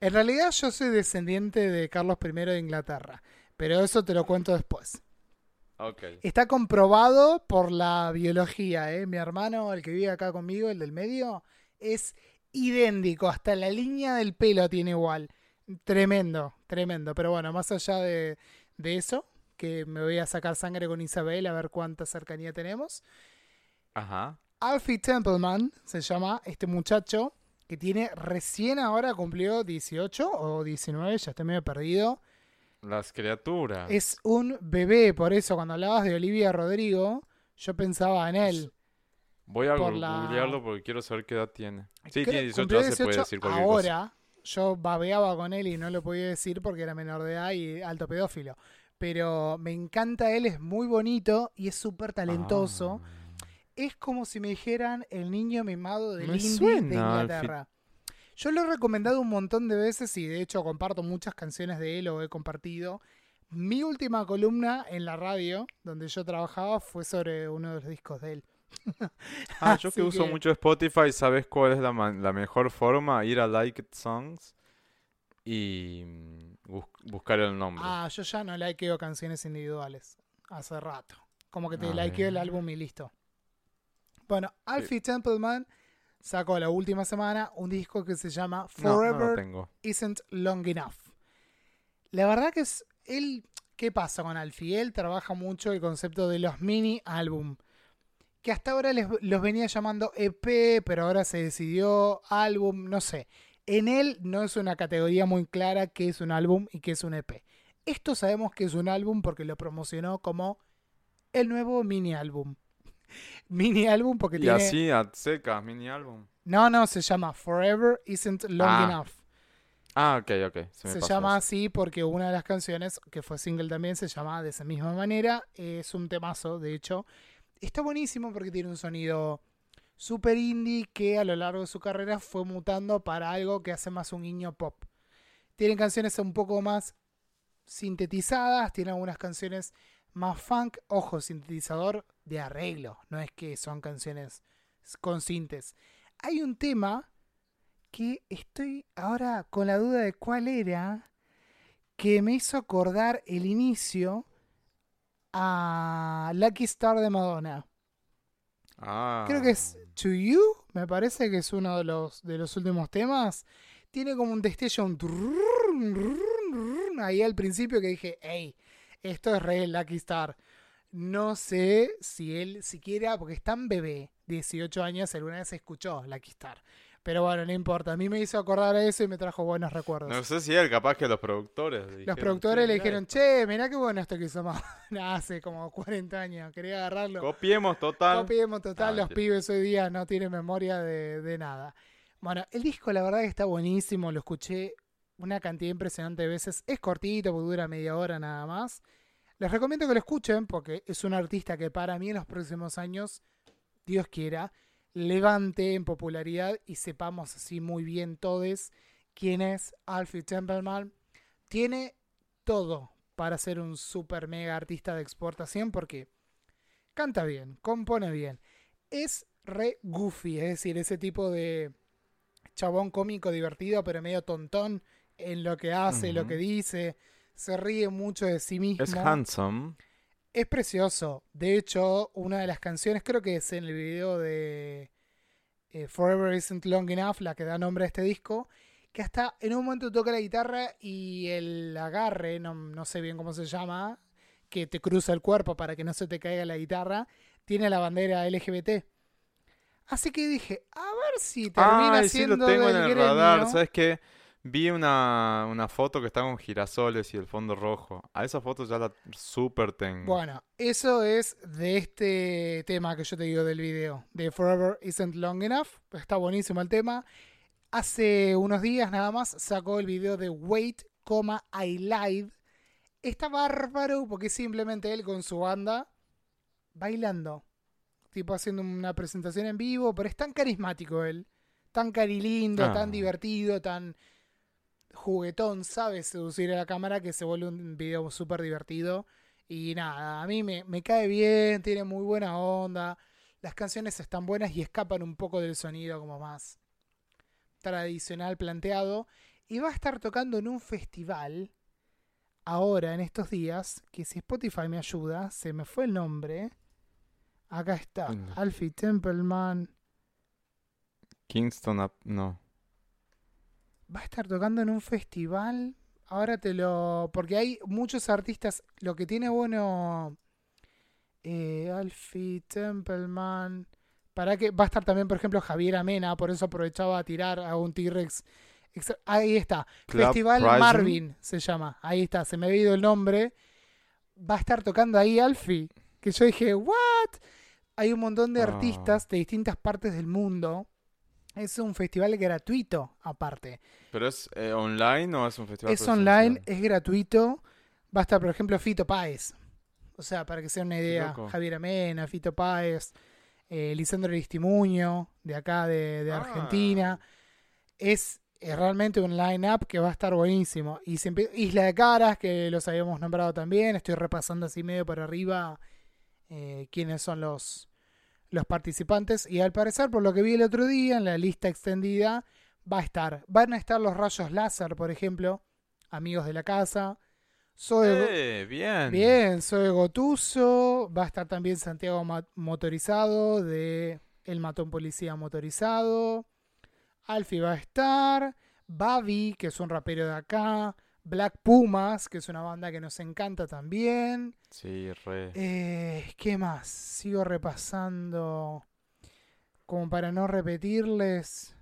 En realidad yo soy descendiente de Carlos I de Inglaterra, pero eso te lo cuento después. Está comprobado por la biología, ¿eh? Mi hermano, el que vive acá conmigo, el del medio, es idéntico, hasta la línea del pelo tiene igual. Tremendo, tremendo. Pero bueno, más allá de, de eso, que me voy a sacar sangre con Isabel a ver cuánta cercanía tenemos. Ajá. Alfie Templeman se llama este muchacho que tiene recién ahora cumplió 18 o 19, ya estoy medio perdido. Las criaturas. Es un bebé, por eso cuando hablabas de Olivia Rodrigo, yo pensaba en él. Voy a por googlearlo porque quiero saber qué edad tiene. Sí, tiene 18, se puede decir cualquier ahora, yo babeaba con él y no lo podía decir porque era menor de edad y alto pedófilo. Pero me encanta él, es muy bonito y es súper talentoso. Ah. Es como si me dijeran el niño mimado del indie de Inglaterra. Yo lo he recomendado un montón de veces y de hecho comparto muchas canciones de él o he compartido. Mi última columna en la radio donde yo trabajaba fue sobre uno de los discos de él. ah, yo que, uso mucho Spotify, ¿sabes cuál es la, mejor forma? Ir a Liked Songs y mm, buscar el nombre. Ah, yo ya no likeo canciones individuales hace rato. Como que te ah, likeo el álbum y listo. Bueno, Alfie sí. Templeman sacó la última semana un disco que se llama Forever Isn't Long Enough. La verdad que es él, ¿qué pasa con Alfie? Él trabaja mucho el concepto de los mini álbum, que hasta ahora les, los venía llamando EP, pero ahora se decidió álbum, no sé. En él no es una categoría muy clara qué es un álbum y qué es un EP. Esto sabemos que es un álbum porque lo promocionó como el nuevo mini álbum. mini álbum porque y tiene... Y así, a secas, mini álbum. No, no, se llama Forever Isn't Long. Ah. Enough. Ah, ok, ok. Se, llama así porque una de las canciones, que fue single también, se llama de esa misma manera. Es un temazo, de hecho. Está buenísimo porque tiene un sonido super indie que a lo largo de su carrera fue mutando para algo que hace más un niño pop. Tienen canciones un poco más sintetizadas, tiene algunas canciones más funk, ojo, sintetizador de arreglo, no es que son canciones con sintes. Hay un tema que estoy ahora con la duda de cuál era, que me hizo acordar el inicio a Lucky Star de Madonna. Ah. Creo que es To You, me parece que es uno de los, de los últimos temas. Tiene como un destello ahí al principio que dije, hey, esto es re Lucky Star. No sé si él siquiera, porque es tan bebé, 18 años, alguna vez escuchó Lucky Star. Pero bueno, no importa. A mí me hizo acordar a eso y me trajo buenos recuerdos. No sé si él, capaz que los productores. Le los productores le dijeron, che, mirá qué bueno esto que hicimos hace como 40 años. Quería agarrarlo. Copiemos total. Copiemos total. Ah, los pibes hoy día no tienen memoria de, de nada. Bueno, el disco la verdad que está buenísimo. Lo escuché una cantidad impresionante de veces. Es cortito, porque dura media hora nada más. Les recomiendo que lo escuchen porque es un artista que para mí en los próximos años, Dios quiera, levante en popularidad y sepamos así muy bien todos quién es Alfie Templeman. Tiene todo para ser un super mega artista de exportación porque canta bien, compone bien. Es re goofy, es decir, ese tipo de chabón cómico divertido, pero medio tontón en lo que hace, lo que dice. Se ríe mucho de sí mismo. Es handsome. Es precioso. De hecho, una de las canciones, creo que es en el video de eh, Forever Isn't Long Enough, la que da nombre a este disco, que hasta en un momento toca la guitarra y el agarre, no, no sé bien cómo se llama, que te cruza el cuerpo para que no se te caiga la guitarra, tiene la bandera LGBT. Así que dije, a ver si termina Ay, sí siendo lo tengo en el radar. gremio. ¿Sabes qué? Vi una, una foto que está con girasoles y el fondo rojo. A esa foto ya la super tengo. Bueno, eso es de este tema que yo te digo del video, de Forever Isn't Long Enough. Está buenísimo el tema. Hace unos días nada más sacó el video de Wait, I Lied. Está bárbaro porque es simplemente él con su banda bailando. Tipo haciendo una presentación en vivo, pero es tan carismático él. Tan carilindo, Ah. tan divertido, tan juguetón, sabe seducir a la cámara que se vuelve un video súper divertido. Y nada, a mí me, me cae bien, tiene muy buena onda. Las canciones están buenas y escapan un poco del sonido como más tradicional planteado. Y va a estar tocando en un festival ahora, en estos días, que si Spotify me ayuda, se me fue el nombre. Acá está, Venga. Alfie Templeman. Kingston, up- no. Va a estar tocando en un festival. Ahora te lo. Porque hay muchos artistas. Lo que tiene bueno. Eh, Alfie Templeman. Para que. Va a estar también, por ejemplo, Javier Amena. Por eso aprovechaba a tirar a un T-Rex. Ahí está. Club Festival. Marvin se llama. Ahí está. Se me había ido el nombre. Va a estar tocando ahí Alfie. Que yo dije, ¿what? hay un montón de Ah. artistas de distintas partes del mundo. Es un festival gratuito, aparte. ¿Pero es eh, online o es un festival Es online, es gratuito. Va a estar, por ejemplo, Fito Páez. O sea, para que sea una idea. Javier Amena, Fito Páez, eh, Lisandro Aristimuño, de acá de, de Ah. Argentina. Es, es realmente un line-up que va a estar buenísimo. Y se Isla de Caras, que los habíamos nombrado también. Estoy repasando así medio por arriba eh, quiénes son los, los participantes. Y al parecer, por lo que vi el otro día, en la lista extendida, va a estar. Van a estar los rayos láser, por ejemplo, amigos de la casa. Soy Eh, bien. Bien, soy Gotuso. Va a estar también Santiago Ma- Motorizado de El Matón Policía Motorizado. Alfie va a estar. Babi, que es un rapero de acá. Black Pumas, que es una banda que nos encanta también. Sí, re. Eh, ¿Qué más? Sigo repasando. Como para no repetirles.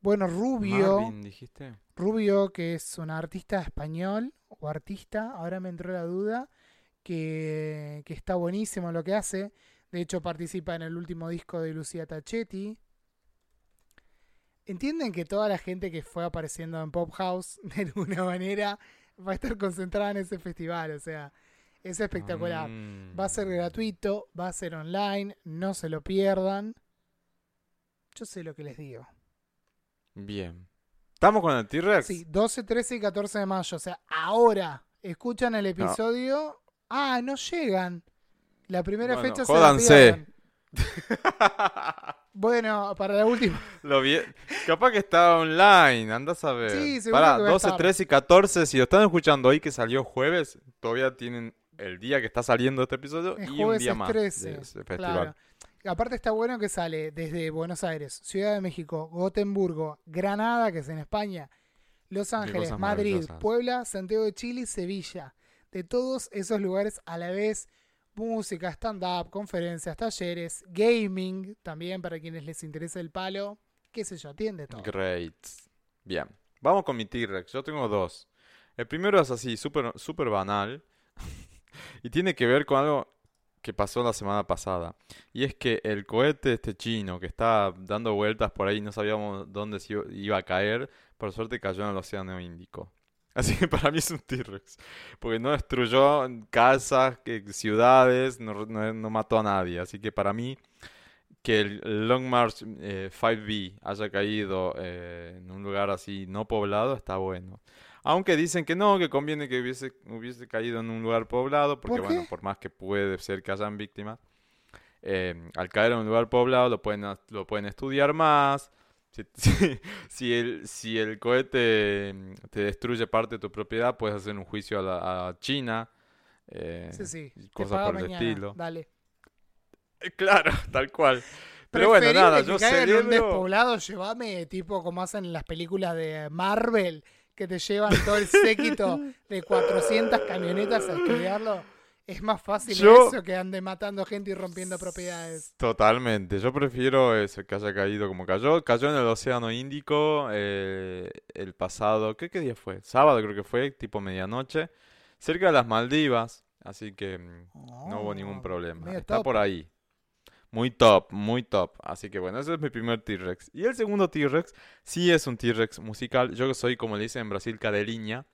Bueno, Rubio. Marvin, dijiste. Rubio, que es un artista español o artista, ahora me entró la duda, que, que está buenísimo lo que hace. De hecho, participa en el último disco de Lucía Tachetti. Entienden que toda la gente que fue apareciendo en Pop House, de alguna manera, va a estar concentrada en ese festival. O sea, es espectacular. Mm. Va a ser gratuito, va a ser online, no se lo pierdan. Yo sé lo que les digo. Bien. ¿Estamos con el T-Rex? Sí, 12, 13 y 14 de mayo. O sea, ahora escuchan el episodio. Ah, no llegan. La primera Bueno, fecha jódanse. se la pierden. Bueno, para la última. Lo vi... Capaz que está online, andás a ver. Sí, seguro Pará, que va a 12, estar. 13 y 14, si lo están escuchando hoy que salió jueves, todavía tienen el día que está saliendo este episodio El y un jueves día es más 13. de ese festival. Claro. Aparte está bueno que sale desde Buenos Aires, Ciudad de México, Gotemburgo, Granada, que es en España, Los Ángeles, cosas Madrid, maravillosas. Puebla, Santiago de Chile y Sevilla. De todos esos lugares a la vez, música, stand-up, conferencias, talleres, gaming, también para quienes les interese el palo, qué sé yo, atiende todo. Great. Bien. Vamos con mi T-Rex. Yo tengo dos. El primero es así, súper súper banal. y tiene que ver con algo que pasó la semana pasada. Y es que el cohete este chino que está dando vueltas por ahí, no sabíamos dónde se iba a caer, por suerte cayó en el Océano Índico. Así que para mí es un T-Rex. Porque no destruyó casas, ciudades, no, no- no mató a nadie. Así que para mí que el Long March eh, 5B haya caído eh, en un lugar así no poblado está bueno. Aunque dicen que no, que conviene que hubiese, hubiese caído en un lugar poblado, porque ¿Por bueno, por más que puede ser que hayan víctimas, eh, al caer en un lugar poblado lo pueden, lo pueden estudiar más. Si, si, si el, si el cohete mm, te destruye parte de tu propiedad, puedes hacer un juicio a, la- a China. eh, Sí, sí. cosas por el estilo. Dale. Eh, Claro, tal cual. Pero bueno, nada, que yo caiga en un celebro. despoblado, llévame tipo como hacen en las películas de Marvel, que te llevan todo el séquito de 400 camionetas a estudiarlo. Es más fácil Yo- eso que ande matando gente y rompiendo propiedades. Totalmente, yo prefiero eso, que haya caído como cayó. Cayó en el Océano Índico eh, el pasado, ¿qué, qué día fue? Sábado creo que fue, tipo medianoche, cerca de las Maldivas, así que mm, no hubo ningún Oh, problema. Está top. por ahí. Muy top, muy top. Así que bueno, ese es mi primer T-Rex. Y el segundo T-Rex sí es un T-Rex musical. Yo que soy, como le dicen en Brasil, cadelinha,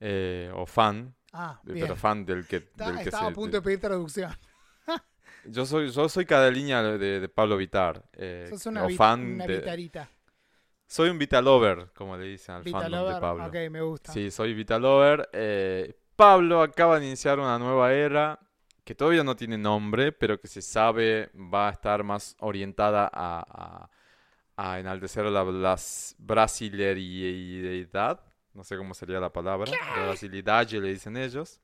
eh, o fan, Ah, bien. pero fan del que, Está- del que estaba a se- punto de pedir traducción. Yo soy, yo soy cadelinha de, de Pablo Vitar. eh, Sos una, o fan una de- vitarita. Soy un Vitalover, como le dicen al Vita fandom de Pablo. ok, me gusta. Sí, soy Vitalover. Eh, Pablo acaba de iniciar una nueva era que todavía no tiene nombre, pero que se sabe va a estar más orientada a, a, a enaltecer la blas- brasileridad. No sé cómo sería la palabra. La brasilidad, le dicen ellos.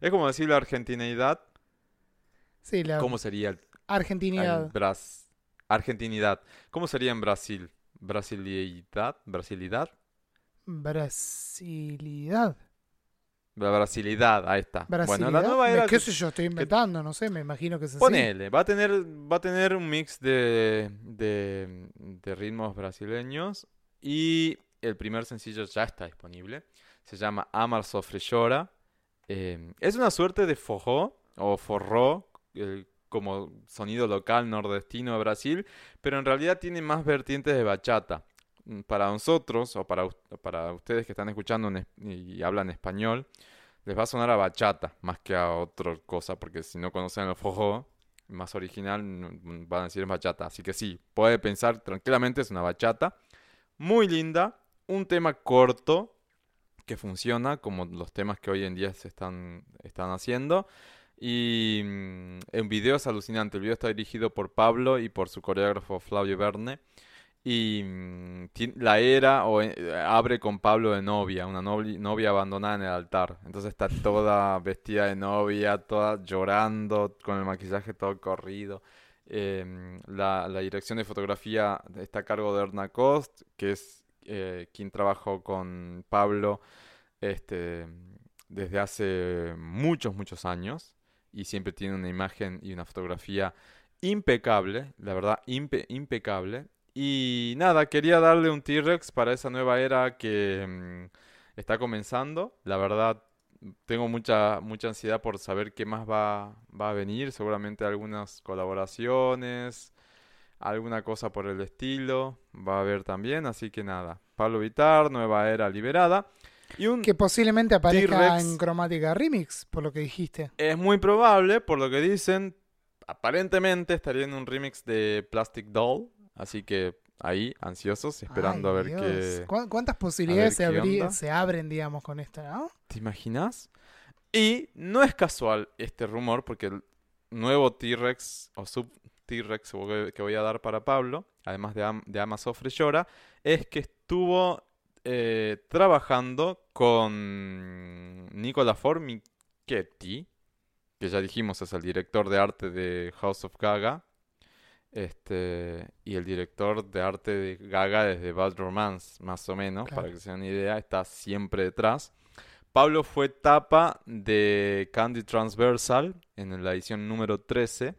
Es como decir la argentineidad. Sí, la ¿Cómo sería el argentinidad. en Bras- Argentinidad. ¿Cómo sería en Brasil? Brasilidad, Brasilidad, Brasilidad. la brasilidad, ahí está. Bueno, Brasilidad. la nueva era ¿Qué sé yo? Estoy inventando, no sé, me imagino que es así. ponele, va a tener va a tener un mix de, de, de ritmos brasileños y el primer sencillo ya está disponible. Se llama Amar Sofre Llora. Eh, es una suerte de forró o forró, eh, como sonido local nordestino de Brasil, pero en realidad tiene más vertientes de bachata. Mm, Para nosotros, o para, para ustedes que están escuchando y hablan español, les va a sonar a bachata más que a otra cosa, porque si no conocen el forró más original, mm, van a decir bachata. Así que sí, puede pensar tranquilamente, es una bachata. Muy linda, un tema corto que funciona como los temas que hoy en día se están, están haciendo. Y mm, el video es alucinante. El video está dirigido por Pablo y por su coreógrafo Flavio Verne. Y mm, la era o, eh, abre con Pablo de novia, una novia, abandonada en el altar. Entonces está toda vestida de novia, toda llorando, con el maquillaje todo corrido. Em, la, la dirección de fotografía está a cargo de Erna Cost, que es eh, quien trabajó con Pablo este, desde hace muchos, muchos años. Y siempre tiene una imagen y una fotografía impecable, la verdad, impe- impecable. Y nada, quería darle un T-Rex para esa nueva era que mm, está comenzando. La verdad, tengo mucha, mucha ansiedad por saber qué más va, va a venir. Seguramente algunas colaboraciones, alguna cosa por el estilo va a haber también. Así que nada, Pablo Vittar, nueva era liberada. Y un Que posiblemente aparezca en Cromática Remix, por lo que dijiste. es muy probable, por lo que dicen, aparentemente estaría en un remix de Plastic Doll. Así que ahí, ansiosos, esperando Ay, a ver Dios. qué... ¿Cu- ¿Cuántas posibilidades se, abrí- se abren, digamos, con esto, no? ¿Te imaginas? Y no es casual este rumor, porque el nuevo T-Rex o sub T-Rex que voy a dar para Pablo, además de, Am de Amazo Freshora, es que estuvo eh, trabajando con Nicola Formichetti, que ya dijimos es el director de arte de House of Gaga, este, y el director de arte de Gaga desde Bad Romance, más o menos, para que se den una idea, está siempre detrás. Pablo fue tapa de Candy Transversal en la edición número 13.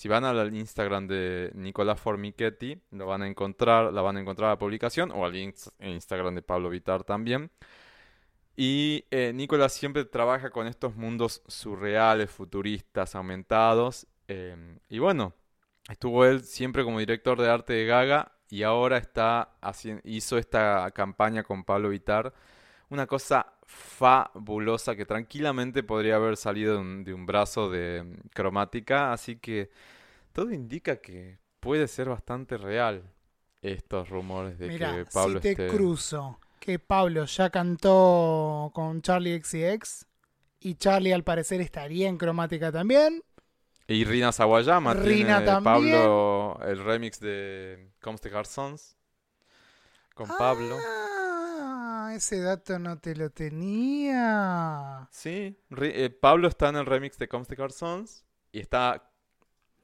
Si van al Instagram de Nicolás Formichetti, lo van a encontrar, la van a encontrar la publicación, o al ins- Instagram de Pablo Vitar también. Y eh, Nicolás siempre trabaja con estos mundos surreales, futuristas, aumentados. em, y bueno, estuvo él siempre como director de arte de Gaga y ahora está haciendo, hizo esta campaña con Pablo Vitar. Una cosa fabulosa que tranquilamente podría haber salido de un, de un brazo de mm, cromática. Así que todo indica que puede ser bastante real estos rumores de que Pablo si te esté... cruzo que Pablo ya cantó con Charlie XCX y Charlie al parecer estaría en Cromática también. Y Rina Sawayama Rina tiene también. Pablo el remix de Comes the Garzons con Pablo. Ah, ese dato no te lo tenía. Sí, eh, Pablo está en el remix de Comes the Garzons y está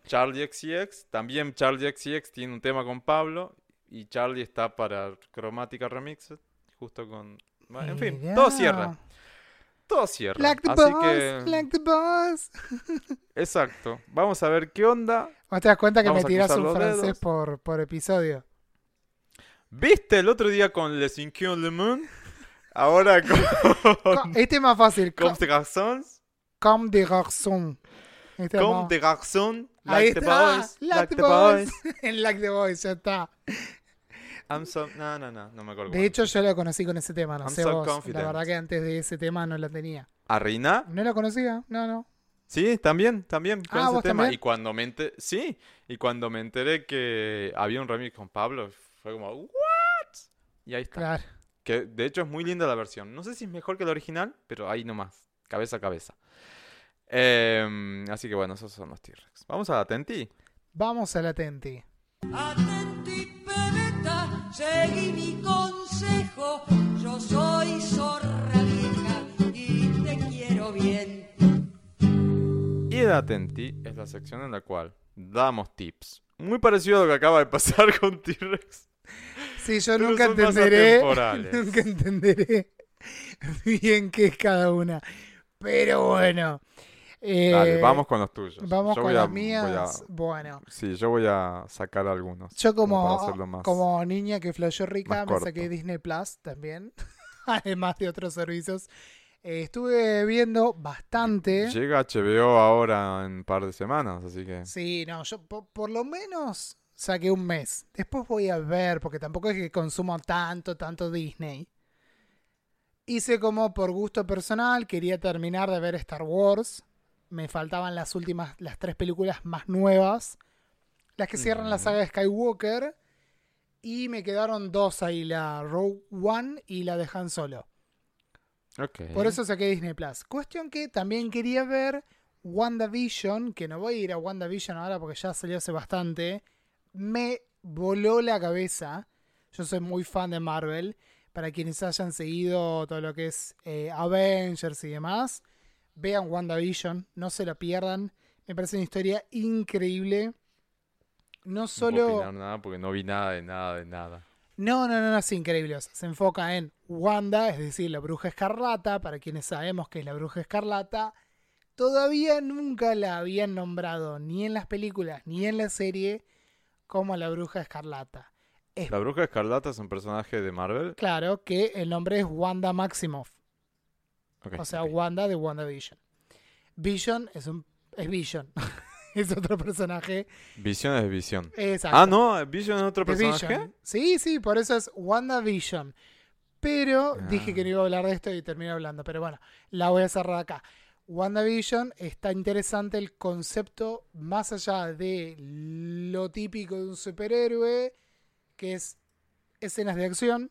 Charlie XCX. También Charlie XCX tiene un tema con Pablo y Charlie está para Cromática Remixed justo con... en fin, Mirá. todo cierra, todo cierra. Like the Así boss, que, like the boss. exacto. Vamos a ver qué onda. ¿Vos te das cuenta que Vamos me cruzar un francés por, por episodio? ¿Viste el otro día con Les Inquions Le Monde? Ahora con Co- Este es más fácil. Co- Comes the Garzons. Comme des garçons. Este es Comes más- the Garzons. Ahí Like the está. boys. Like the boys. En Like the Boys, ya está. I'm so... No, no, no. No me acuerdo. De hecho, yo la conocí con ese tema, no I'm sé so vos. La confident. verdad que antes de ese tema no la tenía. ¿A? ¿No la conocía? No, no. Sí, también, también, con Ah, ese ¿vos tema. también? Y cuando me enteré, sí, y cuando me enteré que había un remix con Pablo, fue como, ¿what? Y ahí está. Claro. Que de hecho es muy linda la versión. No sé si es mejor que la original, pero ahí nomás, cabeza a cabeza. Em, así que bueno, esos son los T-Rex. Vamos a Atenti. Vamos a la Tenti. Atenti, pebeta, seguí mi consejo. Yo soy zorra vieja y te quiero bien. Y el Atenti es la sección en la cual damos tips. Muy parecido a lo que acaba de pasar con T-Rex. Sí, yo Pero nunca entenderé. Nunca entenderé bien qué es cada una. Pero bueno. eh, Dale, vamos con los tuyos. Vamos Yo con las mías. a- Bueno. Sí, yo voy a sacar algunos. Yo como, más. como niña que flashó rica me corto. saqué Disney Plus también, además de otros servicios. Eh, estuve viendo bastante. Llega HBO ahora en un par de semanas, así que. Sí, no, yo po- por, lo menos saqué un mes. Después voy a ver, porque tampoco es que consumo tanto, tanto Disney. Hice como por gusto personal, quería terminar de ver Star Wars. Me faltaban las últimas, las tres películas más nuevas. Las que cierran la saga de Skywalker. Y me quedaron dos ahí, la Rogue One y la de Han Solo. Por eso saqué Disney Plus. Cuestión que también quería ver WandaVision, que no voy a ir a WandaVision ahora porque ya salió hace bastante. Me voló la cabeza. Yo soy muy fan de Marvel. Para quienes hayan seguido todo lo que es eh, Avengers y demás, vean WandaVision, no se la pierdan. Me parece una historia increíble. No No puedo solo. nada porque no vi nada de nada de nada. No, no, no, no es increíble. O sea, se enfoca en Wanda, es decir, la bruja escarlata. Para quienes sabemos que es la bruja escarlata, todavía nunca la habían nombrado ni en las películas ni en la serie como la bruja escarlata. Es La bruja escarlata es un personaje de Marvel. claro que el nombre es Wanda Maximoff, o sea. Wanda de WandaVision. Vision es un es Vision, es otro personaje. Visión es visión. Exacto. Ah, no, Vision es otro personaje. Vision. Sí, sí, por eso es WandaVision. Pero Ah. dije que no iba a hablar de esto y terminé hablando. Pero bueno, la voy a cerrar acá. WandaVision está interesante el concepto más allá de lo típico de un superhéroe, que es escenas de acción.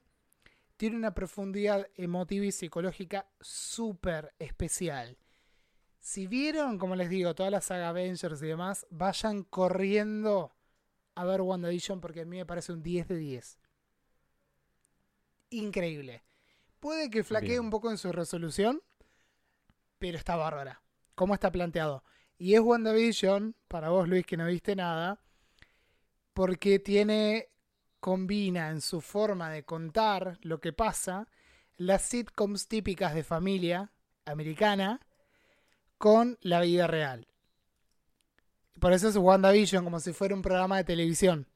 Tiene una profundidad emotiva y psicológica súper especial. Si vieron, como les digo, toda la saga Avengers y demás, vayan corriendo a ver WandaVision porque a mí me parece un 10 de 10. Increíble. Puede que flaquee Bien. un poco en su resolución, pero está bárbara. ¿Cómo está planteado? Y es WandaVision, para vos Luis que no viste nada, porque tiene, combina en su forma de contar lo que pasa, las sitcoms típicas de familia americana con la vida real. Por eso es WandaVision, como si fuera un programa de televisión.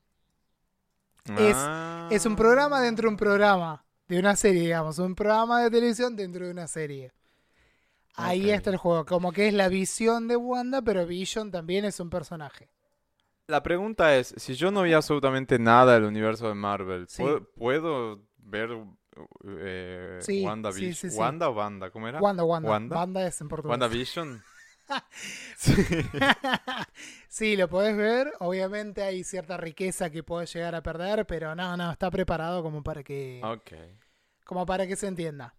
Es-. Es un programa dentro de un programa, de una serie, digamos. Un programa de televisión dentro de una serie. Ahí está el juego. Como que es la visión de Wanda, pero Vision también es un personaje. La pregunta es, si yo no vi absolutamente nada del universo de Marvel, Sí. ¿puedo, puedo ver eh, Sí, sí, sí. ¿Wanda o Wanda? ¿Cómo era? Wanda, Wanda. ¿Wanda? Wanda es en portugués. ¿WandaVision? sí. sí, lo podés ver. Obviamente hay cierta riqueza que podés llegar a perder, pero no, no, está preparado como para que, como para que se entienda.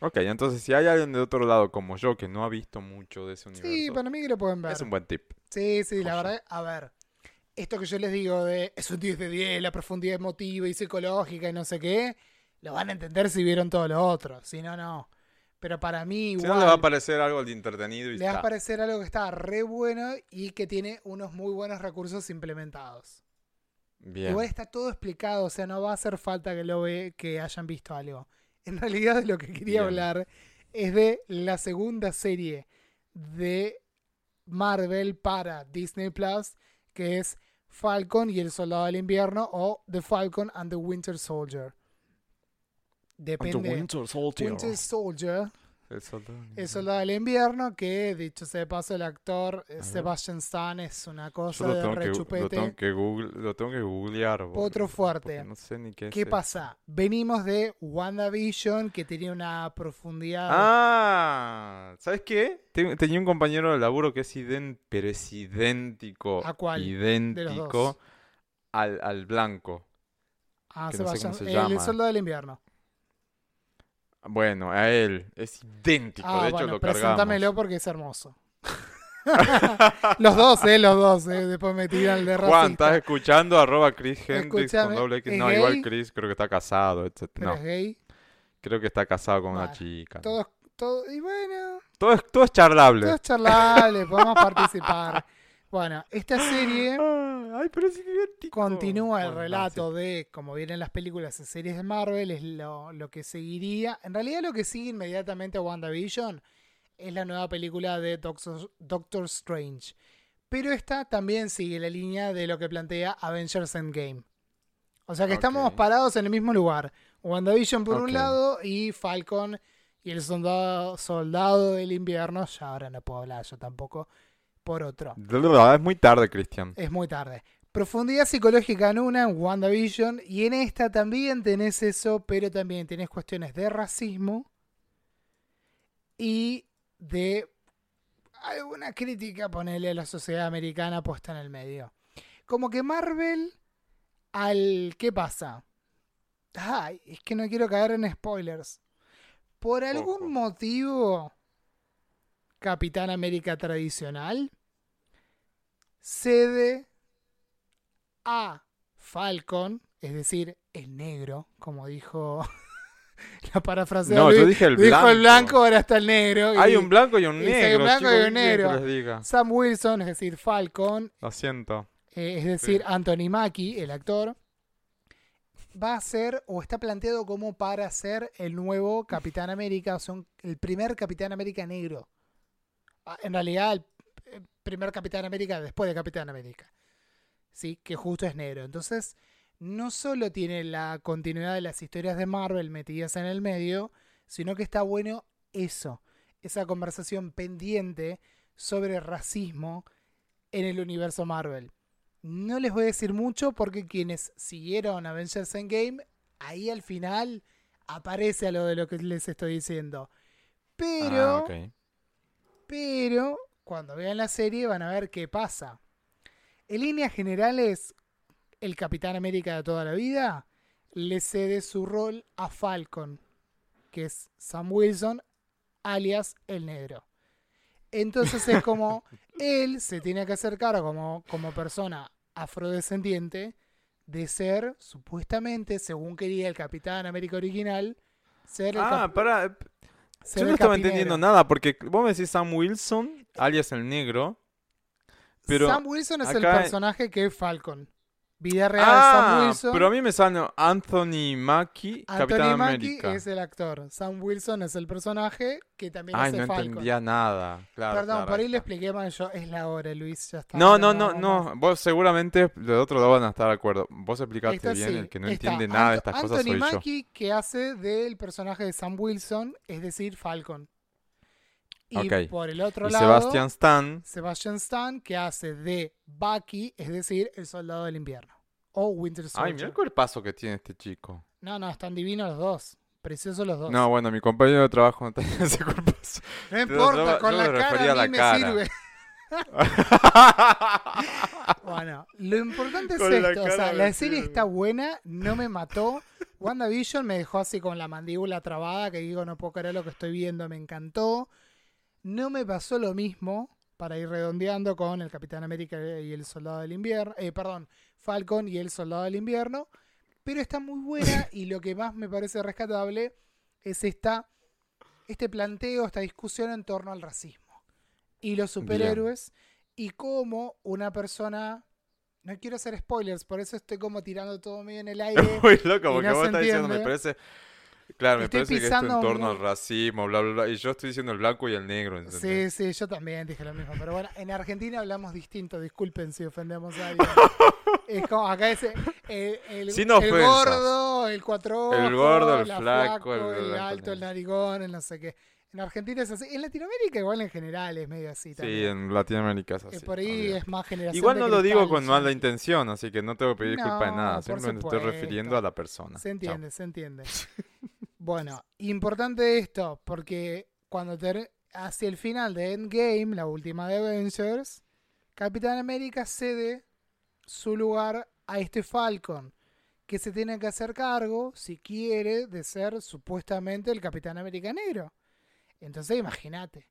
Ok, entonces si hay alguien de otro lado como yo que no ha visto mucho de ese universo, Sí, para mí que lo pueden ver. es un buen tip. Sí, sí, la verdad, a ver. Esto que yo les digo de es un 10 de 10, la profundidad emotiva y psicológica y no sé qué, lo van a entender si vieron todo lo otro. Si no, no. Pero para mí, Si igual, no le va a parecer algo de entretenido y le va a está. parecer algo que está re bueno y que tiene unos muy buenos recursos implementados. Bien. Igual está todo explicado, o sea, no va a hacer falta que lo ve, que hayan visto algo. En realidad, de lo que quería Bien. hablar es de la segunda serie de Marvel para Disney Plus, que es Falcon y el Soldado del Invierno o The Falcon and the Winter Soldier. Depende. Winter Soldier, El soldado. el Soldado del Invierno, que dicho sea de paso, el actor. Sebastian Stan es una cosa de que, lo, rechupete. tengo que google- lo tengo que googlear. boludo, Otro fuerte. No sé ni qué ¿Qué es pasa? Venimos de WandaVision, que tenía una profundidad. Ah, ¿sabes qué? Ten- Tenía un compañero de laburo que es idéntico, pero es idéntico, ¿A cuál? idéntico al, al blanco. Ah, que no sé Sebastian- el. Soldado del Invierno. Bueno, a él, es idéntico, Ah, de hecho bueno, lo cargamos. porque es hermoso. los dos, eh, los dos, eh. Después me tiran el de Juan, racista. ¿estás escuchando? Arroba Chris Hendrix con doble X. ¿es No, igual? Chris creo que está casado, etc. No, es gay. creo que está casado con una chica. Todos, todo, y bueno, Todo es, todo es charlable. todo es charlable, podemos participar. Bueno, esta serie Ah, Ay, pero es idéntico. continúa el Bueno, relato de como vienen las películas y series de Marvel, es lo, lo que seguiría. En realidad, lo que sigue inmediatamente a WandaVision es la nueva película de Doctor, Doctor Strange. Pero esta también sigue la línea de lo que plantea Avengers Endgame. O sea que estamos parados en el mismo lugar. WandaVision por un lado y Falcon y el soldado, soldado del invierno, ya ahora no puedo hablar yo tampoco, por otro. Es muy tarde, Cristian. Es muy tarde. Profundidad psicológica en una, en WandaVision, y en esta también tenés eso, pero también tenés cuestiones de racismo y de alguna crítica, ponerle a la sociedad americana puesta en el medio. Como que Marvel, al... ¿Qué pasa? Ay, es que no quiero caer en spoilers. Por algún motivo, Capitán América tradicional cede a Falcon, es decir, el negro, como dijo la parafrasea No, Luis, yo dije el dijo blanco. el blanco, ahora está el negro. Hay y un blanco y un y si hay negro. un blanco y un ¿qué quieren negro. Sam Wilson, es decir, Falcon, Lo siento. eh, es decir, Anthony Mackie, el actor, va a ser o está planteado como para ser el nuevo Capitán América, o sea, el primer Capitán América negro. Ah, En realidad, el primer Capitán América después de Capitán América. Sí, que justo es negro. Entonces, no solo tiene la continuidad de las historias de Marvel metidas en el medio, sino que está bueno eso, esa conversación pendiente sobre racismo en el universo Marvel. No les voy a decir mucho porque quienes siguieron Avengers Endgame, ahí al final aparece algo de lo que les estoy diciendo. Pero, Ah, ok. pero, cuando vean la serie van a ver qué pasa. En líneas generales, el Capitán América de toda la vida le cede su rol a Falcon, que es Sam Wilson, alias el negro. Entonces es como él se tiene que hacer cargo como, como persona afrodescendiente de ser, supuestamente, según quería el Capitán América original, ser el, Ah, para. Yo no estaba capinero. entendiendo nada porque vos me decís Sam Wilson, alias el negro. Pero Sam Wilson es el acá- personaje que es Falcon. Vida real, ah, Sam Wilson. pero a mí me sale Anthony Mackie, Capitán Anthony Mackie América. es el actor. Sam Wilson es el personaje que también Ay, hace no Falcon. entendía nada. Claro, Perdón, claro, por ahí le expliqué mal yo. Es la hora, Luis. Ya está. No, no, no, no. más. Vos seguramente de otro lado van a estar de acuerdo. Vos explicaste bien, el que no entiende nada de estas cosas Anthony soy yo. Mackie que hace del personaje de Sam Wilson, es decir, Falcon. Y por el otro Y lado, Sebastian Stan. Sebastian Stan que hace de Bucky, es decir, el soldado del invierno. O Winter Ay, Soldier. mira el cuerpazo que tiene este chico. No, no, están divinos los dos. Preciosos los dos. No, bueno, mi compañero de trabajo no tenía ese cuerpazo. No yo- importa, con yo la cara a a la mí me cara. sirve. Bueno, lo importante es Con esto. O sea, la serie sirve. está buena, no me mató. WandaVision me dejó así con la mandíbula trabada, que digo, no puedo creer lo que estoy viendo, me encantó. No me pasó lo mismo, para ir redondeando, con el Capitán América y el Soldado del Invierno. Eh, perdón, Falcon y el Soldado del Invierno. Pero está muy buena y lo que más me parece rescatable es esta, este planteo, esta discusión en torno al racismo y los superhéroes y cómo una persona no quiero hacer spoilers, por eso estoy como tirando todo medio en el aire. Muy loco, porque no vos estás diciendo, me entiende. Claro, me Estoy parece que esto en torno al racismo, bla, bla, bla. Y yo estoy diciendo el blanco y el negro. ¿entendés? Sí, sí, yo también dije lo mismo. Pero bueno, en Argentina hablamos distinto, disculpen si ofendemos a alguien. es como acá es el, el, Sin ofensas. el gordo, el cuatro El gordo, el la flaco, el alto, el narigón, el no sé qué. En Argentina es así. En Latinoamérica igual en general es medio así Sí, también. en Latinoamérica es Eh, así. por ahí es más generación Igual de no lo digo con sí. mala intención, así que no tengo que pedir culpa de No, nada. Simplemente estoy refiriendo a la persona. Se Chao. entiende, se entiende. bueno, importante esto, porque cuando ter- hacia el final de Endgame, la última de Avengers, Capitán América cede su lugar a este Falcon, que se tiene que hacer cargo, si quiere, de ser supuestamente el Capitán América negro. Entonces imagínate,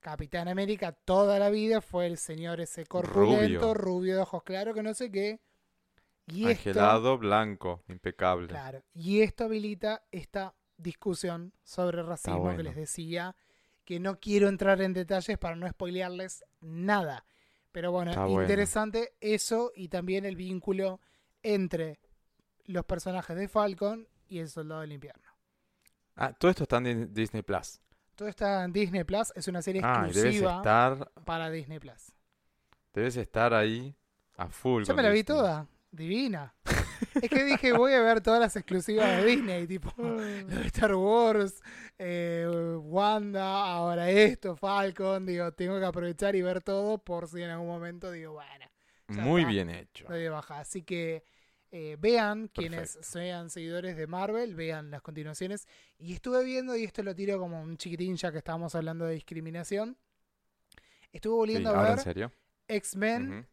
Capitán América toda la vida fue el señor ese corpulento, rubio, de ojos claros, que no sé qué. Y esto- Angelado, blanco, impecable. Claro. Y esto habilita esta discusión sobre racismo bueno. que les decía, que no quiero entrar en detalles para no spoilearles nada. Pero bueno, Está bueno. interesante eso y también el vínculo entre los personajes de Falcon y el Soldado del Invierno. Ah, todo esto está en Di- Disney Plus. Todo está en Disney Plus, es una serie Ah, exclusiva estar, para Disney Plus. debes estar ahí a full. Yo me la vi Disney. toda, divina. Es que dije, voy a ver todas las exclusivas de Disney, tipo lo de Star Wars, eh, Wanda, ahora esto, Falcon. Digo, tengo que aprovechar y ver todo por si en algún momento digo, bueno, Muy está. bien hecho. de baja. Así que eh, vean, quienes sean seguidores de Marvel, vean las continuaciones. Y estuve viendo, y esto lo tiro como un chiquitín ya que estábamos hablando de discriminación. Estuve Sí, volviendo a ver. X-Men.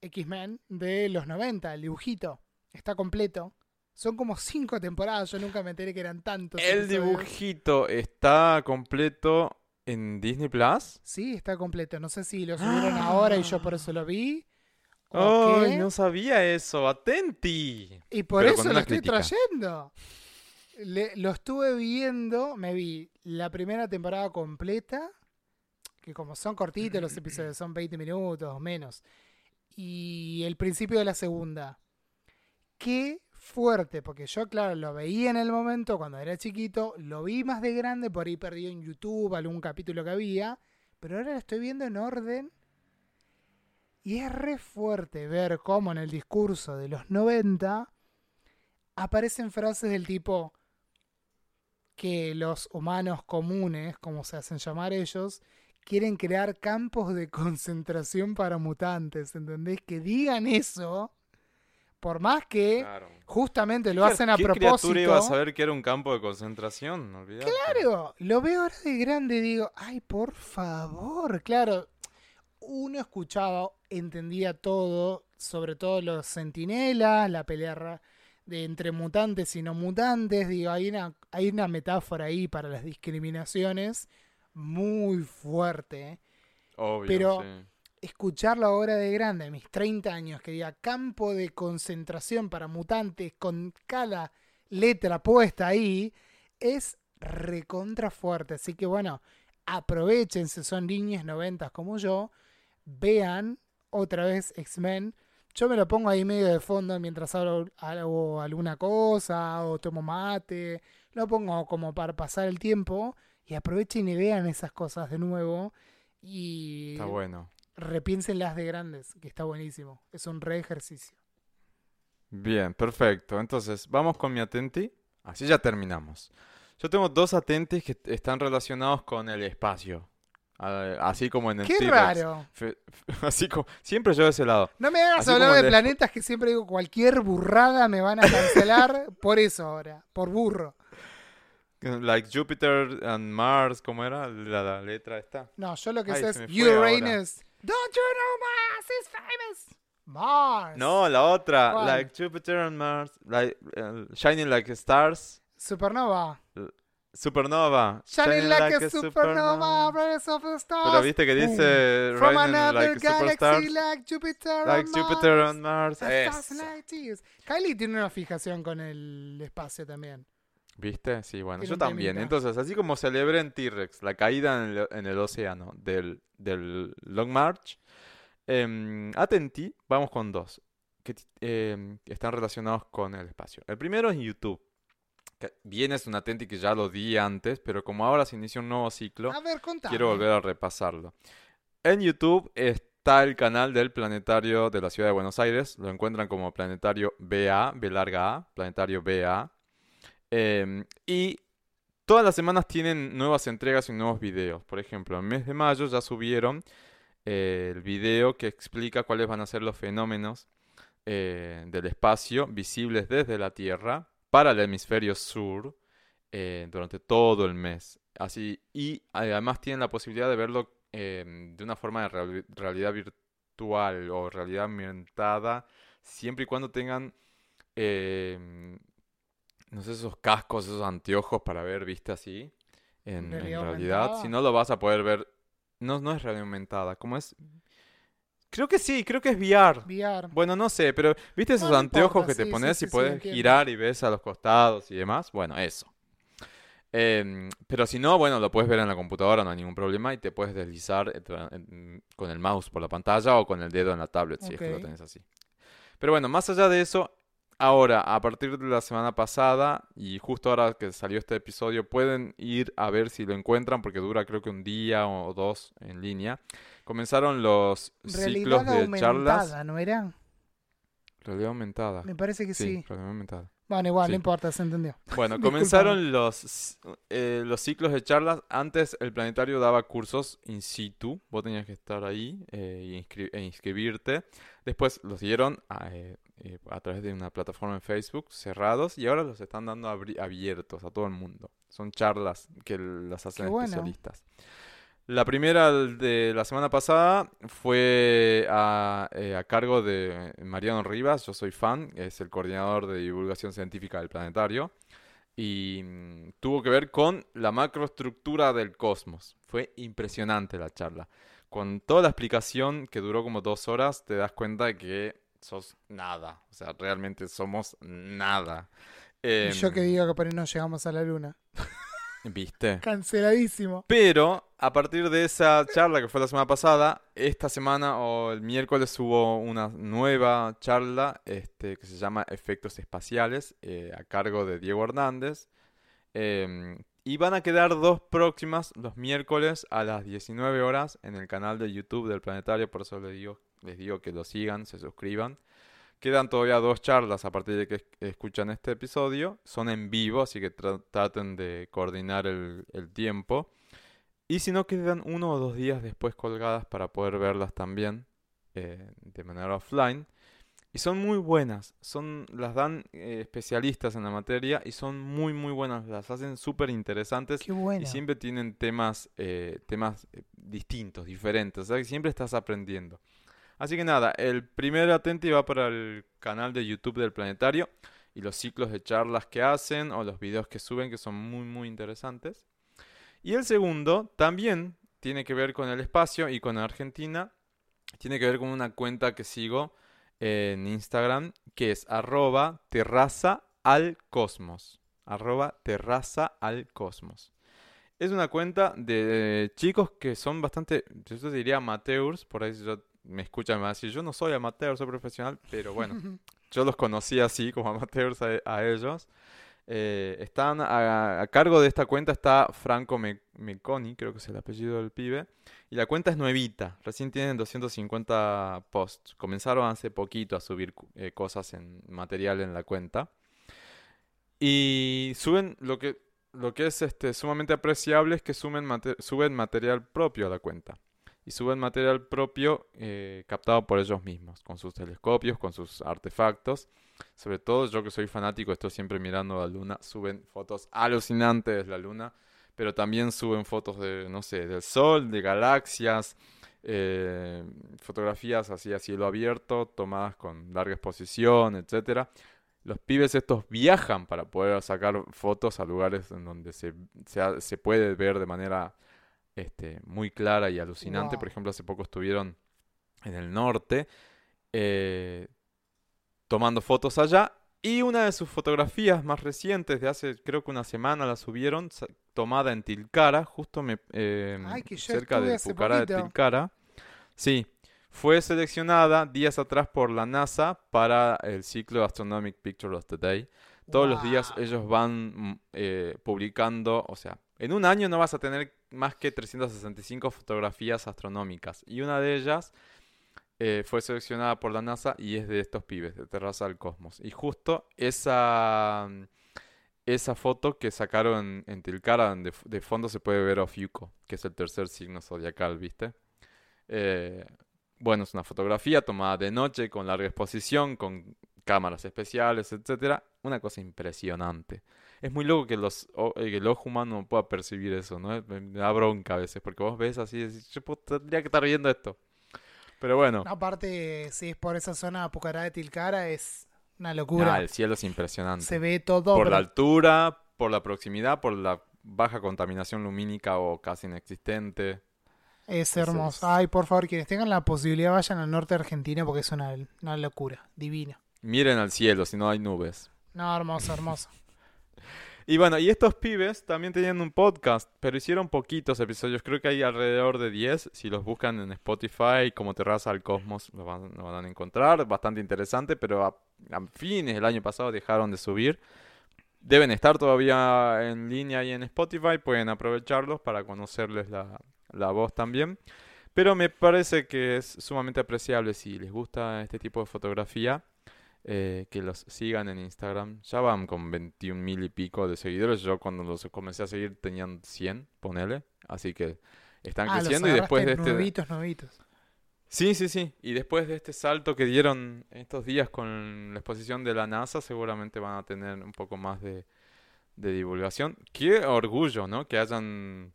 X-Men de los 90, el dibujito. Está completo. Son como cinco temporadas, yo nunca me enteré que eran tantos. El episodios. dibujito está completo en Disney Plus. Sí, está completo. No sé si lo subieron ahora y yo por eso lo vi. o ¡Ay, qué. no sabía eso! ¡Atenti! Y por Pero eso lo estoy crítica. trayendo. Le- lo estuve viendo, me vi la primera temporada completa, que como son cortitos los episodios, son 20 minutos o menos, y el principio de la segunda. Qué fuerte, porque yo, claro, lo veía en el momento cuando era chiquito, lo vi más de grande, por ahí perdido en YouTube algún capítulo que había, pero ahora lo estoy viendo en orden. Y es re fuerte ver cómo en el discurso de los 90 aparecen frases del tipo que los humanos comunes, como se hacen llamar ellos, quieren crear campos de concentración para mutantes, ¿entendés? Que digan eso, por más que Claro. justamente lo hacen a ¿Qué propósito. criatura iba a saber que era un campo de concentración? Olvidate. Claro, lo veo ahora de grande y digo, ay, por favor, claro. Uno escuchaba, entendía todo, sobre todo los sentinelas, la pelea de entre mutantes y no mutantes. Digo, hay una, hay una metáfora ahí para las discriminaciones muy fuerte. Obvio, Pero- sí. Escucharlo ahora de grande, a mis 30 años, que diga campo de concentración para mutantes con cada letra puesta ahí, es recontra fuerte. Así que bueno, aprovechen si son niñas noventas como yo, vean otra vez X-Men. Yo me lo pongo ahí medio de fondo mientras hago, alguna cosa o tomo mate. Lo pongo como para pasar el tiempo y aprovechen y vean esas cosas de nuevo. Y Está bueno. Repiénsenlas de grandes, que está buenísimo. Es un re ejercicio. Bien, perfecto. Entonces, vamos con mi atenti. Así ya terminamos. Yo tengo dos atentis que están relacionados con el espacio. Así como en el ¡Qué raro! Así como, siempre yo de ese lado. No me hagas hablar de el- planetas que siempre digo cualquier burrada me van a cancelar por eso ahora, por burro. Like Jupiter and Mars, ¿cómo era la, la letra esta? No, yo lo que Ay, sé es ahora. Don't you know Mars is famous? Mars. No, la otra. ¿Cuál? Like Jupiter and Mars. Like, uh, shining like stars. Supernova. Supernova. Shining like, a supernova, brightest of the stars. Pero viste que dice From another like galaxy like Jupiter Like and Jupiter Mars. and Mars. Kylie tiene una fijación con el espacio también. ¿Viste? Sí, bueno, Tiene yo también. temita. Entonces, así como celebré en T-Rex la caída en el, en el océano del, del Long March, em, atenti, vamos con dos que em, que están relacionados con el espacio. El primero es YouTube. Que bien es un atenti que ya lo di antes, pero como ahora se inicia un nuevo ciclo, A ver, quiero volver a repasarlo. En YouTube está el canal del Planetario de la Ciudad de Buenos Aires. Lo encuentran como Planetario BA, B larga A, Planetario BA. Em, y todas las semanas tienen nuevas entregas y nuevos videos. Por ejemplo, en el mes de mayo ya subieron eh, el video que explica cuáles van a ser los fenómenos eh, del espacio visibles desde la Tierra para el hemisferio sur eh, durante todo el mes. Así, y además tienen la posibilidad de verlo eh, de una forma de reali- realidad virtual o realidad aumentada, siempre y cuando tengan, eh, no sé, esos cascos, esos anteojos para ver, viste así, en, en ¿Realidad? Si no, lo vas a poder ver. No, no es realidad aumentada, ¿cómo es? Creo que sí, creo que es VR. VR. Bueno, no sé, pero ¿viste esos No, anteojos importa, que te sí, pones sí, y sí, puedes girar y ves a los costados y demás? Bueno, eso. Em, pero si no, bueno, lo puedes ver en la computadora, no hay ningún problema y te puedes deslizar eh, con el mouse por la pantalla o con el dedo en la tablet, si es que lo tenés así. Pero bueno, más allá de eso, ahora, a partir de la semana pasada y justo ahora que salió este episodio, pueden ir a ver si lo encuentran porque dura creo que un día o dos en línea. Comenzaron los ciclos de charlas. aumentada, ¿no era? Realidad aumentada. Me parece que sí. realidad aumentada. Bueno, igual, Sí. no importa, se entendió. Bueno, comenzaron los, eh, los ciclos de charlas. Antes el planetario daba cursos in situ. Vos tenías que estar ahí eh, inscri- e inscribirte. Después los dieron a, eh, eh, a través de una plataforma en Facebook cerrados y ahora los están dando abiertos a todo el mundo. Son charlas que las hacen bueno. especialistas. La primera de la semana pasada fue a, eh, a cargo de Mariano Rivas, yo soy fan, es el coordinador de divulgación científica del planetario, y mm, tuvo que ver con la macroestructura del cosmos. Fue impresionante la charla. Con toda la explicación que duró como dos horas, te das cuenta de que sos nada, o sea, realmente somos nada. Y yo Em, que digo que por ahí no llegamos a la luna. ¿Viste? Canceladísimo. Pero a partir de esa charla que fue la semana pasada, esta semana o el miércoles hubo una nueva charla este, que se llama Efectos Espaciales eh, a cargo de Diego Hernández. Em, y van a quedar dos próximas los miércoles a las 19 horas en el canal de YouTube del Planetario, por eso les digo, les digo que lo sigan, se suscriban. Quedan todavía dos charlas a partir de que es- escuchan este episodio. Son en vivo, así que tra- traten de coordinar el, el tiempo. Y si no, quedan uno o dos días después colgadas para poder verlas también eh, de manera offline. Y son muy buenas. Son, las dan eh, especialistas en la materia y son muy, muy buenas. Las hacen súper interesantes. Qué bueno. Y siempre tienen temas, eh, temas distintos, diferentes. O sea, que siempre estás aprendiendo. Así que nada, el primer atenti va para el canal de YouTube del Planetario y los ciclos de charlas que hacen o los videos que suben que son muy, muy interesantes. Y el segundo también tiene que ver con el espacio y con Argentina. Tiene que ver con una cuenta que sigo en Instagram que es arroba terraza al cosmos. Arroba terraza al cosmos. Es una cuenta de chicos que son bastante, yo diría amateurs, por ahí yo, me escuchan y me van a decir, yo no soy amateur, soy profesional, pero bueno, yo los conocí así como amateurs a, a ellos. Eh, están a, a cargo de esta cuenta está Franco Me- Meconi, creo que es el apellido del pibe. Y la cuenta es nuevita, recién tienen 250 posts. Comenzaron hace poquito a subir eh, cosas en material en la cuenta. Y suben lo que, lo que es este, sumamente apreciable es que mate- suben material propio a la cuenta. Y suben material propio eh, captado por ellos mismos, con sus telescopios, con sus artefactos. Sobre todo yo que soy fanático, estoy siempre mirando la luna, suben fotos alucinantes de la luna, pero también suben fotos de, no sé, del sol, de galaxias, eh, fotografías así a cielo abierto, tomadas con larga exposición, etcétera. Los pibes estos viajan para poder sacar fotos a lugares en donde se, se, se puede ver de manera este, muy clara y alucinante. Por ejemplo, hace poco estuvieron en el norte eh, tomando fotos allá. Y una de sus fotografías más recientes, de hace creo que una semana, la subieron, tomada en Tilcara, justo me, eh, Ay, cerca de Pucará de. Tilcara. Sí, fue seleccionada días atrás por la NASA para el ciclo Astronomic Picture of the Day. Todos los días ellos van mm, eh, publicando, o sea, en un año no vas a tener más que 365 fotografías astronómicas. Y una de ellas eh, fue seleccionada por la NASA y es de estos pibes, de Terraza al Cosmos. Y justo esa, esa foto que sacaron en, Tilcara, donde de fondo se puede ver Ofiuco, que es el tercer signo zodiacal, ¿viste? Eh, bueno, es una fotografía tomada de noche, con larga exposición, con cámaras especiales, etcétera. Una cosa impresionante. Es muy loco que, los, eh, que el ojo humano pueda percibir eso, ¿no? Me, da bronca a veces, porque vos ves así y decís, yo tendría que estar viendo esto. Pero bueno, Aparte, si es por esa zona Pucará de Tilcara, es una locura. ah, el cielo es impresionante. Se ve todo. por la altura, por la proximidad, por la baja contaminación lumínica o casi inexistente. Es hermoso. Ay, por favor, quienes tengan la posibilidad vayan al norte de Argentina porque es una, una locura. Divina. Miren al cielo si no hay nubes. No, hermoso, hermoso. Y bueno, y estos pibes también tenían un podcast, pero hicieron poquitos episodios. Creo que hay alrededor de 10. Si los buscan en Spotify como Terraza al Cosmos, lo van, a encontrar. Bastante interesante, pero a, a fines del año pasado dejaron de subir. Deben estar todavía en línea y en Spotify. Pueden aprovecharlos para conocerles la voz también. Pero me parece que es sumamente apreciable si les gusta este tipo de fotografía. Eh, que los sigan en Instagram. Ya van con 21 mil y pico de seguidores. Yo cuando los comencé a seguir tenían 100, ponele. Así que están Ah, los creciendo y después de este... nuevitos, nuevitos. Sí, sí, sí. Y después de este salto que dieron estos días con la exposición de la NASA, seguramente van a tener un poco más de, de divulgación. Qué orgullo, ¿no? Que hayan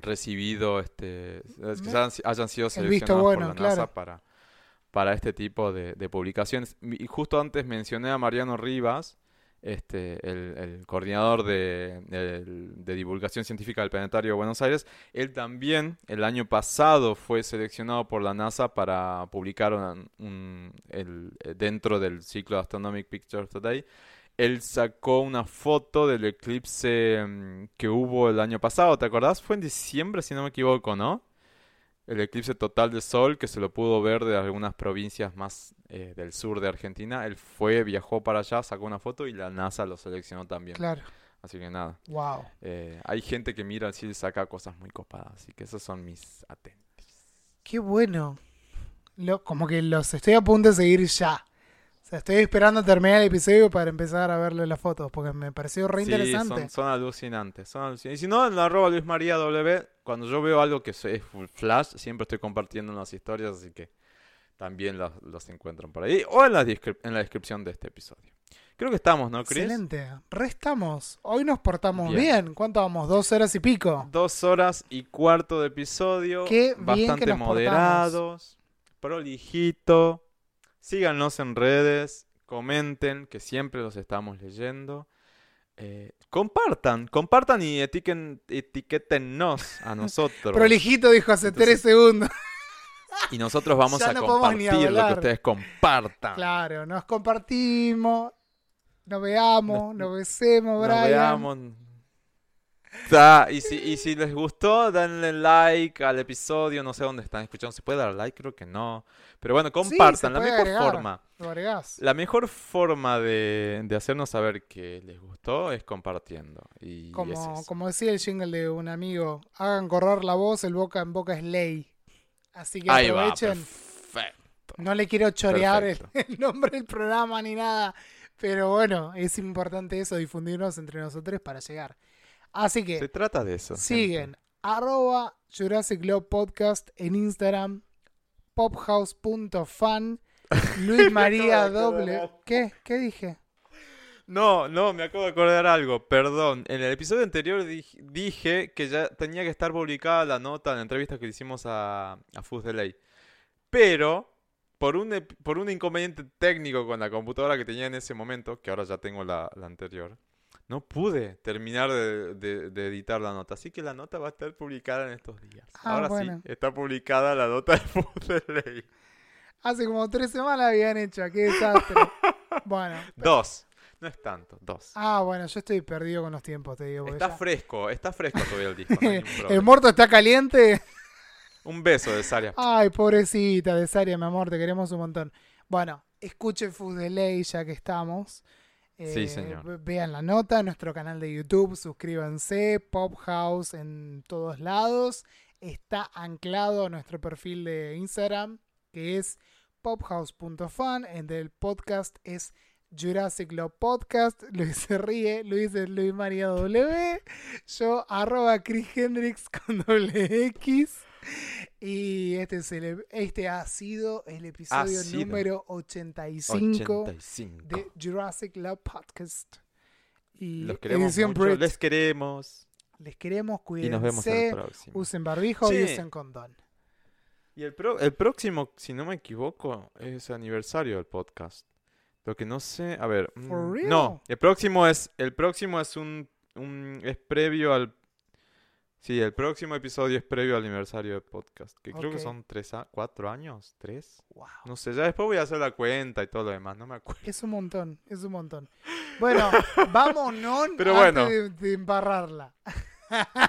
recibido, este, es que Me- hayan, hayan sido seleccionados bueno, por la NASA para, para este tipo de, de publicaciones. Y justo antes mencioné a Mariano Rivas, este, el, coordinador de, divulgación científica del Planetario de Buenos Aires. Él también el año pasado fue seleccionado por la NASA para publicar un- el- eh, dentro del ciclo Astronomic Pictures Today. Él sacó una foto del eclipse mm, que hubo el año pasado, ¿te acordás? Fue en diciembre, si no me equivoco, ¿no? El eclipse total de sol que se lo pudo ver de algunas provincias más eh, del sur de Argentina. Él fue, viajó para allá, sacó una foto y la NASA lo seleccionó también. Claro. Así que nada. Wow. Eh, hay gente que mira cielo y saca cosas muy copadas, así que esos son mis atentos. Qué bueno. Lo, como que los estoy a punto de seguir ya. Sea, estoy esperando terminar el episodio para empezar a verle las fotos, porque me pareció re Sí, interesante. son, son alucinantes, son alucinantes. Y si no, en la arroba Luis María W, cuando yo veo algo que es flash, siempre estoy compartiendo en las historias, así que también los, los encuentran por ahí. O en la, descrip- en la descripción de este episodio. Creo que estamos, ¿no, Chris? Excelente. Restamos. Hoy nos portamos bien. Bien. ¿Cuánto vamos? Dos horas y pico. Dos horas y cuarto de episodio. Qué bien que bastante nos portamos. moderados. Prolijito. Síganos en redes. Comenten, que siempre los estamos leyendo. Eh, compartan, compartan y etiquen, etiquétennos a nosotros. Prolijito dijo hace Entonces- tres segundos. Y nosotros vamos Ya a no compartir lo que ustedes compartan. Claro, nos compartimos. Nos veamos, nos besemos, Nos Brian. veamos. Ta, y, si, y si les gustó, denle like al episodio. No sé dónde están escuchando. ¿Se puede dar like? Creo que no. Pero bueno, compartan. la puede mejor agregar. forma. Lo. La mejor forma de, de hacernos saber que les gustó es compartiendo. Y es Como, eso. como decía el jingle de un amigo, hagan correr la voz, el boca en boca es ley. Así que Ahí va, aprovechen. perfecto. no le quiero chorear el, el nombre del programa ni nada. Pero bueno, es importante eso, difundirnos entre nosotros para llegar. Así que Se trata de eso. siguen arroba Jurassic Club Podcast en Instagram, pophouse.fan, Luis María doble. ¿Qué? ¿Qué dije? No, no, me acabo de acordar algo, perdón. En el episodio anterior dij- dije que ya tenía que estar publicada la nota en la entrevista que le hicimos a, a Fus de Ley. Pero, por un, por un inconveniente técnico con la computadora que tenía en ese momento, que ahora ya tengo la, la anterior, no pude terminar de, de- de editar la nota. Así que la nota va a estar publicada en estos días. Ah, ahora bueno. sí, está publicada la nota de Ley. Hace como tres semanas habían hecho, qué desastre. bueno. Dos, no es tanto, dos. Ah, bueno, yo estoy perdido con los tiempos, te digo. Está ya- fresco, está fresco todavía el disco. no El muerto está caliente. Un beso de Saria. Ay, pobrecita de Saria, mi amor, te queremos un montón. Bueno, de Ley ya que estamos. Eh, Sí, señor. ve- Vean la nota en nuestro canal de YouTube, suscríbanse, Pop House en todos lados. Está anclado a nuestro perfil de Instagram, que es pophouse.fan. El del podcast es Jurassic Love Podcast. Luis se ríe, Luis es Luis María W. Yo, arroba Chris Hendrix con doble X. Y este, es el, este ha sido el episodio Ha sido. número 85, 85. de Jurassic Love Podcast. Y Los queremos mucho, les queremos. Les queremos, Y nos vemos en el cuídense, próximo. usen barbijo y usen condón. Y el, pro- el próximo, si no me equivoco, es aniversario del podcast. Lo que no sé, a ver, For mm, real? no, el próximo es, el próximo es un, un- es previo al, sí, el próximo episodio es previo al aniversario del podcast, que creo que son tres, a- cuatro años, tres, Wow. no sé, ya después voy a hacer la cuenta y todo lo demás, no me acuerdo. Es un montón, es un montón. Bueno, vámonos Pero antes bueno. de, de embarrarla.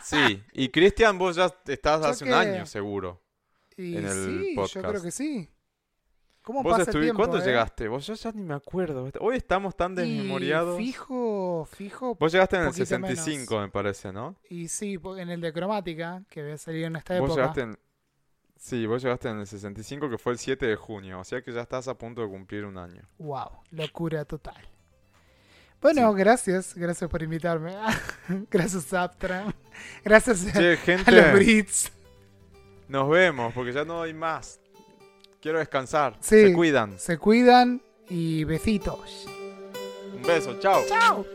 Sí, y Cristian, vos ya estás Yo hace un año seguro. Y En el sí, yo creo que sí. ¿Cómo ¿Vos pasa el estuvi- tiempo? ¿Cuándo eh? llegaste? Vos yo ya ni me acuerdo. Hoy estamos tan Y desmemoriados. fijo, fijo. Vos llegaste en el poquito 65, me parece, ¿no? Y sí, en el de cromática, que había salido en esta Vos época. llegaste en... Sí, vos llegaste en el 65, que fue el 7 de junio, o sea que ya estás a punto de cumplir un año. Wow, locura total. Bueno, gracias, gracias por invitarme. gracias, Aptra. Gracias a, los Brits. nos vemos, porque ya no hay más. Quiero descansar. Sí. Se cuidan. Se cuidan y besitos. Un beso, chao. Chao.